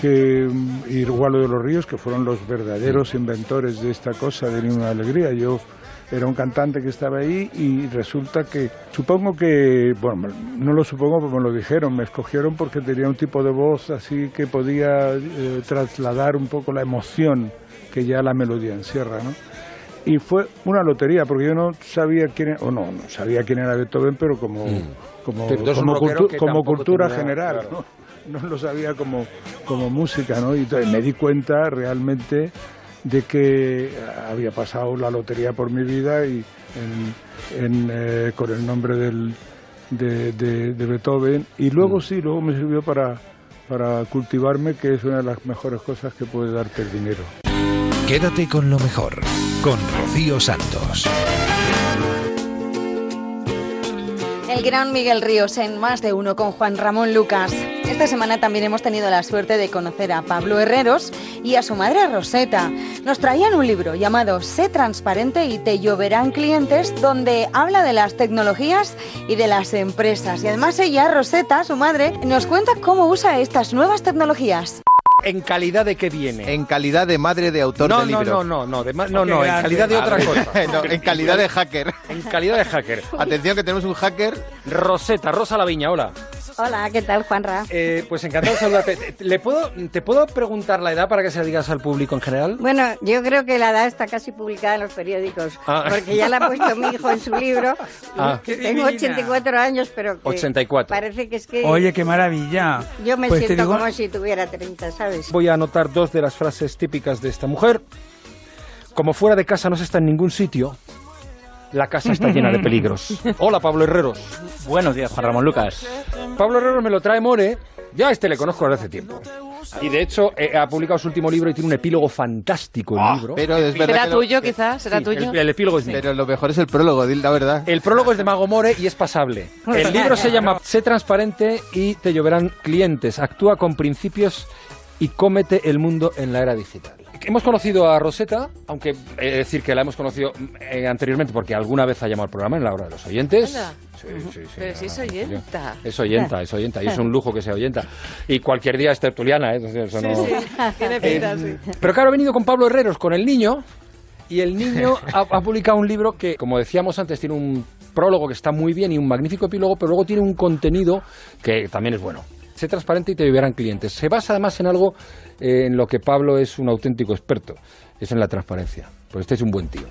Speaker 42: que, y de los Ríos, que fueron los verdaderos inventores de esta cosa del himno de alegría. Yo era un cantante que estaba ahí y resulta que, supongo que, bueno, no lo supongo porque me lo dijeron, me escogieron porque tenía un tipo de voz así que podía eh, trasladar un poco la emoción que ya la melodía encierra, ¿no? Y fue una lotería, porque yo no sabía quién era, o no, no sabía quién era Beethoven, pero como, como,
Speaker 44: Pero tú eres
Speaker 42: como, cultu- como cultura
Speaker 44: tenía-
Speaker 42: general,
Speaker 44: claro.
Speaker 42: ¿no? No lo sabía como, como música, ¿no? Y me di cuenta realmente de que había pasado la lotería por mi vida y en, en, eh, con el nombre del, de, de- de Beethoven. Y luego sí, luego me sirvió para, para cultivarme, que es una de las mejores cosas que puede darte el dinero.
Speaker 12: Quédate con lo mejor, con Rocío Santos.
Speaker 13: El gran Miguel Ríos en Más de Uno con Juan Ramón Lucas. Esta semana también hemos tenido la suerte de conocer a Pablo Herreros y a su madre Roseta. Nos traían un libro llamado Sé transparente y te lloverán clientes donde habla de las tecnologías y de las empresas. Y además ella, Roseta, su madre, nos cuenta cómo usa estas nuevas tecnologías.
Speaker 44: ¿En calidad de qué viene?
Speaker 47: En calidad de madre de autor
Speaker 44: no,
Speaker 47: del
Speaker 44: no,
Speaker 47: libro.
Speaker 44: no, no, no, de no, no, en calidad de otra
Speaker 47: ver,
Speaker 44: cosa.
Speaker 47: no, en calidad de hacker.
Speaker 44: En calidad de hacker.
Speaker 47: Atención que tenemos un hacker.
Speaker 44: Roseta, Rosa Laviña, hola.
Speaker 48: Hola, ¿qué tal, Juanra?
Speaker 44: Eh, pues encantado de saludarte. ¿Le puedo, ¿Te puedo preguntar la edad para que se la digas al público en general?
Speaker 48: Bueno, yo creo que la edad está casi publicada en los periódicos,
Speaker 44: Ah.
Speaker 48: porque ya la ha puesto mi hijo en su libro.
Speaker 44: Ah.
Speaker 48: Tengo 84 años, pero que
Speaker 44: 84.
Speaker 48: parece que es que
Speaker 49: Oye, qué maravilla.
Speaker 48: yo me
Speaker 49: Pues
Speaker 48: siento
Speaker 49: digo-
Speaker 48: como si tuviera 30, ¿sabes?
Speaker 44: Voy a anotar dos de las frases típicas de esta mujer. Como fuera de casa no se está en ningún sitio, la casa está llena de peligros. Hola, Pablo Herreros.
Speaker 50: Buenos días, Juan Ramón Lucas.
Speaker 44: Pablo Herreros me lo trae More. Ya a este le conozco desde hace tiempo. Y de hecho eh, ha publicado su último libro y tiene un epílogo fantástico el libro.
Speaker 47: Pero es verdad
Speaker 51: ¿Será
Speaker 47: que lo-
Speaker 51: tuyo, quizás? ¿Será
Speaker 44: Sí,
Speaker 51: tuyo?
Speaker 44: El, el epílogo es mío.
Speaker 47: Pero lo mejor es el prólogo, la verdad.
Speaker 44: El prólogo es de Mago More y es pasable. El libro se llama Sé transparente y te lloverán clientes. Actúa con principios y cómete el mundo en la era digital. Hemos conocido a Rosetta, aunque he de decir que la hemos conocido eh, anteriormente porque alguna vez ha llamado al programa en la hora de los oyentes. Sí, sí, sí.
Speaker 51: Pero si es oyenta.
Speaker 44: Es oyenta, es oyenta, y es un lujo que sea oyenta. Y cualquier día es tertuliana, ¿eh? Entonces, eso no-
Speaker 51: sí, tiene pinta, sí.
Speaker 44: pero claro, ha venido con Pablo Herreros, con el niño, y el niño ha, ha publicado un libro que, como decíamos antes, tiene un prólogo que está muy bien y un magnífico epílogo, pero luego tiene un contenido que también es bueno. Sé transparente y te vivirán clientes. Se basa además en algo eh, en lo que Pablo es un auténtico experto, es en la transparencia. Pues este es un buen tío.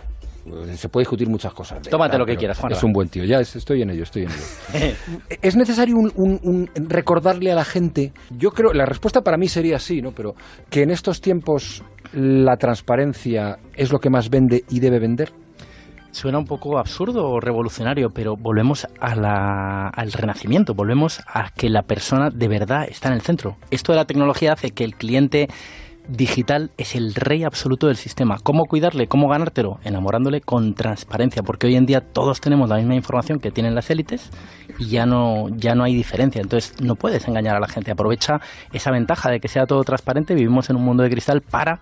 Speaker 44: Eh, Se puede discutir muchas cosas. de
Speaker 50: Tómate lo que quieras, Juanra.
Speaker 44: Es un buen tío, ya es- estoy en ello, estoy en ello. ¿Es necesario un, un- un- recordarle a la gente? Yo creo, la respuesta para mí sería sí, ¿no? Pero que en estos tiempos la transparencia es lo que más vende y debe vender.
Speaker 50: Suena un poco absurdo o revolucionario, pero volvemos al renacimiento, volvemos a que la persona de verdad está en el centro. Esto de la tecnología hace que el cliente digital es el rey absoluto del sistema. ¿Cómo cuidarle? ¿Cómo ganártelo? Enamorándole con transparencia, porque hoy en día todos tenemos la misma información que tienen las élites y ya no, ya no hay diferencia. Entonces no puedes engañar a la gente. Aprovecha esa ventaja de que sea todo transparente. Vivimos en un mundo de cristal para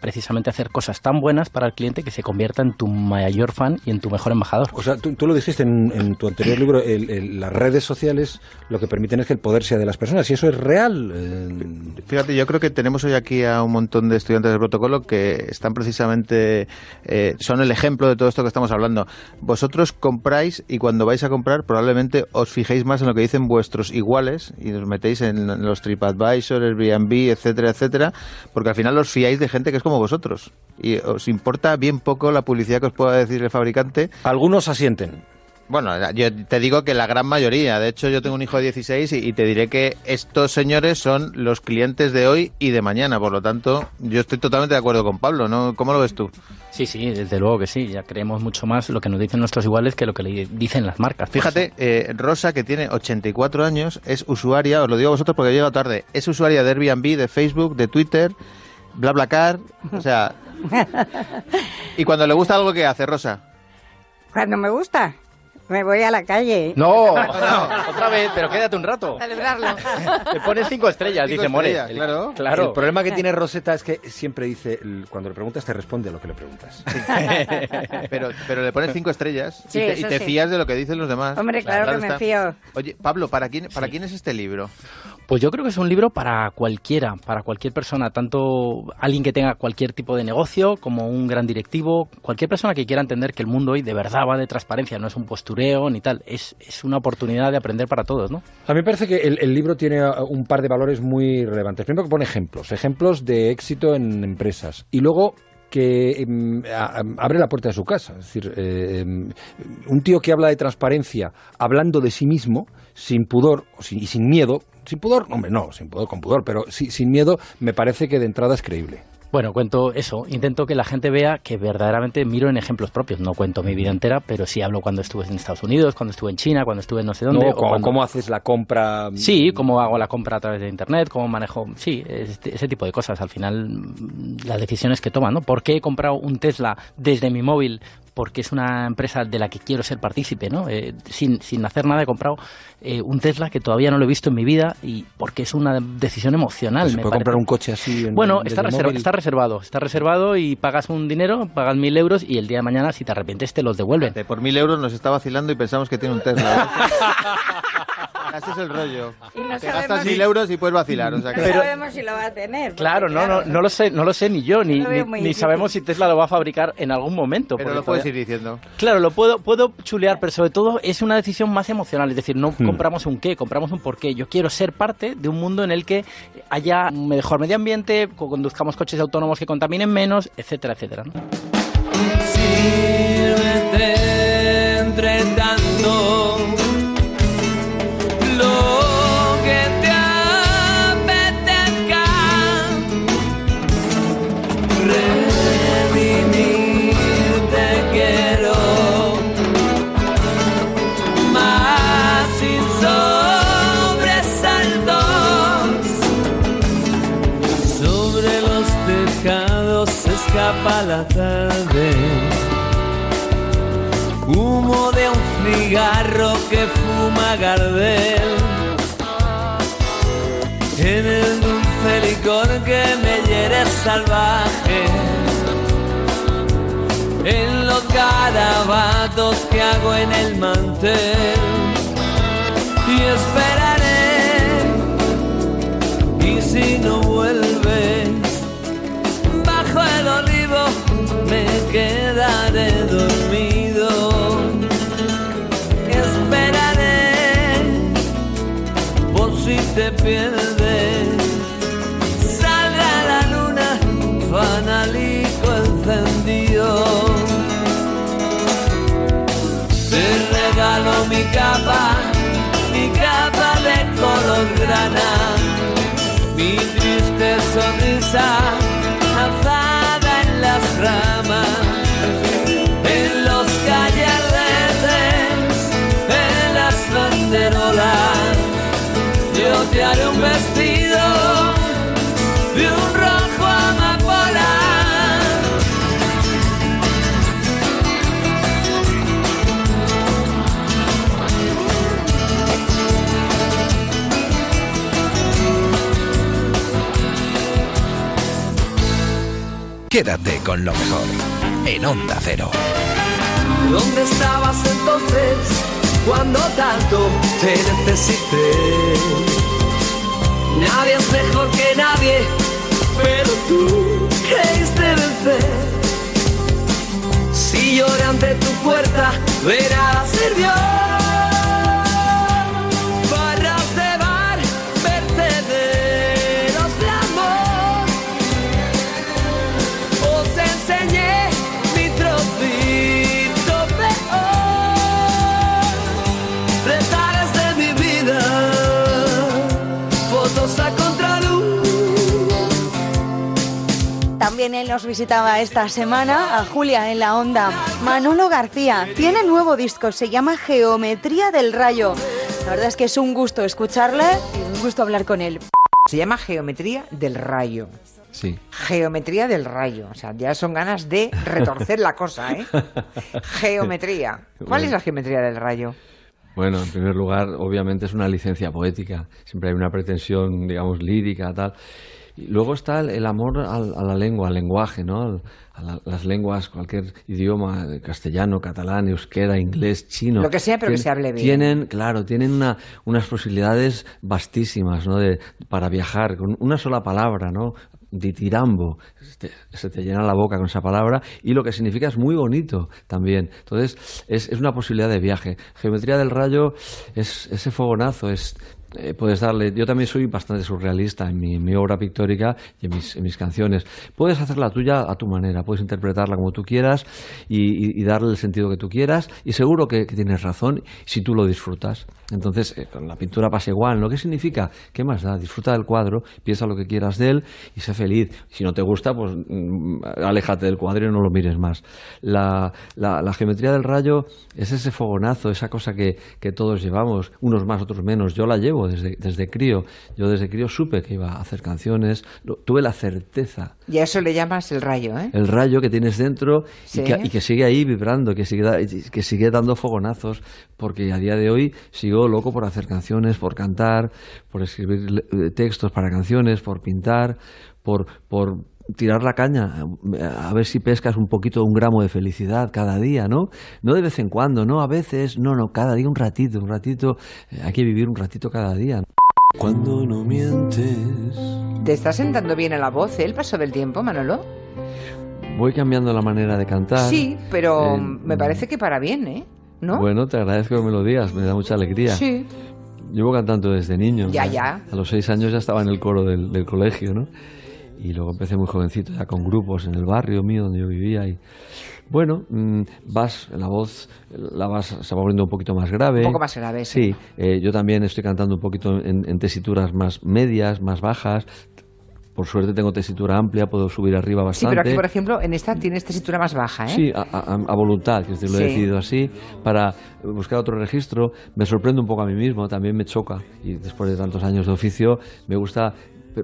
Speaker 50: precisamente hacer cosas tan buenas para el cliente que se convierta en tu mayor fan y en tu mejor embajador.
Speaker 44: O sea, tú, tú lo dijiste en, en tu anterior libro, el- el- las redes sociales lo que permiten es que el poder sea de las personas, y eso es real. eh,
Speaker 47: Fíjate, yo creo que tenemos hoy aquí a un montón de estudiantes del protocolo que están precisamente, eh, son el ejemplo de todo esto que estamos hablando. Vosotros compráis y cuando vais a comprar probablemente os fijéis más en lo que dicen vuestros iguales y os metéis en los TripAdvisor, Airbnb, etcétera, etcétera, porque al final os fiáis de gente que es como vosotros y os importa bien poco la publicidad que os pueda decir el fabricante.
Speaker 44: Algunos asienten.
Speaker 47: Bueno, yo te digo que la gran mayoría. De hecho, yo tengo un hijo de 16 y, y te diré que estos señores son los clientes de hoy y de mañana. Por lo tanto, yo estoy totalmente de acuerdo con Pablo. ¿no? ¿Cómo lo ves tú?
Speaker 50: Sí, sí, desde luego que sí. Ya creemos mucho más lo que nos dicen nuestros iguales que lo que le dicen las marcas.
Speaker 47: Fíjate, eh, Rosa, que tiene 84 años, es usuaria, os lo digo a vosotros porque he llegado tarde, es usuaria de Airbnb, de Facebook, de Twitter, BlaBlaCar, o sea... ¿Y cuando le gusta algo, qué hace, Rosa?
Speaker 48: Cuando me gusta, Me voy a la calle.
Speaker 50: No, otra vez, pero quédate un rato.
Speaker 51: Celebrarlo.
Speaker 50: Le pones cinco estrellas,
Speaker 44: Cinco
Speaker 50: dice More.
Speaker 44: estrellas, claro.
Speaker 50: claro.
Speaker 44: El problema que tiene Rosetta es que siempre dice, cuando le preguntas, te responde a lo que le preguntas.
Speaker 47: pero, pero le pones cinco estrellas
Speaker 48: Sí,
Speaker 47: y te, y
Speaker 48: eso
Speaker 47: te
Speaker 48: sí.
Speaker 47: fías de lo que dicen los demás.
Speaker 48: Hombre, claro que me fío.
Speaker 47: Oye, Pablo, ¿para quién, para quién es este libro?
Speaker 50: Pues yo creo que es un libro para cualquiera, para cualquier persona, tanto alguien que tenga cualquier tipo de negocio como un gran directivo, cualquier persona que quiera entender que el mundo hoy de verdad va de transparencia, no es un postureo tal, es, es una oportunidad de aprender para todos, ¿no?
Speaker 44: A mí me parece que el, libro tiene un par de valores muy relevantes. Primero que pone ejemplos, ejemplos de éxito en empresas. Y luego que em, abre la puerta de su casa. Es decir, eh, em, un tío que habla de transparencia hablando de sí mismo, sin pudor y sin miedo, sin pudor, hombre, no, sin pudor, con pudor, pero sin miedo, me parece que de entrada es creíble.
Speaker 50: Bueno, cuento eso, intento que la gente vea que verdaderamente miro en ejemplos propios, no cuento mi vida entera, pero sí hablo cuando estuve en Estados Unidos, cuando estuve en China, cuando estuve en no sé dónde.
Speaker 44: No,
Speaker 50: o
Speaker 44: cómo-
Speaker 50: cuando-
Speaker 44: cómo haces la compra.
Speaker 50: Sí, cómo hago la compra a través de internet, cómo manejo, sí, este- ese tipo de cosas. Al final, las decisiones que toman, ¿no? ¿Por qué he comprado un Tesla desde mi móvil? Porque es una empresa de la que quiero ser partícipe, ¿no? Eh, sin, sin hacer nada he comprado eh, un Tesla que todavía no lo he visto en mi vida y porque es una decisión emocional.
Speaker 44: ¿Se
Speaker 50: me
Speaker 44: puede
Speaker 50: parece.
Speaker 44: comprar un coche así? en-
Speaker 50: Bueno, está, reserva- está reservado, está reservado y pagas un dinero, pagas mil euros y el día de mañana, si te arrepientes, te los devuelven.
Speaker 47: Por mil euros nos está vacilando y pensamos que tiene un Tesla. Así es el rollo.
Speaker 48: Y no
Speaker 47: Te gastas
Speaker 48: si-
Speaker 47: mil euros y puedes vacilar. O sea que...
Speaker 48: No sabemos si lo va a tener.
Speaker 50: Claro, no, no, no lo sé, no lo sé ni yo, ni, ni- sabemos si Tesla lo va a fabricar en algún momento.
Speaker 47: Pero lo puedes
Speaker 50: todavía-
Speaker 47: ir diciendo.
Speaker 50: Claro, lo puedo, puedo chulear, pero sobre todo es una decisión más emocional. Es decir, no
Speaker 47: Hmm.
Speaker 50: compramos un qué, compramos un por qué. Yo quiero ser parte de un mundo en el que haya un mejor medio ambiente, co- conduzcamos coches autónomos que contaminen menos, etcétera, etcétera.
Speaker 52: Cigarro que fuma Gardel. En el dulce licor que me hiere salvaje. En los garabatos que hago en el mantel. Y esperaré. Y si no vuelves, bajo el olivo me quedaré te pierdes. Salga la luna, fanalico encendido. Te regalo mi capa, mi capa de color grana mi triste sonrisa alzada en las ramas, Un vestido de un rojo amapola.
Speaker 12: Quédate con lo mejor en Onda Cero.
Speaker 52: ¿Dónde estabas entonces cuando tanto te necesité? Nadie es mejor que nadie, pero tú creíste vencer. Si lloré ante tu puerta, de nada sirvió.
Speaker 13: También él nos visitaba esta semana a Julia en la onda. Manolo García tiene nuevo disco, se llama Geometría del Rayo. La verdad es que es un gusto escucharle y un gusto hablar con él.
Speaker 53: Se llama Geometría del Rayo. Sí.
Speaker 49: Geometría del rayo. O sea, ya son ganas de retorcer la cosa, ¿eh? Geometría. ¿Cuál
Speaker 53: Bueno.
Speaker 49: es la geometría del rayo?
Speaker 53: Bueno, en primer lugar, obviamente es una licencia poética. Siempre hay una pretensión, digamos, lírica, tal. Y luego está el, el amor al- a la lengua, al lenguaje, ¿no? Al- A la- las lenguas, cualquier idioma, eh, castellano, catalán, euskera, inglés, chino.
Speaker 49: Lo que sea, pero que se hable bien.
Speaker 53: Tienen, claro, tienen una- unas posibilidades vastísimas, ¿no? De, para viajar con una sola palabra, ¿no? Ditirambo, se te, se te llena la boca con esa palabra y lo que significa es muy bonito también. Entonces, es, es una posibilidad de viaje. Geometría del rayo es ese fogonazo, es eh, puedes darle. Yo también soy bastante surrealista en mi, obra pictórica y en mis, canciones. Puedes hacer la tuya a tu manera, puedes interpretarla como tú quieras y, darle el sentido que tú quieras. Y seguro que, tienes razón si tú lo disfrutas. Entonces, eh, con la pintura pasa igual. ¿no? ¿Qué significa? ¿Qué más da? Disfruta del cuadro, piensa lo que quieras de él y sé feliz. Si no te gusta, pues mm, aléjate del cuadro y no lo mires más. La, la- la geometría del rayo es ese fogonazo, esa cosa que, que todos llevamos, unos más, otros menos. Yo la llevo desde, desde crío. Yo desde crío supe que iba a hacer canciones. Lo- Tuve la certeza
Speaker 49: Y a eso le llamas el rayo, ¿eh?
Speaker 53: el rayo que tienes dentro
Speaker 49: Sí.
Speaker 53: y, que, y que sigue ahí vibrando, que sigue, da- que sigue dando fogonazos, porque a día de hoy sigo loco por hacer canciones, por cantar, por escribir textos para canciones, por pintar, por, por tirar la caña, a ver si pescas un poquito, un gramo de felicidad cada día, ¿no? No de vez en cuando, no a veces, no, no, cada día un ratito, un ratito, eh, hay que vivir un ratito cada día. Cuando no mientes.
Speaker 49: ¿Te está sentando bien a la voz ¿eh? el paso del tiempo, Manolo?
Speaker 53: Voy cambiando la manera de cantar.
Speaker 49: Sí, pero
Speaker 53: Eh,
Speaker 49: me parece que para bien, ¿eh? ¿No?
Speaker 53: Bueno, te agradezco que me lo digas, me da mucha alegría.
Speaker 49: Sí.
Speaker 53: Llevo cantando desde niño.
Speaker 49: Ya, ya.
Speaker 53: A los seis años ya estaba en el coro del, del colegio, ¿no? Y luego empecé muy jovencito, ya con grupos en el barrio mío donde yo vivía. Y bueno, mm, vas, la voz la vas, se va volviendo un poquito más grave.
Speaker 49: Un poco más grave,
Speaker 53: Sí, eh, yo también estoy cantando un poquito en, en tesituras más medias, más bajas. Por suerte tengo tesitura amplia, puedo subir arriba
Speaker 49: Sí,
Speaker 53: bastante.
Speaker 49: pero aquí, por ejemplo, en esta tienes tesitura más baja, ¿eh?
Speaker 53: Sí, a, a- a voluntad, que lo he
Speaker 49: Sí.
Speaker 53: decidido así, para buscar otro registro. Me sorprende un poco a mí mismo, también me choca. Y después de tantos años de oficio, me gusta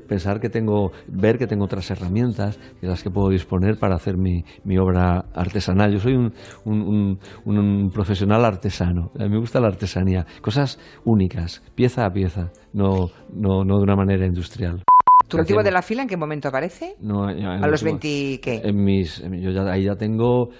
Speaker 53: pensar que tengo, ver que tengo otras herramientas de las que puedo disponer para hacer mi, mi obra artesanal. Yo soy un, un- un- un profesional artesano. A mí me gusta la artesanía, cosas únicas, pieza a pieza, no, no, no de una manera industrial.
Speaker 49: ¿Tu último de la fila en qué momento aparece?
Speaker 53: no,
Speaker 49: A los
Speaker 53: último-
Speaker 49: 20, ¿qué?
Speaker 53: En mis, yo ya, ahí ya tengo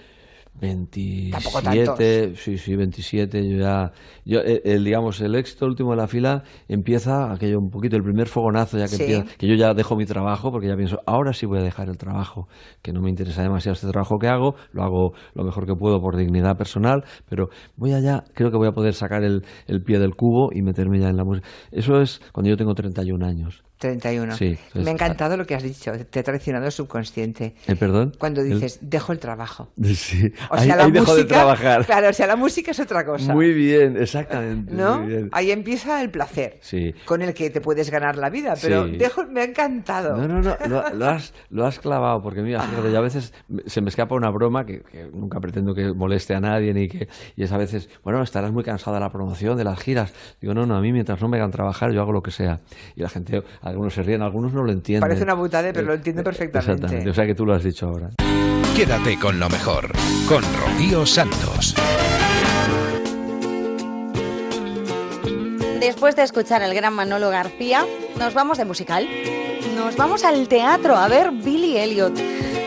Speaker 53: 27, sí, sí, 27, yo ya, yo, eh, el, digamos, el éxito último de la fila empieza aquello un poquito, el primer fogonazo ya que
Speaker 49: Sí.
Speaker 53: empieza, que yo ya dejo mi trabajo porque ya pienso, ahora sí voy a dejar el trabajo, que no me interesa demasiado este trabajo que hago, lo hago lo mejor que puedo por dignidad personal, pero voy allá, creo que voy a poder sacar el, el pie del cubo y meterme ya en la música. Eso es cuando yo tengo 31 años.
Speaker 49: 31.
Speaker 53: Sí, entonces-
Speaker 49: Me ha encantado lo que has dicho, te ha traicionado el subconsciente.
Speaker 53: ¿El perdón?
Speaker 49: Cuando
Speaker 53: El-
Speaker 49: dices, dejo el trabajo.
Speaker 53: Sí,
Speaker 49: O
Speaker 53: ahí,
Speaker 49: sea, la
Speaker 53: ahí dejo de
Speaker 49: música-
Speaker 53: trabajar.
Speaker 49: Claro, o sea, la música es otra cosa.
Speaker 53: Muy bien, exactamente.
Speaker 49: ¿No?
Speaker 53: muy bien.
Speaker 49: Ahí empieza el placer,
Speaker 53: Sí.
Speaker 49: con el que te puedes ganar la vida, pero
Speaker 53: Sí.
Speaker 49: dejo, me ha encantado.
Speaker 53: No, no, no, lo, lo has, lo has clavado, porque mira, fíjate, yo a veces se me escapa una broma que, que nunca pretendo que moleste a nadie, ni que, y es a veces, bueno, estarás muy cansado de la promoción, de las giras. Digo, no, no, a mí mientras no me hagan trabajar, yo hago lo que sea. Y la gente, algunos se ríen, algunos no lo entienden.
Speaker 49: Parece una butade, pero lo entiendo perfectamente.
Speaker 53: Exactamente, o sea que tú lo has dicho ahora.
Speaker 12: Quédate con lo mejor, con Rocío Santos.
Speaker 13: Después de escuchar al gran Manolo García, nos vamos de musical. Nos vamos al teatro a ver Billy Elliot.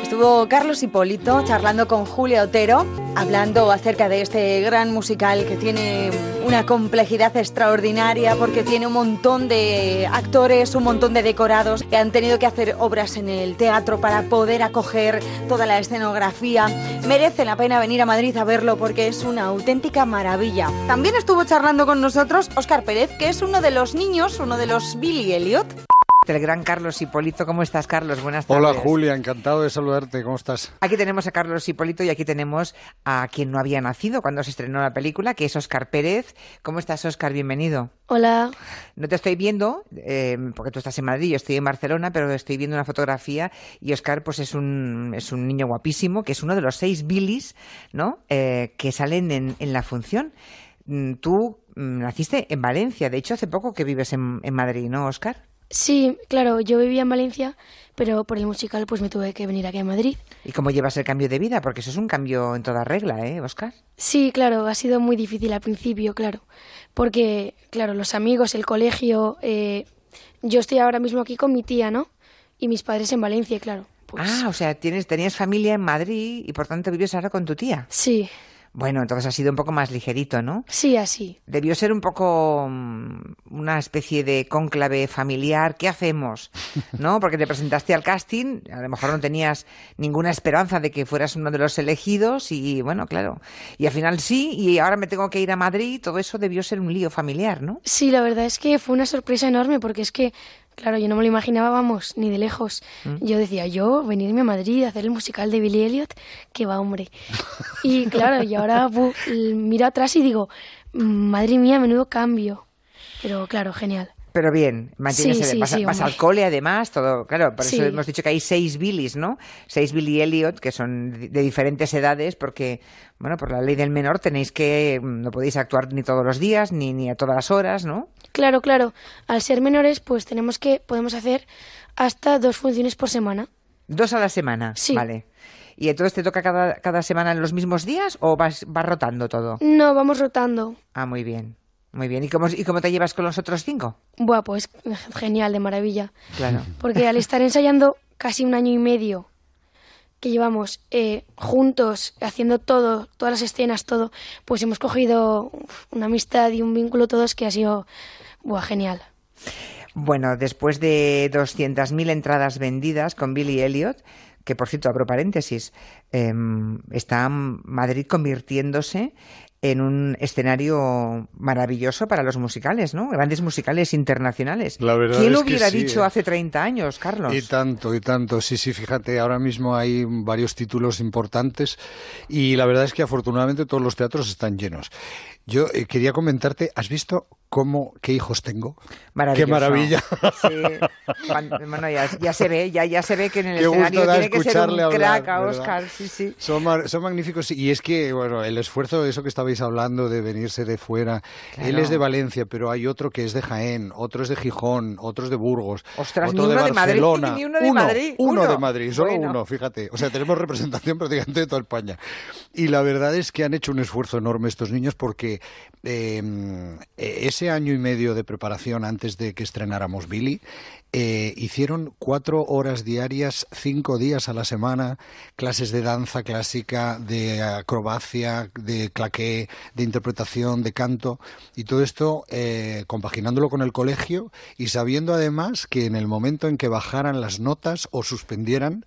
Speaker 13: Estuvo Carlos Hipólito charlando con Julia Otero, hablando acerca de este gran musical que tiene una complejidad extraordinaria porque tiene un montón de actores, un montón de decorados que han tenido que hacer obras en el teatro para poder acoger toda la escenografía. Merece la pena venir a Madrid a verlo porque es una auténtica maravilla. También estuvo charlando con nosotros Óscar Pérez, que es uno de los niños, uno de los Billy Elliot.
Speaker 49: El gran Carlos Hipólito, ¿cómo estás, Carlos? Buenas tardes.
Speaker 54: Hola Julia, encantado de saludarte. ¿Cómo estás?
Speaker 49: Aquí tenemos a Carlos Hipólito y aquí tenemos a quien no había nacido cuando se estrenó la película, que es Óscar Pérez. ¿Cómo estás, Óscar? Bienvenido.
Speaker 55: Hola.
Speaker 49: No te estoy viendo, eh, porque tú estás en Madrid, yo estoy en Barcelona, pero estoy viendo una fotografía y Óscar pues es un, es un niño guapísimo, que es uno de los seis Billys, ¿no? Eh, que salen en, en la función. Mm, Tú mm, naciste en Valencia, de hecho hace poco que vives en, en Madrid, ¿no, Óscar?
Speaker 56: Sí, claro, yo vivía en Valencia, pero por el musical pues me tuve que venir aquí a Madrid.
Speaker 49: ¿Y cómo llevas el cambio de vida? Porque eso es un cambio en toda regla, ¿eh, Oscar?
Speaker 56: Sí, claro, ha sido muy difícil al principio, claro, porque, claro, los amigos, el colegio, eh, yo estoy ahora mismo aquí con mi tía, ¿no? Y mis padres en Valencia, claro.
Speaker 49: Ah, o sea, tienes, tenías familia en Madrid y por tanto vives ahora con tu tía.
Speaker 56: Sí.
Speaker 49: Bueno, entonces ha sido un poco más ligerito, ¿no?
Speaker 56: Sí, así.
Speaker 49: Debió ser un poco mm, una especie de cónclave familiar. ¿Qué hacemos? ¿No? Porque te presentaste al casting, a lo mejor no tenías ninguna esperanza de que fueras uno de los elegidos y bueno, claro. Y al final sí, y ahora me tengo que ir a Madrid. Todo eso debió ser un lío familiar, ¿no?
Speaker 56: Sí, la verdad es que fue una sorpresa enorme porque es que, claro, yo no me lo imaginaba, vamos, ni de lejos.
Speaker 49: Mm.
Speaker 56: Yo decía, yo venirme a Madrid a hacer el musical de Billy Elliot, que va, hombre. Y claro, y ahora bu, miro atrás y digo, madre mía, menudo cambio. Pero claro, genial.
Speaker 49: Pero bien, mantienes
Speaker 56: Sí,
Speaker 49: el-
Speaker 56: sí,
Speaker 49: vas,
Speaker 56: sí,
Speaker 49: vas
Speaker 56: hombre.
Speaker 49: al cole además, todo, claro, por eso hemos dicho que hay seis Billys, ¿no? Seis Billy Elliot, que son de de diferentes edades, porque, bueno, por la ley del menor tenéis que, mm, no podéis actuar ni todos los días, ni, ni a todas las horas, ¿no?
Speaker 56: Claro, claro. Al ser menores, pues tenemos que, podemos hacer hasta dos funciones por semana.
Speaker 49: Dos a la semana,
Speaker 56: Sí.
Speaker 49: vale. ¿Y entonces te toca cada, cada semana en los mismos días o vas, vas rotando todo?
Speaker 56: No, vamos rotando.
Speaker 49: Ah, muy bien, muy bien. ¿Y cómo, ¿Y cómo te llevas con los otros cinco?
Speaker 56: Buah, pues genial, de maravilla.
Speaker 49: Claro.
Speaker 56: Porque al estar ensayando casi un año y medio que llevamos eh, juntos, haciendo todo, todas las escenas, todo, pues hemos cogido una amistad y un vínculo todos que ha sido buah, genial.
Speaker 49: Bueno, después de 200.000 entradas vendidas con Billy Elliot, que por cierto, abro paréntesis, em, está Madrid convirtiéndose en un escenario maravilloso para los musicales, ¿no? Grandes musicales internacionales.
Speaker 54: La verdad
Speaker 49: ¿Quién lo hubiera
Speaker 54: sí,
Speaker 49: dicho
Speaker 54: ¿eh?
Speaker 49: hace 30 años, Carlos?
Speaker 54: Y tanto, y tanto. Sí, sí, fíjate, ahora mismo hay varios títulos importantes y la verdad es que afortunadamente todos los teatros están llenos. Yo eh, quería comentarte, ¿has visto cómo, qué hijos tengo? ¡Qué maravilla!
Speaker 49: Sí. Bueno, ya, ya se ve, ya, ya se ve que en el
Speaker 54: Qué
Speaker 49: escenario tiene que ser un
Speaker 54: hablar,
Speaker 49: crack a. Oscar, sí, sí.
Speaker 54: Son, son magníficos y es que, bueno, el esfuerzo, eso que estabais hablando de venirse de fuera,
Speaker 49: Claro.
Speaker 54: él es de Valencia, pero hay otro que es de Jaén, otro es de Gijón, otro es de Burgos,
Speaker 49: Ostras,
Speaker 54: otro
Speaker 49: ni
Speaker 54: de
Speaker 49: uno de Madrid,
Speaker 54: Barcelona.
Speaker 49: ni uno de
Speaker 54: uno,
Speaker 49: Madrid,
Speaker 54: uno
Speaker 49: uno.
Speaker 54: de Madrid, solo
Speaker 49: Bueno.
Speaker 54: uno, fíjate. O sea, tenemos representación prácticamente de toda España. Y la verdad es que han hecho un esfuerzo enorme estos niños porque eh, ese año y medio de preparación antes de que estrenáramos Billy, eh, hicieron cuatro horas diarias, cinco días a la semana, clases de danza clásica, de acrobacia, de claqué, de interpretación, de canto, y todo esto eh, compaginándolo con el colegio y sabiendo además que en el momento en que bajaran las notas o suspendieran,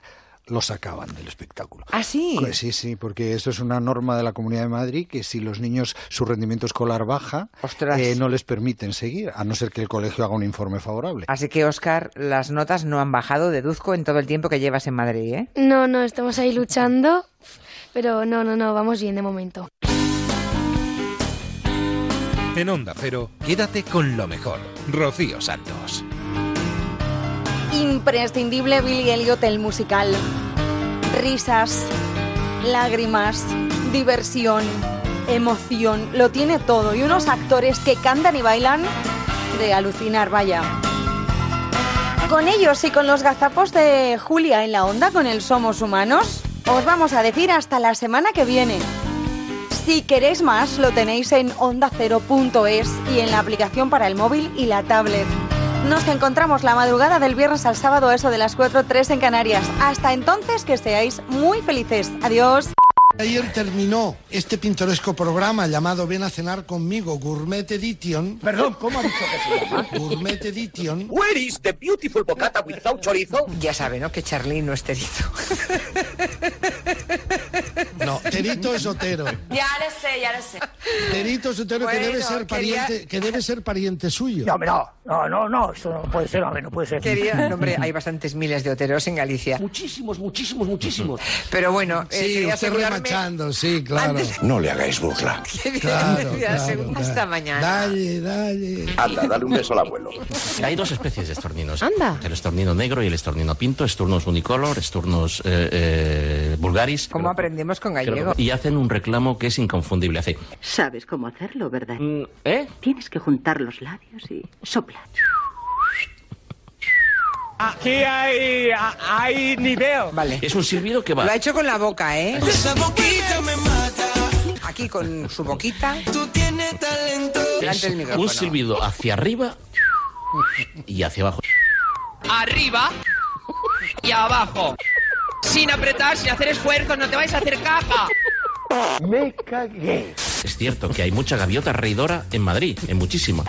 Speaker 54: lo sacaban del espectáculo.
Speaker 49: ¿Ah, sí?
Speaker 54: Pues sí, sí, porque esto es una norma de la Comunidad de Madrid que si los niños su rendimiento escolar baja, eh, no les permiten seguir, a no ser que el colegio haga un informe favorable.
Speaker 49: Así que, Oscar, las notas no han bajado, deduzco, en todo el tiempo que llevas en Madrid, ¿eh?
Speaker 56: No, no, estamos ahí luchando, pero no, no, no, vamos bien de momento.
Speaker 12: En Onda Cero, quédate con lo mejor. Rocío Santos.
Speaker 13: Imprescindible Billy Elliot el musical. Risas, lágrimas, diversión, emoción, lo tiene todo. Y unos actores que cantan y bailan de alucinar, vaya. Con ellos y con los gazapos de Julia en la onda con el Somos Humanos, os vamos a decir hasta la semana que viene. Si queréis más, lo tenéis en ondacero.es y en la aplicación para el móvil y la tablet. Nos encontramos la madrugada del viernes al sábado, eso de las 4.03 en Canarias. Hasta entonces, que seáis muy felices. Adiós.
Speaker 57: Ayer terminó este pintoresco programa llamado Ven a cenar conmigo, Gourmet Edition. Perdón, ¿cómo ha dicho que se llama? Gourmet Edition.
Speaker 49: Where is the beautiful bocata without chorizo? Ya sabe, ¿no? Que Charly no es terito.
Speaker 57: No, Terito es Otero.
Speaker 58: Ya lo sé, ya lo sé.
Speaker 57: Terito es Otero que debe ser
Speaker 58: quería-
Speaker 57: pariente, que debe ser pariente suyo.
Speaker 49: No, no.
Speaker 57: no, no, no, eso no puede ser, hombre, no puede ser.
Speaker 49: Quería, no, hombre, hay bastantes miles de oteros en Galicia.
Speaker 57: Muchísimos, muchísimos, muchísimos.
Speaker 49: Pero bueno, eh,
Speaker 57: Sí,
Speaker 49: quería
Speaker 57: usted
Speaker 49: asegurarme-
Speaker 57: sí, claro.
Speaker 55: No le hagáis burla.
Speaker 49: Qué bien,
Speaker 57: Claro, claro.
Speaker 49: Hasta mañana.
Speaker 57: Dale, dale.
Speaker 55: Anda, dale un beso al abuelo.
Speaker 59: Hay dos especies de estorninos.
Speaker 49: Anda.
Speaker 59: El estornino negro y el estornino pinto, esturnus unicolor, esturnus eh, eh, vulgaris.
Speaker 49: ¿Cómo aprendemos con
Speaker 59: Creo
Speaker 49: gallego?
Speaker 59: Y hacen un reclamo que es inconfundible. Hace...
Speaker 60: Sabes cómo hacerlo, ¿verdad?
Speaker 59: ¿Eh?
Speaker 60: Tienes que juntar los labios y soplar.
Speaker 61: Aquí hay, hay nivel.
Speaker 49: Vale.
Speaker 59: Es un silbido que va.
Speaker 49: Lo ha hecho con la boca, ¿eh? Aquí con su boquita. Tú tienes talento. Delante
Speaker 59: Es
Speaker 49: del micrófono.
Speaker 59: un silbido hacia arriba y hacia abajo.
Speaker 62: arriba y abajo. Sin apretar, sin hacer esfuerzos, no te vais a hacer caca.
Speaker 59: Me cagué. Es cierto que hay mucha gaviota reidora en Madrid, en muchísima.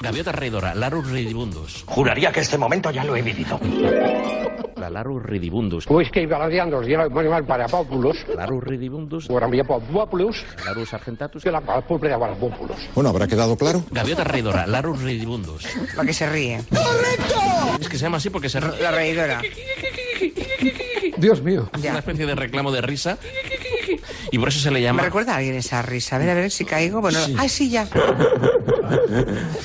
Speaker 59: Gaviota reidora, Larus ridibundus.
Speaker 55: Juraría que este momento ya lo he vivido.
Speaker 59: La Larus ridibundus.
Speaker 63: Pues que Valadiandros y el animal para Pópulos.
Speaker 59: Larus ridibundus.
Speaker 63: Guarambia Pópulos.
Speaker 59: Larus argentatus.
Speaker 63: Que la pulpa de Guarapópulos.
Speaker 54: Bueno, ¿habrá quedado claro?
Speaker 59: Gaviota reidora, Larus ridibundus.
Speaker 49: La que se ríe.
Speaker 59: Es que se llama así porque se
Speaker 49: La reidora.
Speaker 54: Dios mío.
Speaker 59: Es una especie de reclamo de risa. Y por eso se le
Speaker 49: Me
Speaker 59: llama.
Speaker 49: recuerda a alguien esa risa. A ver, a ver si caigo. Bueno, ay, sí, ya.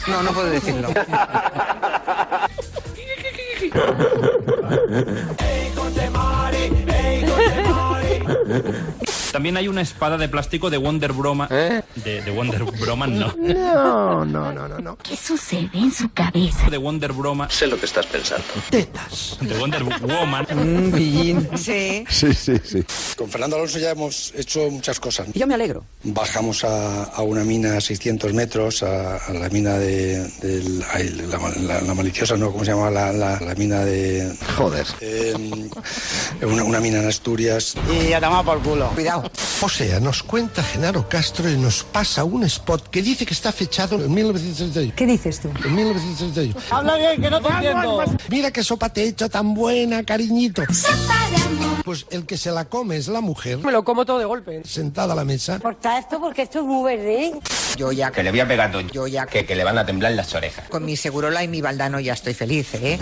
Speaker 49: No, no puedo decirlo.
Speaker 64: También hay una espada de plástico de Wonder Broma. De, de Wonder Broman, no.
Speaker 55: No, no, no, no, no.
Speaker 64: ¿Qué sucede en su cabeza? De Wonder Broma.
Speaker 55: Sé lo que estás pensando. Tetas.
Speaker 64: De Wonder Woman.
Speaker 49: Sí.
Speaker 54: Sí, sí, sí.
Speaker 58: Con Fernando Alonso ya hemos hecho muchas cosas.
Speaker 60: Yo me alegro.
Speaker 58: Bajamos a, a una mina a 600 metros, a, a la mina de, la, la- la maliciosa, ¿no? ¿Cómo se llama? La, la- la mina de...
Speaker 54: Joder.
Speaker 58: Eh, una, una mina en Asturias.
Speaker 60: Y ya toma por culo.
Speaker 49: Cuidado.
Speaker 57: O sea, nos cuenta Genaro Castro y nos pasa un spot que dice que está fechado en 1931.
Speaker 60: ¿Qué dices tú?
Speaker 57: En 1931.
Speaker 60: Habla bien, que no te entiendo.
Speaker 57: Mira qué sopa te he hecho tan buena, cariñito. Pues el que se la come es la mujer.
Speaker 60: Me lo como todo de golpe.
Speaker 57: Sentada a la mesa.
Speaker 60: Corta esto porque esto es muy verde.
Speaker 49: Yo ya,
Speaker 55: Que le voy a pegar doña.
Speaker 49: yo ya,
Speaker 55: Que, que le van a temblar las orejas.
Speaker 49: con mi segurola y mi baldano ya estoy feliz, ¿eh?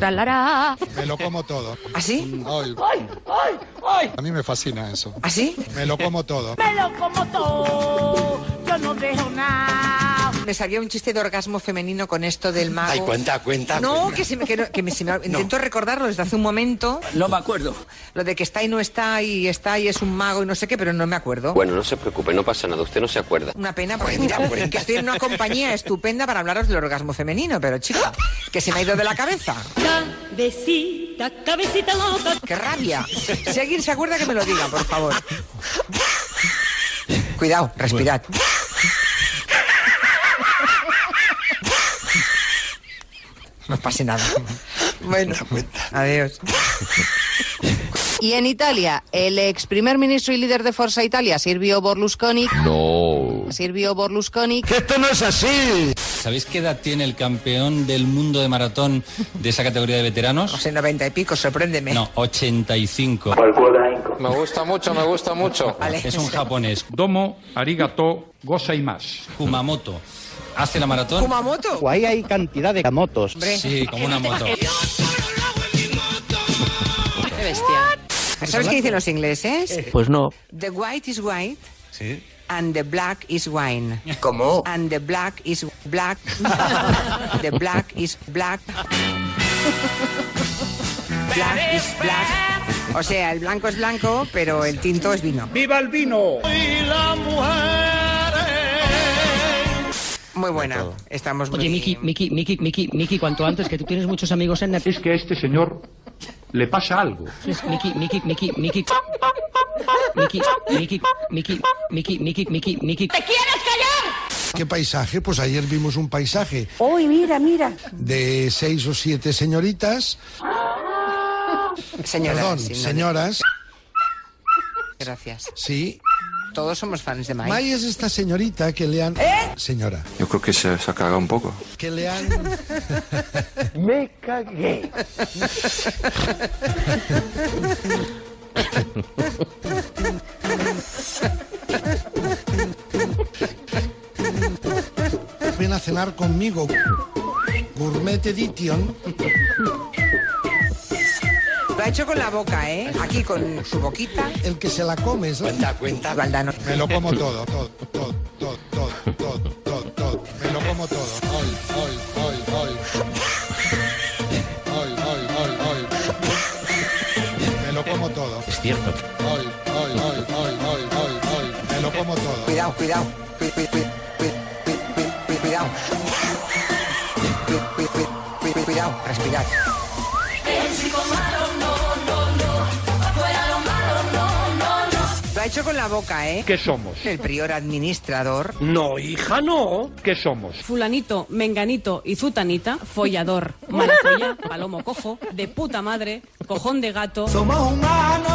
Speaker 57: Me lo como todo.
Speaker 49: ¿Así?
Speaker 57: Ay, A mí me fascina eso.
Speaker 49: ¿Así?
Speaker 57: Me lo como todo.
Speaker 60: Me lo como todo. Yo no dejo nada.
Speaker 49: Me salía un chiste de orgasmo femenino con esto del mago.
Speaker 58: Ay, cuenta, cuenta.
Speaker 49: No,
Speaker 58: cuenta.
Speaker 49: que se me, que no- que me- se me- intento recordarlo desde hace un momento.
Speaker 60: No me acuerdo.
Speaker 49: Lo de que está y no está y está y es un mago y no sé qué, pero no me acuerdo.
Speaker 55: Bueno, no se preocupe, no pasa nada. Usted no se acuerda.
Speaker 49: Una pena porque mira, que estoy en una compañía estupenda para hablaros del orgasmo femenino, pero chica, que se me ha ido de la cabeza.
Speaker 60: Cabecita, cabecita loca.
Speaker 49: ¡Qué rabia! Si alguien se acuerda que me lo diga, por favor. Cuidado, respirad. No pase nada. Bueno, adiós. Y en Italia, el ex primer ministro y líder de Forza Italia, Silvio Berlusconi.
Speaker 55: No.
Speaker 49: Silvio Berlusconi.
Speaker 55: ¡Esto no es así!
Speaker 64: ¿Sabéis qué edad tiene el campeón del mundo de maratón de esa categoría de veteranos?
Speaker 49: No sé, 90 y pico, sorpréndeme.
Speaker 64: No, 85.
Speaker 55: Me gusta mucho, me gusta mucho.
Speaker 49: Vale.
Speaker 64: Es un japonés. Domo, arigato, gozaimasu. Kumamoto. Hace la maratón.
Speaker 49: ¿Kumamoto?
Speaker 60: Ahí hay cantidad de motos.
Speaker 64: Sí, como una moto.
Speaker 49: Qué bestia. ¿Sabes qué dicen los ingleses?
Speaker 53: Pues no.
Speaker 49: The white is white
Speaker 64: Sí.
Speaker 49: and the black is wine.
Speaker 55: ¿Cómo?
Speaker 49: And the black is black. the black is black. Black is black. O sea, el blanco es blanco, pero el tinto es vino.
Speaker 60: ¡Viva el vino!
Speaker 49: Muy buena. Estamos muy...
Speaker 60: Oye, Miki, Miki, Miki, Miki, Miki, cuanto antes, que tú tienes muchos amigos en Netflix.
Speaker 64: Es que a este señor le pasa algo.
Speaker 60: Miki, Miki, Miki, Miki. Miki, Miki, Miki, Miki, Miki, Miki, Miki. ¿Te quieres callar?
Speaker 57: ¿Qué paisaje? Pues ayer vimos un paisaje
Speaker 60: Uy, mira, mira.
Speaker 57: de seis o siete señoritas.
Speaker 49: Señoras,
Speaker 57: Perdón, señoras.
Speaker 49: Gracias.
Speaker 57: Sí.
Speaker 49: Todos somos fans de Mike.
Speaker 57: May es esta señorita que le han... Señora.
Speaker 55: Yo creo que se, se ha cagado un poco.
Speaker 57: Que le han...
Speaker 55: Me cagué.
Speaker 57: Ven a cenar conmigo. Gourmet Edition.
Speaker 49: Lo ha hecho con la boca, ¿eh? Aquí con su boquita.
Speaker 57: El que se la come es la...
Speaker 58: Cuenta, cuenta.
Speaker 49: Valdano.
Speaker 57: Me lo como todo, todo, todo, todo, todo, todo, todo, todo. Me lo como todo. Ay, ay, ay, ay. Ay, ay, ay, ay. Me lo como todo.
Speaker 59: Es cierto.
Speaker 57: Ay, ay, ay, ay, ay, ay, ay. Me lo como todo.
Speaker 49: Cuidado, cuidado. Cu- cu- cu- cu- cu- cu- cu- Cuidado. Cu- cu- cu-
Speaker 43: Cuidado, respirad. Hecho con la boca, ¿eh?
Speaker 49: ¿Qué somos?
Speaker 43: El prior administrador.
Speaker 49: No, hija, no. ¿Qué somos?
Speaker 65: Fulanito, menganito y zutanita, follador, mala folla, palomo cojo, de puta madre, cojón de gato.
Speaker 19: Somos humanos.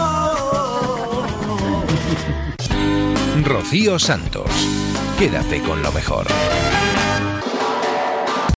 Speaker 8: Rocío Santos. Quédate con lo mejor.